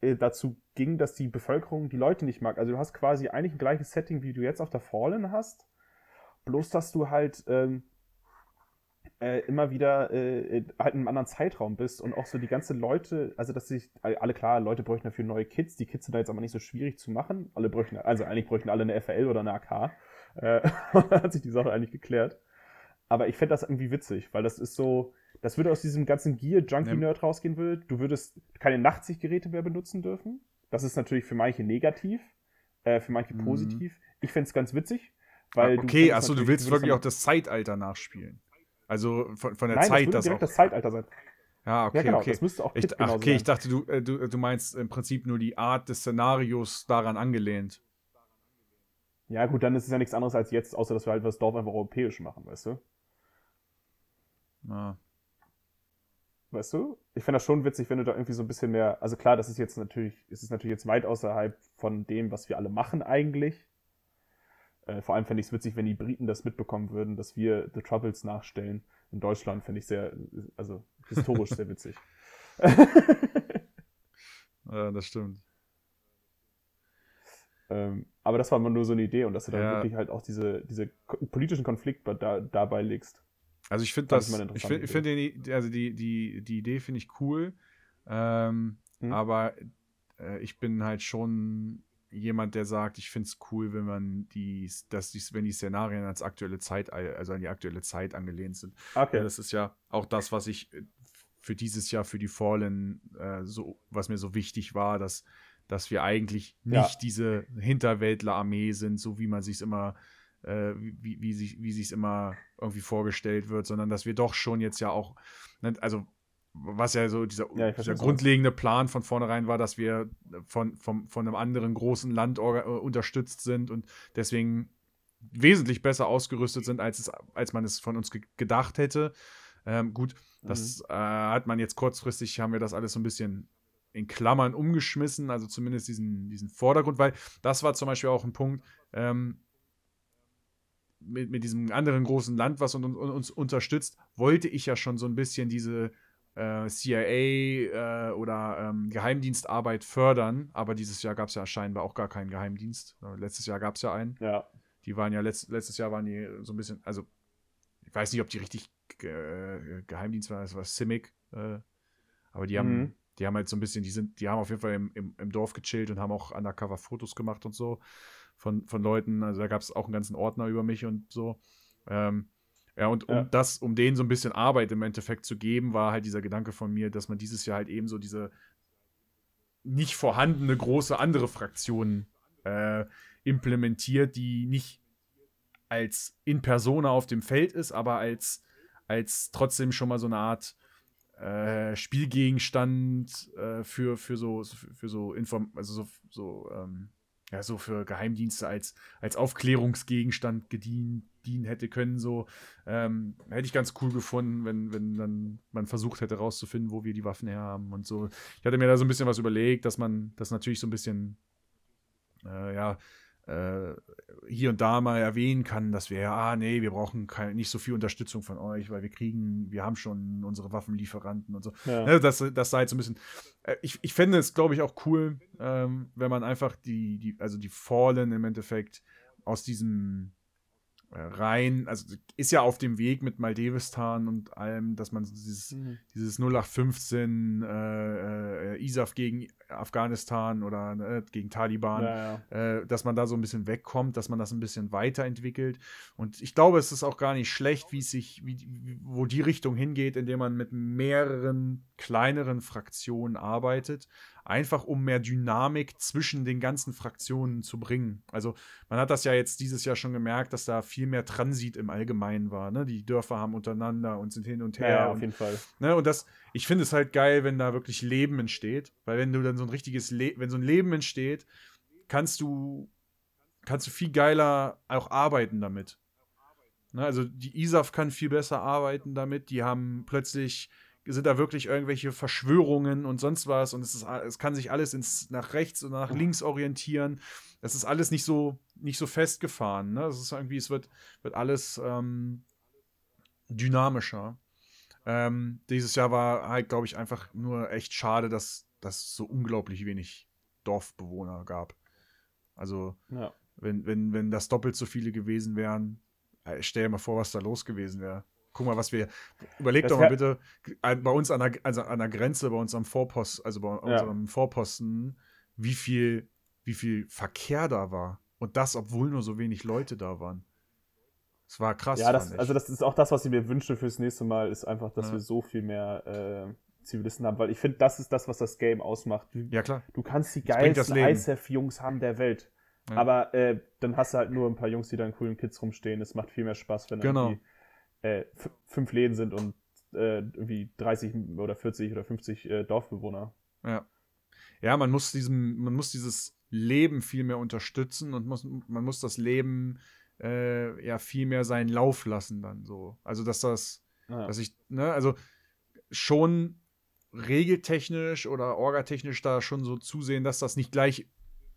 äh, dazu ging, dass die Bevölkerung die Leute nicht mag. Also du hast quasi eigentlich ein gleiches Setting, wie du jetzt auf der Fallen hast, bloß dass du halt ähm, äh, immer wieder äh, halt in einem anderen Zeitraum bist und auch so die ganzen Leute, also dass sich, alle klar, Leute bräuchten dafür neue Kits, die Kits sind da jetzt aber nicht so schwierig zu machen. Alle bräuchten, also eigentlich bräuchten alle eine FL oder eine AK. Äh, (laughs) hat sich die Sache eigentlich geklärt. Aber ich fände das irgendwie witzig, weil das ist so, das würde aus diesem ganzen Gear-Junkie-Nerd rausgehen will. Du würdest keine Nachtsichtgeräte mehr benutzen dürfen. Das ist natürlich für manche negativ, äh, für manche mhm. positiv. Ich fände es ganz witzig, weil. Ah, okay, achso, du willst wirklich auch das Zeitalter nachspielen. Also von, von der Nein, Zeit, das, das direkt auch. das Zeitalter sein. Ja, okay, ja, genau, okay. Das müsste auch ich, ach, okay, sein. ich dachte, du, äh, du, du meinst im Prinzip nur die Art des Szenarios daran angelehnt. Ja, gut, dann ist es ja nichts anderes als jetzt, außer dass wir halt das Dorf einfach europäisch machen, weißt du? Ja. Weißt du? Ich fände das schon witzig, wenn du da irgendwie so ein bisschen mehr. Also klar, das ist jetzt natürlich, ist es natürlich jetzt weit außerhalb von dem, was wir alle machen eigentlich. Äh, vor allem fände ich es witzig, wenn die Briten das mitbekommen würden, dass wir The Troubles nachstellen. In Deutschland fände ich sehr, also historisch sehr witzig. (laughs) (laughs) ja, das stimmt. Ähm, aber das war mal nur so eine Idee und dass du dann ja. wirklich halt auch diese, diese politischen Konflikte da, dabei legst. Also ich finde das, ich finde find die, also die, die, die Idee finde ich cool, ähm, hm. aber äh, ich bin halt schon jemand, der sagt, ich finde es cool, wenn man die, dass die, wenn die Szenarien als aktuelle Zeit, also an die aktuelle Zeit angelehnt sind. Okay. Ja, das ist ja auch das, was ich äh, für dieses Jahr für die Fallen äh, so, was mir so wichtig war, dass, dass wir eigentlich nicht ja. diese Hinterwäldler-Armee sind, so wie man sich es immer äh, wie, wie, sich, wie sich es immer irgendwie vorgestellt wird, sondern dass wir doch schon jetzt ja auch, ne, also was ja so dieser, ja, dieser grundlegende Plan von vornherein war, dass wir von, von, von einem anderen großen Land äh, unterstützt sind und deswegen wesentlich besser ausgerüstet sind, als, es, als man es von uns ge gedacht hätte. Ähm, gut, das mhm. äh, hat man jetzt kurzfristig, haben wir das alles so ein bisschen in Klammern umgeschmissen, also zumindest diesen, diesen Vordergrund, weil das war zum Beispiel auch ein Punkt, ähm, mit, mit diesem anderen großen Land, was uns, uns unterstützt, wollte ich ja schon so ein bisschen diese äh, CIA äh, oder ähm, Geheimdienstarbeit fördern, aber dieses Jahr gab es ja scheinbar auch gar keinen Geheimdienst. Äh, letztes Jahr gab es ja einen. Ja. Die waren ja letzt, letztes Jahr waren die so ein bisschen, also ich weiß nicht, ob die richtig äh, Geheimdienst waren, das war CIMIC, äh, aber die haben, mhm. die haben halt so ein bisschen, die sind, die haben auf jeden Fall im, im, im Dorf gechillt und haben auch undercover Fotos gemacht und so von, von Leuten. Also da gab es auch einen ganzen Ordner über mich und so. Ähm, ja, und um ja. das, um denen so ein bisschen Arbeit im Endeffekt zu geben, war halt dieser Gedanke von mir, dass man dieses Jahr halt eben so diese nicht vorhandene große andere Fraktion äh, implementiert, die nicht als in Persona auf dem Feld ist, aber als, als trotzdem schon mal so eine Art äh, Spielgegenstand äh, für, für so, für so Inform also so, so ähm, ja, so für Geheimdienste als, als Aufklärungsgegenstand gedient dienen hätte können. So ähm, hätte ich ganz cool gefunden, wenn, wenn dann man versucht hätte rauszufinden, wo wir die Waffen her haben und so. Ich hatte mir da so ein bisschen was überlegt, dass man das natürlich so ein bisschen, äh, ja, äh, hier und da mal erwähnen kann, dass wir ja, ah, nee, wir brauchen kein, nicht so viel Unterstützung von euch, weil wir kriegen, wir haben schon unsere Waffenlieferanten und so. Ja. Ne, das, das sei jetzt ein bisschen. Äh, ich, ich fände es, glaube ich, auch cool, ähm, wenn man einfach die, die, also die Fallen im Endeffekt aus diesem rein, also ist ja auf dem Weg mit Maldevistan und allem, dass man dieses, mhm. dieses 0815 äh, äh, ISAF gegen Afghanistan oder äh, gegen Taliban, ja, ja. Äh, dass man da so ein bisschen wegkommt, dass man das ein bisschen weiterentwickelt. Und ich glaube, es ist auch gar nicht schlecht, wie es sich, wie, wo die Richtung hingeht, indem man mit mehreren kleineren Fraktionen arbeitet einfach um mehr Dynamik zwischen den ganzen Fraktionen zu bringen. Also man hat das ja jetzt dieses Jahr schon gemerkt, dass da viel mehr Transit im Allgemeinen war. Ne? Die Dörfer haben untereinander und sind hin und her. Ja, auf und, jeden Fall. Ne? Und das, ich finde es halt geil, wenn da wirklich Leben entsteht, weil wenn du dann so ein richtiges, Le wenn so ein Leben entsteht, kannst du kannst du viel geiler auch arbeiten damit. Ne? Also die ISAF kann viel besser arbeiten damit. Die haben plötzlich sind da wirklich irgendwelche Verschwörungen und sonst was und es, ist, es kann sich alles ins, nach rechts und nach links orientieren. Das ist alles nicht so, nicht so festgefahren. Ne? Es ist irgendwie, es wird, wird alles ähm, dynamischer. Ähm, dieses Jahr war halt, glaube ich, einfach nur echt schade, dass, dass es so unglaublich wenig Dorfbewohner gab. Also, ja. wenn, wenn, wenn das doppelt so viele gewesen wären, äh, stell dir mal vor, was da los gewesen wäre. Guck mal, was wir. Überleg das doch mal bitte, bei uns an der, also an der Grenze, bei uns am Vorpost, also bei ja. unserem Vorposten, wie viel, wie viel Verkehr da war. Und das, obwohl nur so wenig Leute da waren. Das war krass. Ja, das, also das ist auch das, was ich mir wünsche fürs nächste Mal, ist einfach, dass ja. wir so viel mehr äh, Zivilisten haben, weil ich finde, das ist das, was das Game ausmacht. Du, ja, klar. Du kannst die geilsten ISAF-Jungs haben der Welt. Ja. Aber äh, dann hast du halt nur ein paar Jungs, die da in coolen Kids rumstehen. Es macht viel mehr Spaß, wenn genau. irgendwie äh, fünf Läden sind und äh, irgendwie 30 oder 40 oder 50 äh, Dorfbewohner. Ja. Ja, man muss diesem, man muss dieses Leben viel mehr unterstützen und muss, man muss das Leben äh, ja viel mehr seinen Lauf lassen dann so. Also dass das, ja. dass ich, ne, also schon regeltechnisch oder orgatechnisch da schon so zusehen, dass das nicht gleich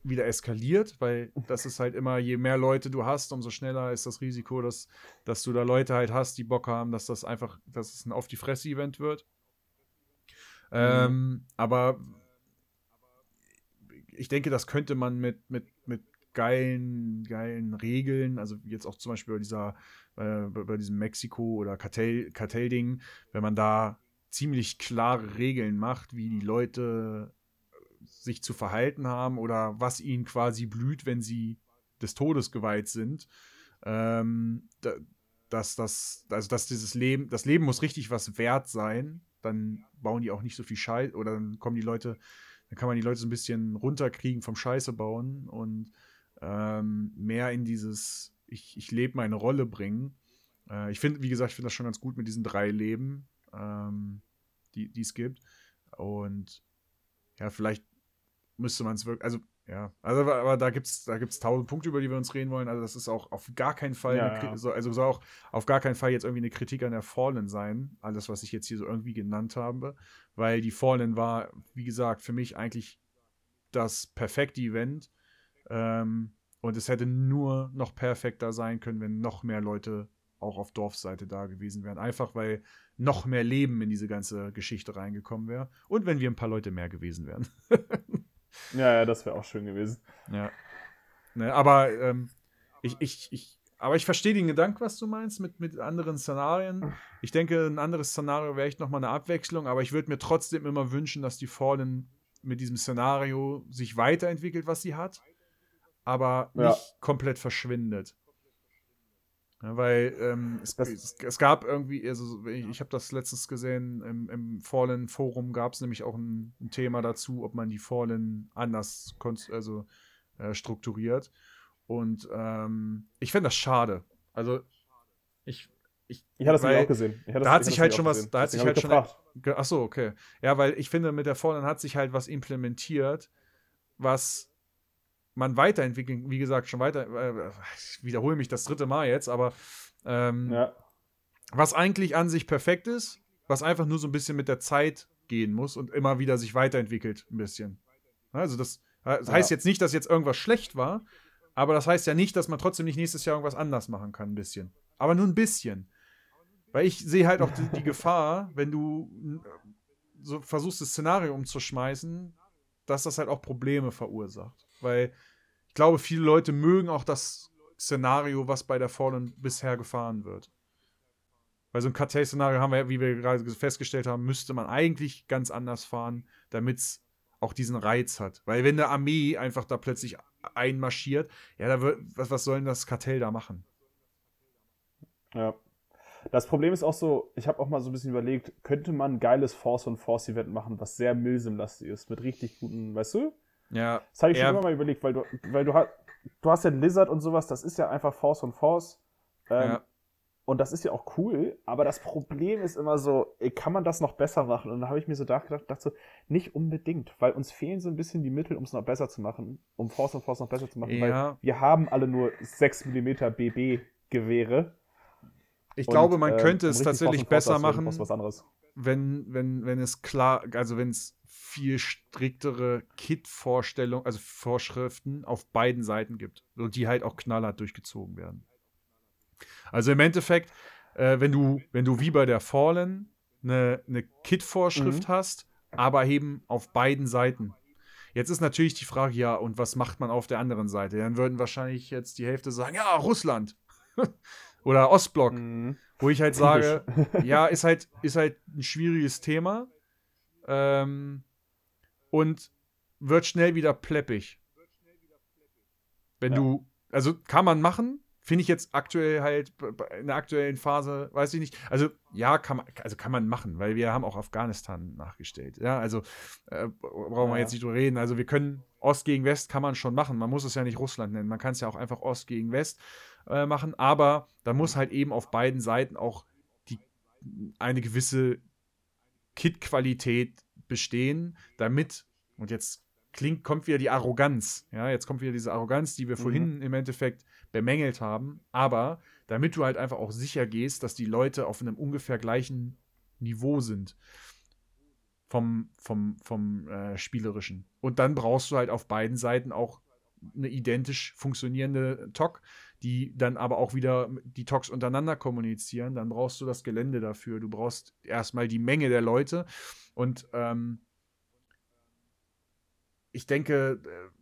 wieder eskaliert, weil das ist halt immer, je mehr Leute du hast, umso schneller ist das Risiko, dass, dass du da Leute halt hast, die Bock haben, dass das einfach, dass es ein Auf die Fresse-Event wird. Mhm. Ähm, aber ich denke, das könnte man mit, mit, mit geilen, geilen Regeln, also jetzt auch zum Beispiel bei dieser, äh, bei diesem Mexiko- oder Kartell, Kartellding, wenn man da ziemlich klare Regeln macht, wie die Leute sich zu verhalten haben oder was ihnen quasi blüht, wenn sie des Todes geweiht sind. Ähm, dass das, also dass dieses Leben, das Leben muss richtig was wert sein, dann bauen die auch nicht so viel Scheiße oder dann kommen die Leute, dann kann man die Leute so ein bisschen runterkriegen vom Scheiße bauen und ähm, mehr in dieses, ich, ich lebe meine Rolle bringen. Äh, ich finde, wie gesagt, ich finde das schon ganz gut mit diesen drei Leben, ähm, die es gibt. Und ja, vielleicht müsste man es wirklich, also ja, also aber da gibt es da gibt's tausend Punkte, über die wir uns reden wollen. Also das ist auch auf gar keinen Fall, ja, eine, ja. also soll auch auf gar keinen Fall jetzt irgendwie eine Kritik an der Fallen sein, alles, was ich jetzt hier so irgendwie genannt habe, weil die Fallen war, wie gesagt, für mich eigentlich das perfekte Event. Ähm, und es hätte nur noch perfekter sein können, wenn noch mehr Leute auch auf Dorfseite da gewesen wären. Einfach weil noch mehr Leben in diese ganze Geschichte reingekommen wäre. Und wenn wir ein paar Leute mehr gewesen wären. (laughs) Ja, ja, das wäre auch schön gewesen. Ja. Ne, aber ähm, ich, ich, ich, aber ich verstehe den Gedanken, was du meinst, mit, mit anderen Szenarien. Ich denke, ein anderes Szenario wäre echt nochmal eine Abwechslung, aber ich würde mir trotzdem immer wünschen, dass die Fallen mit diesem Szenario sich weiterentwickelt, was sie hat, aber nicht ja. komplett verschwindet. Ja, weil ähm, es, es, es, gab irgendwie, also ich, ich habe das letztes gesehen, im, im Fallen Forum gab es nämlich auch ein, ein, Thema dazu, ob man die Fallen anders also, äh, strukturiert. Und ähm, ich fände das schade. Also ich. Ich, ich hatte das weil, auch gesehen. Das, da hat sich halt schon was, da hat sich halt schon. Ach so, okay. Ja, weil ich finde, mit der Fallen hat sich halt was implementiert, was man weiterentwickeln, wie gesagt, schon weiter, äh, ich wiederhole mich das dritte Mal jetzt, aber ähm, ja. was eigentlich an sich perfekt ist, was einfach nur so ein bisschen mit der Zeit gehen muss und immer wieder sich weiterentwickelt, ein bisschen. Also das, das heißt ja. jetzt nicht, dass jetzt irgendwas schlecht war, Aber das heißt ja nicht, dass man trotzdem nicht nächstes Jahr irgendwas anders machen kann, ein bisschen. Aber nur ein bisschen. Weil ich sehe halt auch die, die Gefahr, wenn du so versuchst, das Szenario umzuschmeißen, dass das halt auch Probleme verursacht. Weil ich glaube, viele Leute mögen auch das Szenario, was bei der Fallen bisher gefahren wird. Weil so ein Kartell-Szenario haben wir, wie wir gerade festgestellt haben, müsste man eigentlich ganz anders fahren, damit es auch diesen Reiz hat. Weil wenn eine Armee einfach da plötzlich einmarschiert, ja, da wird, was, was soll denn das Kartell da machen? Ja. Das Problem ist auch so, ich habe auch mal so ein bisschen überlegt, könnte man ein geiles Force on Force Event machen, was sehr Milsim-lastig ist, mit richtig guten, weißt du? Ja. Das habe ich schon immer mal überlegt, weil du, weil du, hast, du hast ja Lizard und sowas, das ist ja einfach Force on Force. Ähm, ja. Und das ist ja auch cool, aber das Problem ist immer so, kann man das noch besser machen? Und da habe ich mir so gedacht, dachte so, nicht unbedingt, weil uns fehlen so ein bisschen die Mittel, um es noch besser zu machen, um Force on Force noch besser zu machen, ja. weil wir haben alle nur 6 mm BB-Gewehre ich und, glaube, man äh, könnte es tatsächlich besser machen, wenn, wenn, wenn es klar, also wenn es viel striktere Kit-Vorstellungen, also Vorschriften auf beiden Seiten gibt und die halt auch knallhart durchgezogen werden. Also im Endeffekt, äh, wenn du, wenn du wie bei der Fallen eine, eine Kit-Vorschrift mhm. hast, aber eben auf beiden Seiten. Jetzt ist natürlich die Frage, ja, und was macht man auf der anderen Seite? Dann würden wahrscheinlich jetzt die Hälfte sagen, ja, Russland. (laughs) Oder Ostblock. Mhm. Wo ich halt sage, ja, (laughs) ist halt, ist halt ein schwieriges Thema. Ähm, und wird schnell wieder pleppig. Wenn ja. du, also kann man machen, finde ich jetzt aktuell halt in der aktuellen Phase, weiß ich nicht. Also ja, kann man, also kann man machen, weil wir haben auch Afghanistan nachgestellt. Ja, also äh, brauchen wir ja. jetzt nicht drüber reden. Also wir können Ost gegen West kann man schon machen. Man muss es ja nicht Russland nennen. Man kann es ja auch einfach Ost gegen West äh, machen, aber da muss halt eben auf beiden Seiten auch die, eine gewisse Kit-Qualität bestehen, damit, und jetzt klingt, kommt wieder die Arroganz, ja, jetzt kommt wieder diese Arroganz, die wir mhm. vorhin im Endeffekt bemängelt haben, aber damit du halt einfach auch sicher gehst, dass die Leute auf einem ungefähr gleichen Niveau sind vom, vom, vom äh, Spielerischen. Und dann brauchst du halt auf beiden Seiten auch eine identisch funktionierende TOC, die dann aber auch wieder die Talks untereinander kommunizieren, dann brauchst du das Gelände dafür. Du brauchst erstmal die Menge der Leute. Und ähm, ich denke, äh,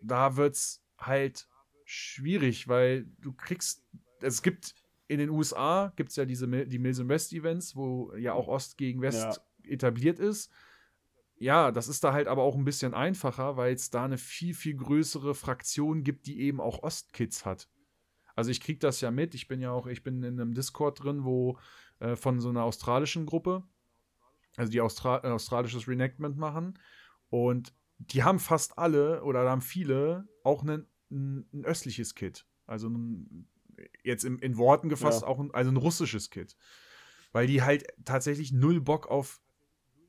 da wird es halt schwierig, weil du kriegst, es gibt in den USA gibt es ja diese die Mills West Events, wo ja auch Ost gegen West ja. etabliert ist. Ja, das ist da halt aber auch ein bisschen einfacher, weil es da eine viel, viel größere Fraktion gibt, die eben auch Ostkids hat. Also ich kriege das ja mit. Ich bin ja auch, ich bin in einem Discord drin, wo äh, von so einer australischen Gruppe, also die Austra äh, australisches Reenactment machen. Und die haben fast alle oder haben viele auch ein, ein, ein östliches Kit. Also ein, jetzt in, in Worten gefasst ja. auch ein, also ein russisches Kit. Weil die halt tatsächlich null Bock auf,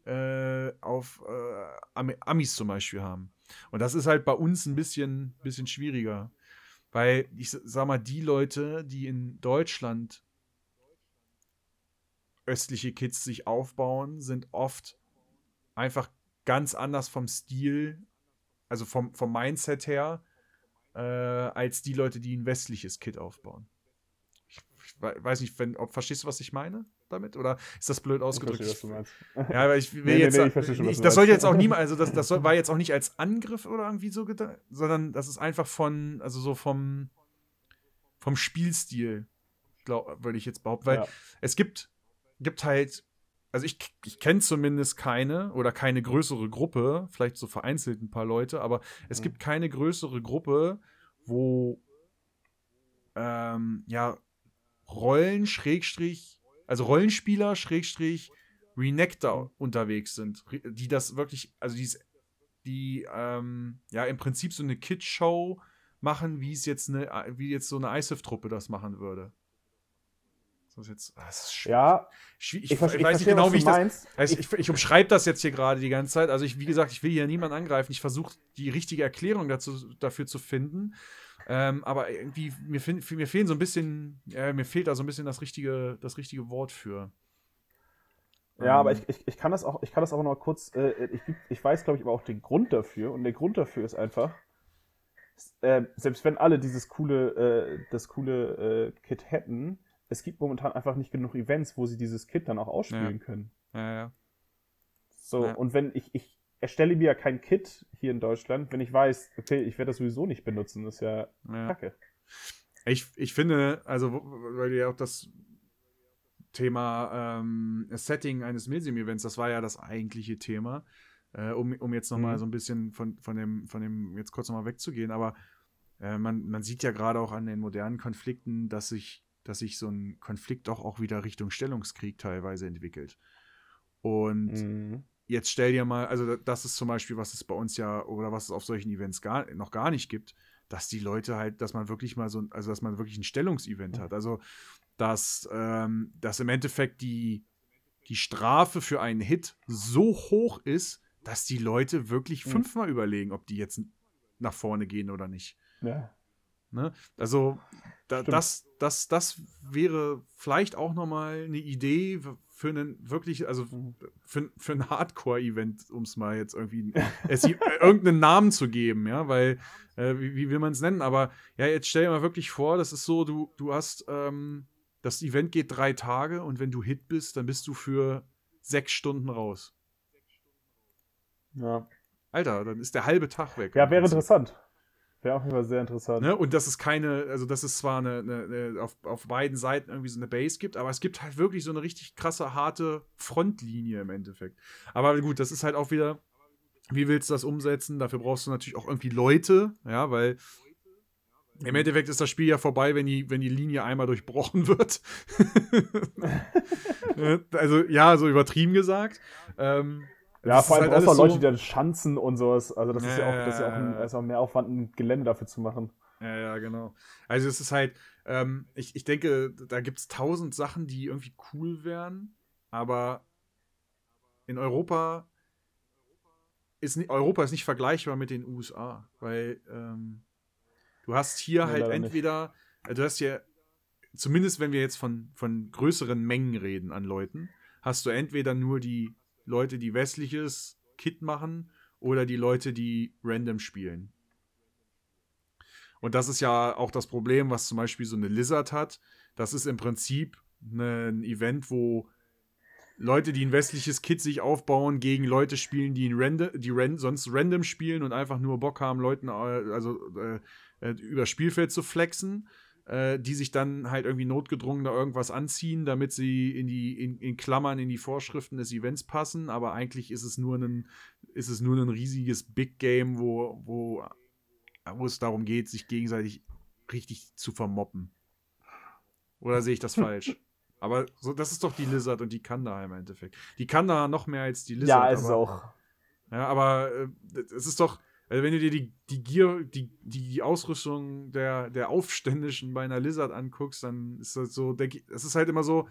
äh, auf äh, Amis zum Beispiel haben. Und das ist halt bei uns ein bisschen, bisschen schwieriger. Weil ich sag mal, die Leute, die in Deutschland östliche Kids sich aufbauen, sind oft einfach ganz anders vom Stil, also vom, vom Mindset her, äh, als die Leute, die ein westliches Kit aufbauen. Ich, ich weiß nicht, wenn, ob, verstehst du, was ich meine? Damit? Oder ist das blöd ausgedrückt? Ich verstehe, was. Ja, aber ich (laughs) will nee, jetzt. Nee, nee, ich verstehe schon, ich, das soll jetzt auch (laughs) niemand, also das, das soll, war jetzt auch nicht als Angriff oder irgendwie so gedacht, sondern das ist einfach von, also so vom, vom Spielstil, würde ich jetzt behaupten. Weil ja. es gibt, gibt halt, also ich, ich kenne zumindest keine oder keine größere Gruppe, vielleicht so vereinzelt ein paar Leute, aber es mhm. gibt keine größere Gruppe, wo ähm, ja Rollen, Schrägstrich, also Rollenspieler, Schrägstrich, Renekter unterwegs sind, die das wirklich, also die, die ähm, ja im Prinzip so eine Kid-Show machen, wie es jetzt eine, wie jetzt so eine ISIF-Truppe das machen würde. Das ist jetzt, das ist ja, ich, ich, ich, weiß nicht genau, wie ich das. Also ich, ich, umschreibe das jetzt hier gerade die ganze Zeit. Also ich, wie gesagt, ich will hier niemanden angreifen. Ich versuche die richtige Erklärung dazu, dafür zu finden. Ähm, aber irgendwie, mir, mir fehlen so ein bisschen, äh, mir fehlt da so ein bisschen das richtige, das richtige Wort für. Ja, ähm, aber ich, ich, ich, kann das auch, ich kann das auch noch kurz, äh, ich, ich weiß, glaube ich, aber auch den Grund dafür. Und der Grund dafür ist einfach, äh, selbst wenn alle dieses coole, äh, das coole äh, Kit hätten, es gibt momentan einfach nicht genug Events, wo sie dieses Kit dann auch ausspielen Ja. können. Ja, ja. So, Ja. und wenn ich, ich erstelle mir ja kein Kit hier in Deutschland, wenn ich weiß, okay, ich werde das sowieso nicht benutzen, das ist ja ja. kacke. Ich, ich finde, also, weil ja auch das Thema ähm, Setting eines Milsim-Events, das war ja das eigentliche Thema, äh, um, um jetzt nochmal Mhm. so ein bisschen von, von, dem, von dem, jetzt kurz nochmal wegzugehen, aber äh, man, man sieht ja gerade auch an den modernen Konflikten, dass sich, dass sich so ein Konflikt doch auch wieder Richtung Stellungskrieg teilweise entwickelt. Und Mhm. Jetzt stell dir mal, also das ist zum Beispiel, was es bei uns ja oder was es auf solchen Events gar, noch gar nicht gibt, dass die Leute halt, dass man wirklich mal so, also dass man wirklich ein Stellungsevent hat. Also dass, ähm, dass im Endeffekt die, die Strafe für einen Hit so hoch ist, dass die Leute wirklich Mhm. fünfmal überlegen, ob die jetzt nach vorne gehen oder nicht. Ja. Ne? Also da, das, das, das wäre vielleicht auch nochmal eine Idee für einen wirklich, also für, für ein Hardcore-Event, um es mal jetzt irgendwie es äh, irgendeinen Namen zu geben, ja, weil, äh, wie, wie will man es nennen? Aber ja, jetzt stell dir mal wirklich vor, das ist so, du, du hast, ähm, das Event geht drei Tage und wenn du Hit bist, dann bist du für sechs Stunden raus. Ja. Alter, dann ist der halbe Tag weg. ja, wäre interessant. Wäre auf jeden Fall sehr interessant. Ne? Und dass es keine, also dass es zwar eine, eine, eine, auf, auf beiden Seiten irgendwie so eine Base gibt, aber es gibt halt wirklich so eine richtig krasse, harte Frontlinie im Endeffekt. Aber gut, das ist halt auch wieder, wie willst du das umsetzen? Dafür brauchst du natürlich auch irgendwie Leute, ja, weil im Endeffekt ist das Spiel ja vorbei, wenn die, wenn die Linie einmal durchbrochen wird. (laughs) (laughs) Also, ja, so übertrieben gesagt. Ähm, Ja, das vor allem halt alles Leute, die dann Schanzen und sowas. Also das ist ja Ja, auch, das ist ja auch, ein, ja. ist auch mehr Aufwand, ein Gelände dafür zu machen. Ja, ja, genau. Also es ist halt, ähm, ich, ich denke, da gibt es tausend Sachen, die irgendwie cool wären, aber in Europa ist ni- Europa ist nicht vergleichbar mit den USA, weil ähm, du hast hier Nee, halt leider nicht. entweder, äh, du hast ja, zumindest wenn wir jetzt von, von größeren Mengen reden an Leuten, hast du entweder nur die Leute, die westliches Kit machen oder die Leute, die random spielen. Und das ist ja auch das Problem, was zum Beispiel so eine Lizard hat. Das ist im Prinzip ein Event, wo Leute, die ein westliches Kit sich aufbauen, gegen Leute spielen, die, random, die ran sonst random spielen und einfach nur Bock haben, Leuten äh, also äh, äh, über das Spielfeld zu flexen, äh, die sich dann halt irgendwie notgedrungen da irgendwas anziehen, damit sie in die in, in Klammern in die Vorschriften des Events passen. Aber eigentlich ist es nur ein ist es nur ein riesiges Big Game, wo wo wo es darum geht, sich gegenseitig richtig zu vermoppen. Oder sehe ich das (laughs) falsch? Aber so, das ist doch die Lizard und die Kanda im Endeffekt. Die Kanda noch mehr als die Lizard. ja, ist es aber, auch. Ja, aber äh, es ist doch, also wenn du dir die, die Gear, die, die, Ausrüstung der, der Aufständischen bei einer Lizard anguckst, dann ist das so, denke ich, es ist halt immer so,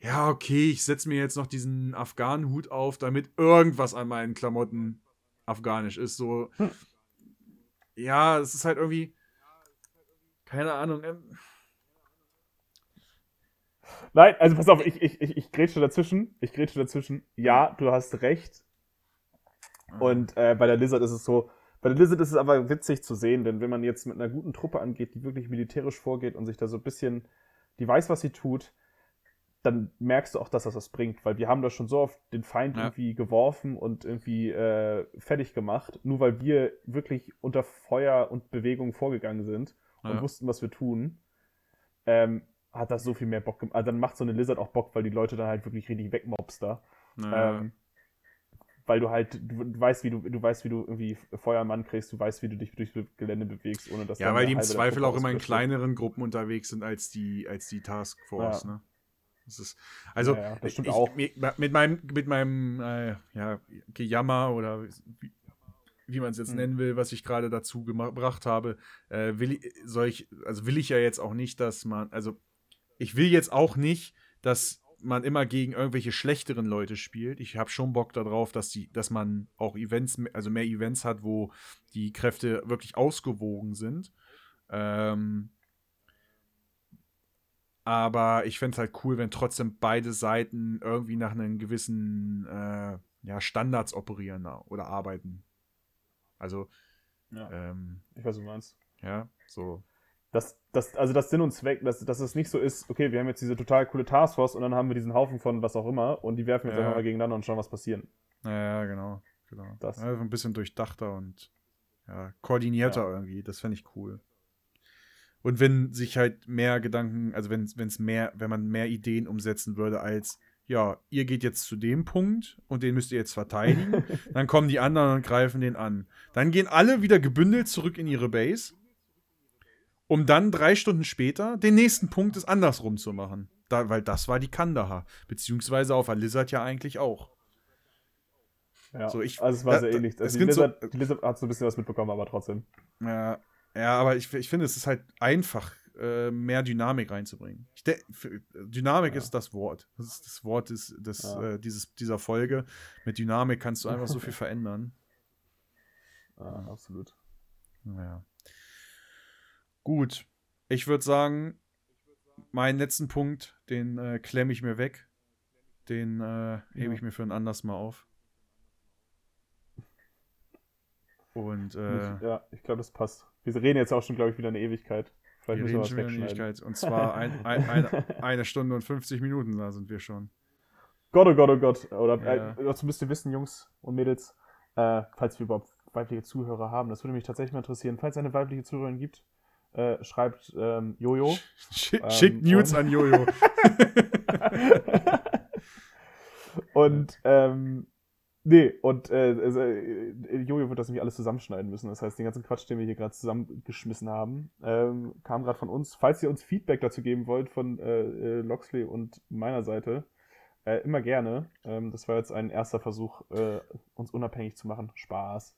ja, okay, ich setze mir jetzt noch diesen Afghanen-Hut auf, damit irgendwas an meinen Klamotten afghanisch ist. So, Hm. ja, es ist halt irgendwie, keine Ahnung, ähm, Nein, also pass auf, ich, ich, ich, ich grätsche dazwischen. Ich grätsche dazwischen. Ja, du hast recht. Und äh, bei der Lizard ist es so, bei der Lizard ist es aber witzig zu sehen, denn wenn man jetzt mit einer guten Truppe angeht, die wirklich militärisch vorgeht und sich da so ein bisschen, die weiß, was sie tut, dann merkst du auch, dass das was bringt, weil wir haben da schon so oft den Feind Ja. irgendwie geworfen und irgendwie äh, fertig gemacht, nur weil wir wirklich unter Feuer und Bewegung vorgegangen sind und Ja. wussten, was wir tun, ähm, hat das so viel mehr Bock gemacht. Also dann macht so eine Lizard auch Bock, weil die Leute dann halt wirklich richtig wegmobst da. naja. Ähm, weil du halt, du, du weißt, wie du, du weißt, wie du irgendwie Feuermann kriegst, du weißt, wie du dich durch das Gelände bewegst, ohne dass Ja, weil die im Zweifel auch immer in kleineren Gruppen unterwegs sind als die, als die Taskforce, Ja. ne? Das ist, also, Ja, ja, das stimmt ich, auch. Mit, meinem, mit meinem äh, ja, Gejammer oder wie, wie man es jetzt Hm. nennen will, was ich gerade dazu gebracht habe, äh, will ich, soll ich, also will ich ja jetzt auch nicht, dass man, also ich will jetzt auch nicht, dass man immer gegen irgendwelche schlechteren Leute spielt. Ich habe schon Bock darauf, dass die, dass man auch Events, also mehr Events hat, wo die Kräfte wirklich ausgewogen sind. Ähm, aber ich fände es halt cool, wenn trotzdem beide Seiten irgendwie nach einem gewissen äh, ja, Standards operieren oder arbeiten. Also, Ja. Ähm, Ich weiß, was du meinst. ja, so. Dass, dass, also das Sinn und Zweck, dass, dass es nicht so ist, okay, wir haben jetzt diese total coole Taskforce und dann haben wir diesen Haufen von was auch immer und die werfen jetzt Ja. einfach mal gegeneinander und schauen, was passieren. Ja, genau. genau. Das. Ja, ein bisschen durchdachter und ja, koordinierter Ja. irgendwie. Das fände ich cool. Und wenn sich halt mehr Gedanken, also wenn es mehr, wenn man mehr Ideen umsetzen würde als, ja, ihr geht jetzt zu dem Punkt und den müsst ihr jetzt verteidigen, (laughs) dann kommen die anderen und greifen den an. Dann gehen alle wieder gebündelt zurück in ihre Base, um dann drei Stunden später den nächsten Punkt es andersrum zu machen. Da, weil das war die Kandahar. Beziehungsweise auf Alizard ja eigentlich auch. Ja. So, ich- also es war da- sehr da- ähnlich. Also die gibt so- Lizard, die Lizard hat so ein bisschen was mitbekommen, aber trotzdem. Ja, ja aber ich, ich finde, es ist halt einfach, äh, mehr Dynamik reinzubringen. Für- Dynamik Ja. ist das Wort. Das ist das Wort des, des, Ja. äh, dieses, dieser Folge. Mit Dynamik kannst du einfach so (laughs) viel verändern. Ja, absolut. Naja. Gut. Ich würde sagen, meinen letzten Punkt, den äh, klemme ich mir weg. Den äh, hebe ich mir für ein anderes Mal auf. Und äh, ja, ich glaube, das passt. Wir reden jetzt auch schon, glaube ich, wieder eine Ewigkeit. Vielleicht wir reden schon wieder eine. Ewigkeit. Und zwar ein, ein, eine, (laughs) eine Stunde und 50 Minuten, da sind wir schon. Gott, oh Gott, oh Gott. Oder Ja. äh, dazu müsst ihr wissen, Jungs und Mädels, äh, falls wir überhaupt weibliche Zuhörer haben, das würde mich tatsächlich mal interessieren. Falls es eine weibliche Zuhörerin gibt, äh, schreibt ähm, Jojo. (laughs) Schick, Ähm, schickt Nudes an Jojo. (laughs) und ähm, nee, und äh, also, äh, Jojo wird das nämlich alles zusammenschneiden müssen. Das heißt, den ganzen Quatsch, den wir hier gerade zusammengeschmissen haben, ähm, kam gerade von uns. Falls ihr uns Feedback dazu geben wollt von äh, äh, Loxley und meiner Seite, äh, immer gerne. Ähm, das war jetzt ein erster Versuch, uns unabhängig zu machen. Spaß.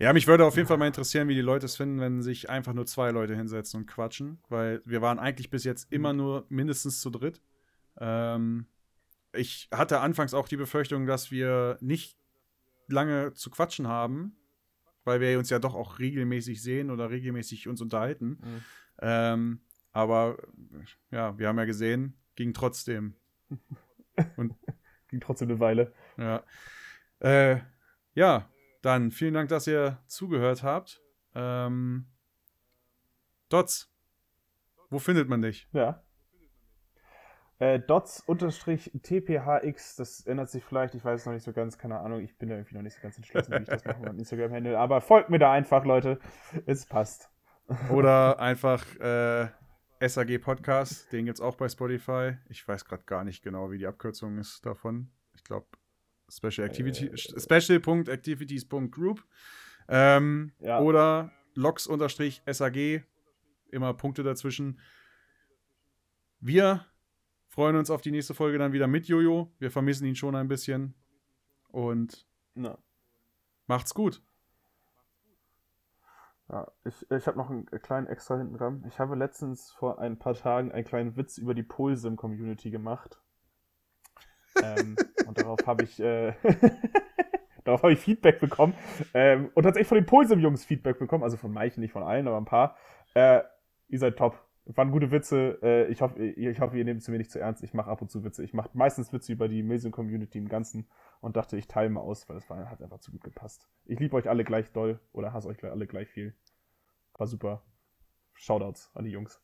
Ja, mich würde auf jeden Fall mal interessieren, wie die Leute es finden, wenn sich einfach nur zwei Leute hinsetzen und quatschen, weil wir waren eigentlich bis jetzt immer nur mindestens zu dritt. Ähm, ich hatte anfangs auch die Befürchtung, dass wir nicht lange zu quatschen haben, weil wir uns ja doch auch regelmäßig sehen oder regelmäßig uns unterhalten. Mhm. Ähm, aber ja, wir haben ja gesehen, ging trotzdem. (laughs) Ging trotzdem eine Weile. Ja. Äh, ja, dann vielen Dank, dass ihr zugehört habt. Ähm, Dots, wo findet man dich? Ja. Äh, dots-tphx, das ändert sich vielleicht, ich weiß es noch nicht so ganz, keine Ahnung, ich bin da irgendwie noch nicht so ganz entschlossen, wie ich das mache mit Instagram-Handle, aber folgt mir da einfach, Leute, es passt. Oder (laughs) einfach äh, SAG Podcast, den gibt es auch bei Spotify. Ich weiß gerade gar nicht genau, wie die Abkürzung ist davon. Ich glaube, Special Activity, Äh. Special.activities.group. Ähm, Ja. Oder logs-sag, immer Punkte dazwischen. Wir freuen uns auf die nächste Folge dann wieder mit Jojo. Wir vermissen ihn schon ein bisschen. Und Ja. macht's gut. Ja, ich, ich habe noch einen kleinen extra hinten dran. Ich habe letztens vor ein paar Tagen einen kleinen Witz über die Polsim-Community gemacht. Ähm, und darauf habe ich, äh, (laughs) darauf ich Feedback bekommen. Ähm, und tatsächlich von den Polsim-Jungs Feedback bekommen. Also von manchen, nicht von allen, aber ein paar. Äh, ihr seid top. Waren gute Witze. Äh, ich, hoffe, ihr- ich hoffe, ihr nehmt es mir nicht zu ernst. Ich mache ab und zu Witze. Ich mache meistens Witze über die Milsim-Community im Ganzen und dachte, ich teile mal aus, weil das hat einfach zu gut gepasst. Ich liebe euch alle gleich doll oder hasse euch alle gleich viel. War super. Shoutouts an die Jungs.